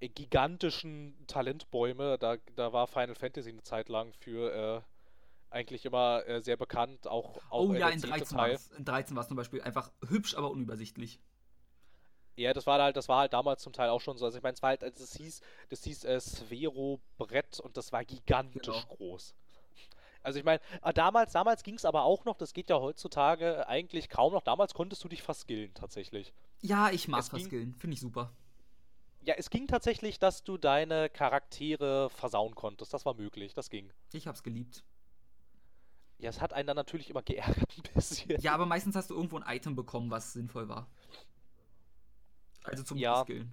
[SPEAKER 2] gigantischen Talentbäume. Da, da war Final Fantasy eine Zeit lang für äh, eigentlich immer äh, sehr bekannt, auch, auch
[SPEAKER 1] Oh ja,
[SPEAKER 2] der
[SPEAKER 1] in
[SPEAKER 2] zehnte
[SPEAKER 1] 13
[SPEAKER 2] Teil.
[SPEAKER 1] war es. In 13 war es zum Beispiel einfach hübsch, aber unübersichtlich.
[SPEAKER 2] Ja, das war halt, das war halt damals zum Teil auch schon so. Also ich meine, es war halt, also es hieß, das hieß äh, Sphero Brett und das war gigantisch
[SPEAKER 1] Genau.
[SPEAKER 2] groß. Also ich meine, äh, damals, damals ging es aber auch noch, das geht ja heutzutage eigentlich kaum noch. Damals konntest du dich verskillen tatsächlich.
[SPEAKER 1] Ja, ich mag
[SPEAKER 2] Es
[SPEAKER 1] Verskillen. Finde ich super.
[SPEAKER 2] Ja, es ging tatsächlich, dass du deine Charaktere versauen konntest. Das war möglich, das ging.
[SPEAKER 1] Ich hab's geliebt.
[SPEAKER 2] Ja, es hat einen dann natürlich immer geärgert ein bisschen.
[SPEAKER 1] Ja, aber meistens hast du irgendwo ein Item bekommen, was sinnvoll war. Also zum
[SPEAKER 2] Ja.
[SPEAKER 1] Verskillen.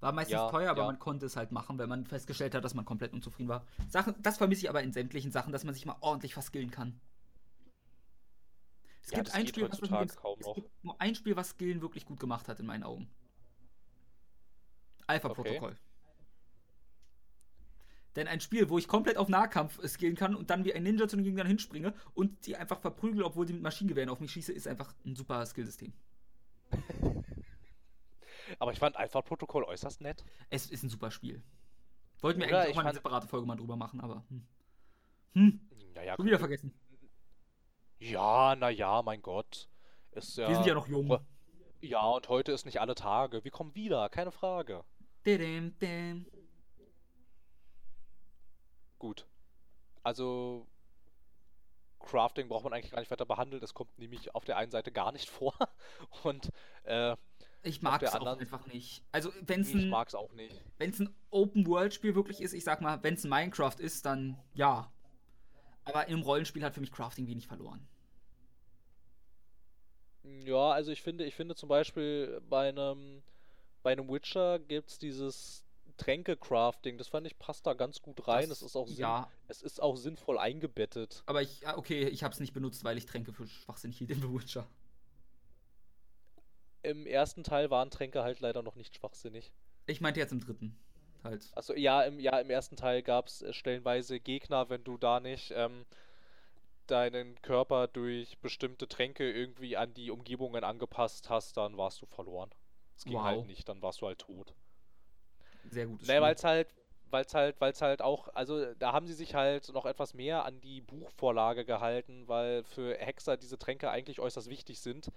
[SPEAKER 1] War meistens
[SPEAKER 2] Ja,
[SPEAKER 1] teuer, aber
[SPEAKER 2] ja.
[SPEAKER 1] man konnte es halt machen, wenn man festgestellt hat, dass man komplett unzufrieden war. Sachen, das vermisse ich aber in sämtlichen Sachen, dass man sich mal ordentlich verskillen kann. Es
[SPEAKER 2] Ja,
[SPEAKER 1] gibt ein Spiel, was dem-
[SPEAKER 2] kaum
[SPEAKER 1] es
[SPEAKER 2] noch.
[SPEAKER 1] gibt nur ein Spiel, was Skillen wirklich gut gemacht hat in meinen Augen. Alpha-Protokoll. Denn ein Spiel, wo ich komplett auf Nahkampf äh, skillen kann und dann wie ein Ninja zu den Gegnern hinspringe und die einfach verprügel, obwohl sie mit Maschinengewehren auf mich schieße, ist einfach ein super Skillsystem.
[SPEAKER 2] Aber ich fand Alpha Protokoll äußerst nett.
[SPEAKER 1] Es ist ein super Spiel. Wollten wir
[SPEAKER 2] Oder?
[SPEAKER 1] eigentlich auch mal eine separate Folge mal drüber machen, aber. Hm. Hm,
[SPEAKER 2] Naja,
[SPEAKER 1] schon wieder vergessen.
[SPEAKER 2] Ja, naja, mein Gott. Ist ja,
[SPEAKER 1] Wir sind ja noch jung.
[SPEAKER 2] Ja, und heute ist nicht alle Tage. Wir kommen wieder, keine Frage.
[SPEAKER 1] Didim, dim.
[SPEAKER 2] Gut. Also, Crafting braucht man eigentlich gar nicht weiter behandeln. Es kommt nämlich auf der einen Seite gar nicht vor. Und äh,
[SPEAKER 1] Ich mag es auch einfach nicht. Also, wenn es ein, Open-World-Spiel wirklich ist, ich sag mal, wenn es ein Minecraft ist, dann ja. Aber in einem Rollenspiel hat für mich Crafting wenig verloren.
[SPEAKER 2] Ja, also ich finde, ich finde zum Beispiel bei einem, bei einem Witcher gibt es dieses Tränke-Crafting. Das fand ich passt da ganz gut rein.
[SPEAKER 1] Das-
[SPEAKER 2] es ist auch
[SPEAKER 1] ja.
[SPEAKER 2] es ist auch sinnvoll eingebettet.
[SPEAKER 1] Aber ich, ah, okay, ich habe es nicht benutzt, weil ich Tränke für schwachsinnig hielt in The Witcher.
[SPEAKER 2] Im ersten Teil waren Tränke halt leider noch nicht schwachsinnig.
[SPEAKER 1] Ich meinte jetzt im dritten. Halt.
[SPEAKER 2] Also ja, im, ja, im ersten Teil gab es äh, stellenweise Gegner, wenn du da nicht ähm, deinen Körper durch bestimmte Tränke irgendwie an die Umgebungen angepasst hast, dann warst du verloren. Es ging
[SPEAKER 1] Wow.
[SPEAKER 2] halt nicht, dann warst du halt tot.
[SPEAKER 1] Sehr gutes
[SPEAKER 2] Ne, weil es halt, weil es halt, weil es halt auch, also da haben sie sich halt noch etwas mehr an die Buchvorlage gehalten, weil für Hexer diese Tränke eigentlich äußerst wichtig sind.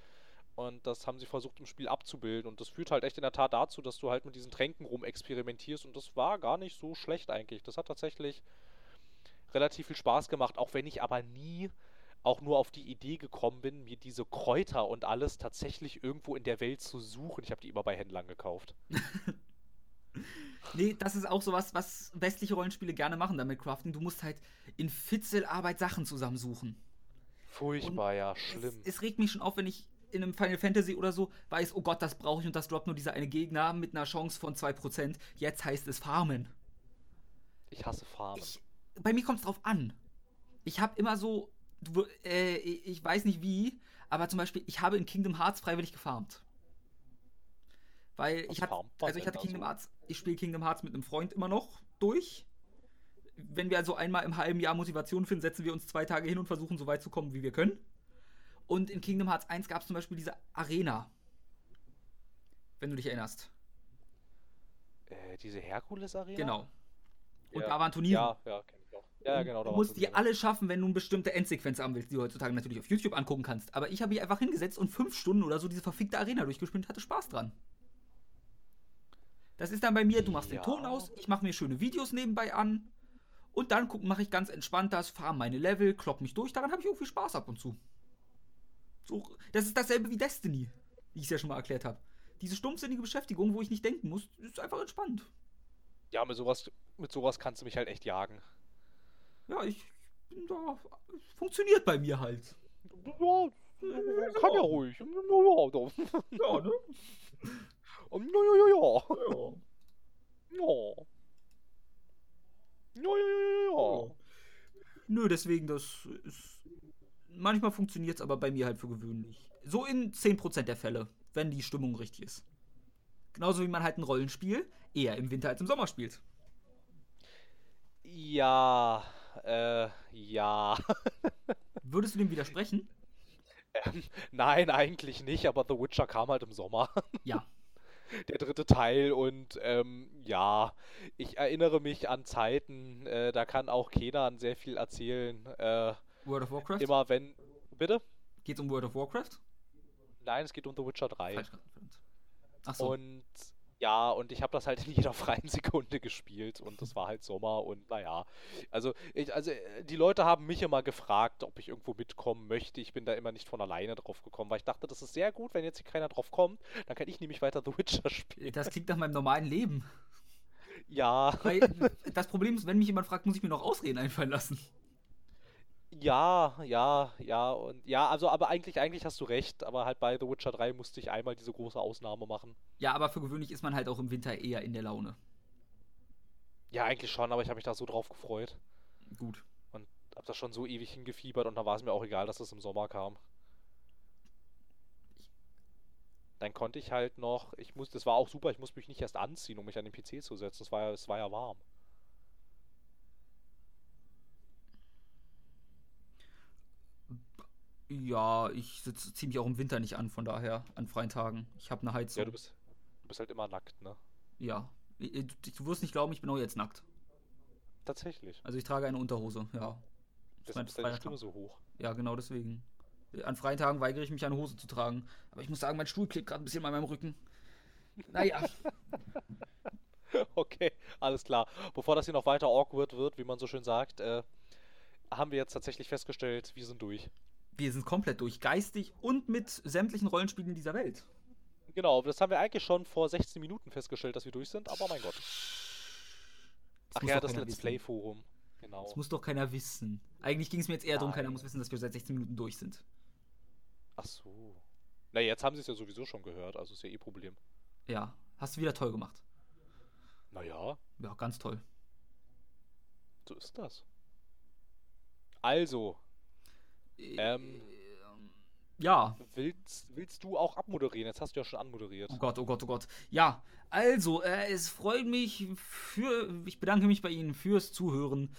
[SPEAKER 2] Und das haben sie versucht im Spiel abzubilden. Und das führt halt echt in der Tat dazu, dass du halt mit diesen Tränken rumexperimentierst. Und das war gar nicht so schlecht eigentlich. Das hat tatsächlich relativ viel Spaß gemacht, auch wenn ich aber nie auch nur auf die Idee gekommen bin, mir diese Kräuter und alles tatsächlich irgendwo in der Welt zu suchen. Ich habe die immer bei Händlern gekauft.
[SPEAKER 1] Nee, das ist auch sowas, was westliche Rollenspiele gerne machen damit Crafting. Du musst halt in Fitzelarbeit Sachen zusammensuchen.
[SPEAKER 2] Furchtbar, ja, schlimm.
[SPEAKER 1] Es, es regt mich schon auf, wenn ich in einem Final Fantasy oder so weiß, oh Gott, das brauche ich und das droppt nur dieser eine Gegner mit einer Chance von 2%. Jetzt heißt es Farmen.
[SPEAKER 2] Ich hasse Farmen.
[SPEAKER 1] Ich, bei mir kommt es drauf an. Ich habe immer so, du, äh, ich weiß nicht wie, aber zum Beispiel, ich habe in Kingdom Hearts freiwillig gefarmt. Weil
[SPEAKER 2] Was
[SPEAKER 1] ich hatte, also ich hatte Kingdom? Hearts, ich spiele Kingdom Hearts mit einem Freund immer noch durch. Wenn wir also einmal im halben Jahr Motivation finden, setzen wir uns zwei Tage hin und versuchen so weit zu kommen, wie wir können. Und in Kingdom Hearts 1 gab es zum Beispiel diese Arena. Wenn du dich erinnerst.
[SPEAKER 2] Äh, diese Herkules-Arena?
[SPEAKER 1] Genau. Und
[SPEAKER 2] Ja.
[SPEAKER 1] da waren Turniere.
[SPEAKER 2] Ja, ja, kenn ich auch. Ja, genau,
[SPEAKER 1] Du musst die alle schaffen, wenn du eine bestimmte Endsequenz haben willst, die du heutzutage natürlich auf YouTube angucken kannst. Aber ich habe mich einfach hingesetzt und fünf Stunden oder so diese verfickte Arena durchgespielt und hatte Spaß dran. Das ist dann bei mir, du machst
[SPEAKER 2] Ja.
[SPEAKER 1] den Ton aus, ich mache mir schöne Videos nebenbei an und dann mache ich ganz entspannt das, fahre meine Level, klopp mich durch, daran habe ich irgendwie Spaß ab und zu. So, das ist dasselbe wie Destiny, wie ich es ja schon mal erklärt habe. Diese stumpfsinnige Beschäftigung, wo ich nicht denken muss, ist einfach entspannt.
[SPEAKER 2] Ja, mit sowas, mit sowas kannst du mich halt echt jagen.
[SPEAKER 1] Ja, ich bin da. Funktioniert bei mir halt.
[SPEAKER 2] Ja, kann ja ruhig. Ja, ja, doch.
[SPEAKER 1] Ja, ne?
[SPEAKER 2] Ja, ja, ja, ja.
[SPEAKER 1] Ja.
[SPEAKER 2] Ja. Ja, ja, ja, ja.
[SPEAKER 1] Nö, deswegen, das ist. Manchmal funktioniert es aber bei mir halt für gewöhnlich. So in 10% der Fälle, wenn die Stimmung richtig ist. Genauso wie man halt ein Rollenspiel eher im Winter als im Sommer spielt.
[SPEAKER 2] Ja, äh, ja.
[SPEAKER 1] Würdest du dem widersprechen?
[SPEAKER 2] Ähm, nein, eigentlich nicht, aber The Witcher kam halt im Sommer.
[SPEAKER 1] Ja.
[SPEAKER 2] der dritte Teil und ähm, ja, ich erinnere mich an Zeiten, äh, da kann auch Kenan sehr viel erzählen. Äh,
[SPEAKER 1] World of Warcraft?
[SPEAKER 2] immer wenn. Bitte?
[SPEAKER 1] Geht's um World of Warcraft?
[SPEAKER 2] Nein, es geht um The Witcher 3.
[SPEAKER 1] Falsch. Ach so.
[SPEAKER 2] Und ja, und ich habe das halt in jeder freien Sekunde gespielt und das war halt Sommer und naja. Also, ich, also äh, die Leute haben mich immer gefragt, ob ich irgendwo mitkommen möchte. Ich bin da immer nicht von alleine drauf gekommen, weil ich dachte, das ist sehr gut, wenn jetzt hier keiner drauf kommt, dann kann ich nämlich weiter The Witcher spielen.
[SPEAKER 1] das klingt nach meinem normalen Leben.
[SPEAKER 2] Ja,
[SPEAKER 1] Weil das Problem ist, wenn mich jemand fragt, muss ich mir noch Ausreden einfallen lassen.
[SPEAKER 2] Ja, ja, ja und ja, also aber eigentlich, eigentlich hast du recht, aber halt bei The Witcher 3 musste ich einmal diese große Ausnahme machen.
[SPEAKER 1] Ja, aber für gewöhnlich ist man halt auch im Winter eher in der Laune.
[SPEAKER 2] Ja, eigentlich schon, aber ich habe mich da so drauf gefreut
[SPEAKER 1] Gut.
[SPEAKER 2] und habe das schon so ewig hingefiebert und dann war es mir auch egal, dass es im Sommer kam. Dann konnte ich halt noch, ich muss, das war auch super, ich musste mich nicht erst anziehen, um mich an den PC zu setzen. Es war ja, es war ja warm.
[SPEAKER 1] Ja, ich sitze ziemlich auch im Winter nicht an, von daher, an freien Tagen. Ich habe eine Heizung.
[SPEAKER 2] Ja, du bist, du bist halt immer nackt, ne?
[SPEAKER 1] Ja. Du, du wirst nicht glauben, ich bin auch jetzt nackt.
[SPEAKER 2] Tatsächlich.
[SPEAKER 1] Also ich trage eine Unterhose, ja.
[SPEAKER 2] Das ist deine Stimme so hoch.
[SPEAKER 1] Ja, genau deswegen. An freien Tagen weigere ich mich, eine Hose zu tragen. Aber ich muss sagen, mein Stuhl klebt gerade ein bisschen an meinem Rücken. Naja,
[SPEAKER 2] Okay, alles klar. Bevor das hier noch weiter awkward wird, wie man so schön sagt, äh, haben wir jetzt tatsächlich festgestellt, wir sind durch.
[SPEAKER 1] Wir sind komplett durch. Geistig und mit sämtlichen Rollenspielen dieser Welt.
[SPEAKER 2] Genau, das haben wir eigentlich schon vor 16 Minuten festgestellt, dass wir durch sind, aber mein Gott. Ach
[SPEAKER 1] muss
[SPEAKER 2] ja, das Let's. Play Forum. Genau.
[SPEAKER 1] Das muss doch keiner wissen. Eigentlich ging es mir jetzt eher darum, keiner
[SPEAKER 2] Nein.
[SPEAKER 1] muss wissen, dass wir seit 16 Minuten durch sind.
[SPEAKER 2] Ach so. Na, jetzt haben sie es ja sowieso schon gehört, also ist ja eh Problem.
[SPEAKER 1] Ja, hast du wieder toll gemacht.
[SPEAKER 2] Naja,
[SPEAKER 1] Ja, ganz toll.
[SPEAKER 2] so ist das. Also, Ähm.
[SPEAKER 1] Ja,
[SPEAKER 2] willst, willst du auch abmoderieren? Jetzt hast du ja schon anmoderiert.
[SPEAKER 1] Oh Gott, oh Gott, oh Gott. Ja, also, äh, es freut mich für. Ich bedanke mich bei Ihnen fürs Zuhören.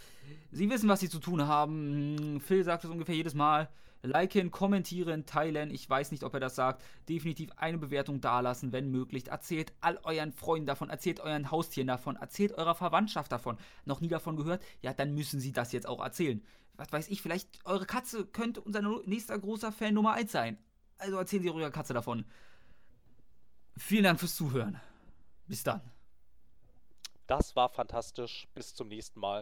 [SPEAKER 1] Sie wissen, was Sie zu tun haben. Phil sagt es ungefähr jedes Mal. Liken, kommentieren, teilen. Ich weiß nicht, ob er das sagt. Definitiv eine Bewertung dalassen, wenn möglich. Erzählt all euren Freunden davon. Erzählt euren Haustieren davon. Erzählt eurer Verwandtschaft davon. Noch nie davon gehört? Ja, dann müssen Sie das jetzt auch erzählen. Was weiß ich, vielleicht eure Katze könnte unser nächster großer Fan Nummer 1 sein. Also erzählen Sie eurer Katze davon. Vielen Dank fürs Zuhören. Bis dann.
[SPEAKER 2] Das war fantastisch. Bis zum nächsten Mal.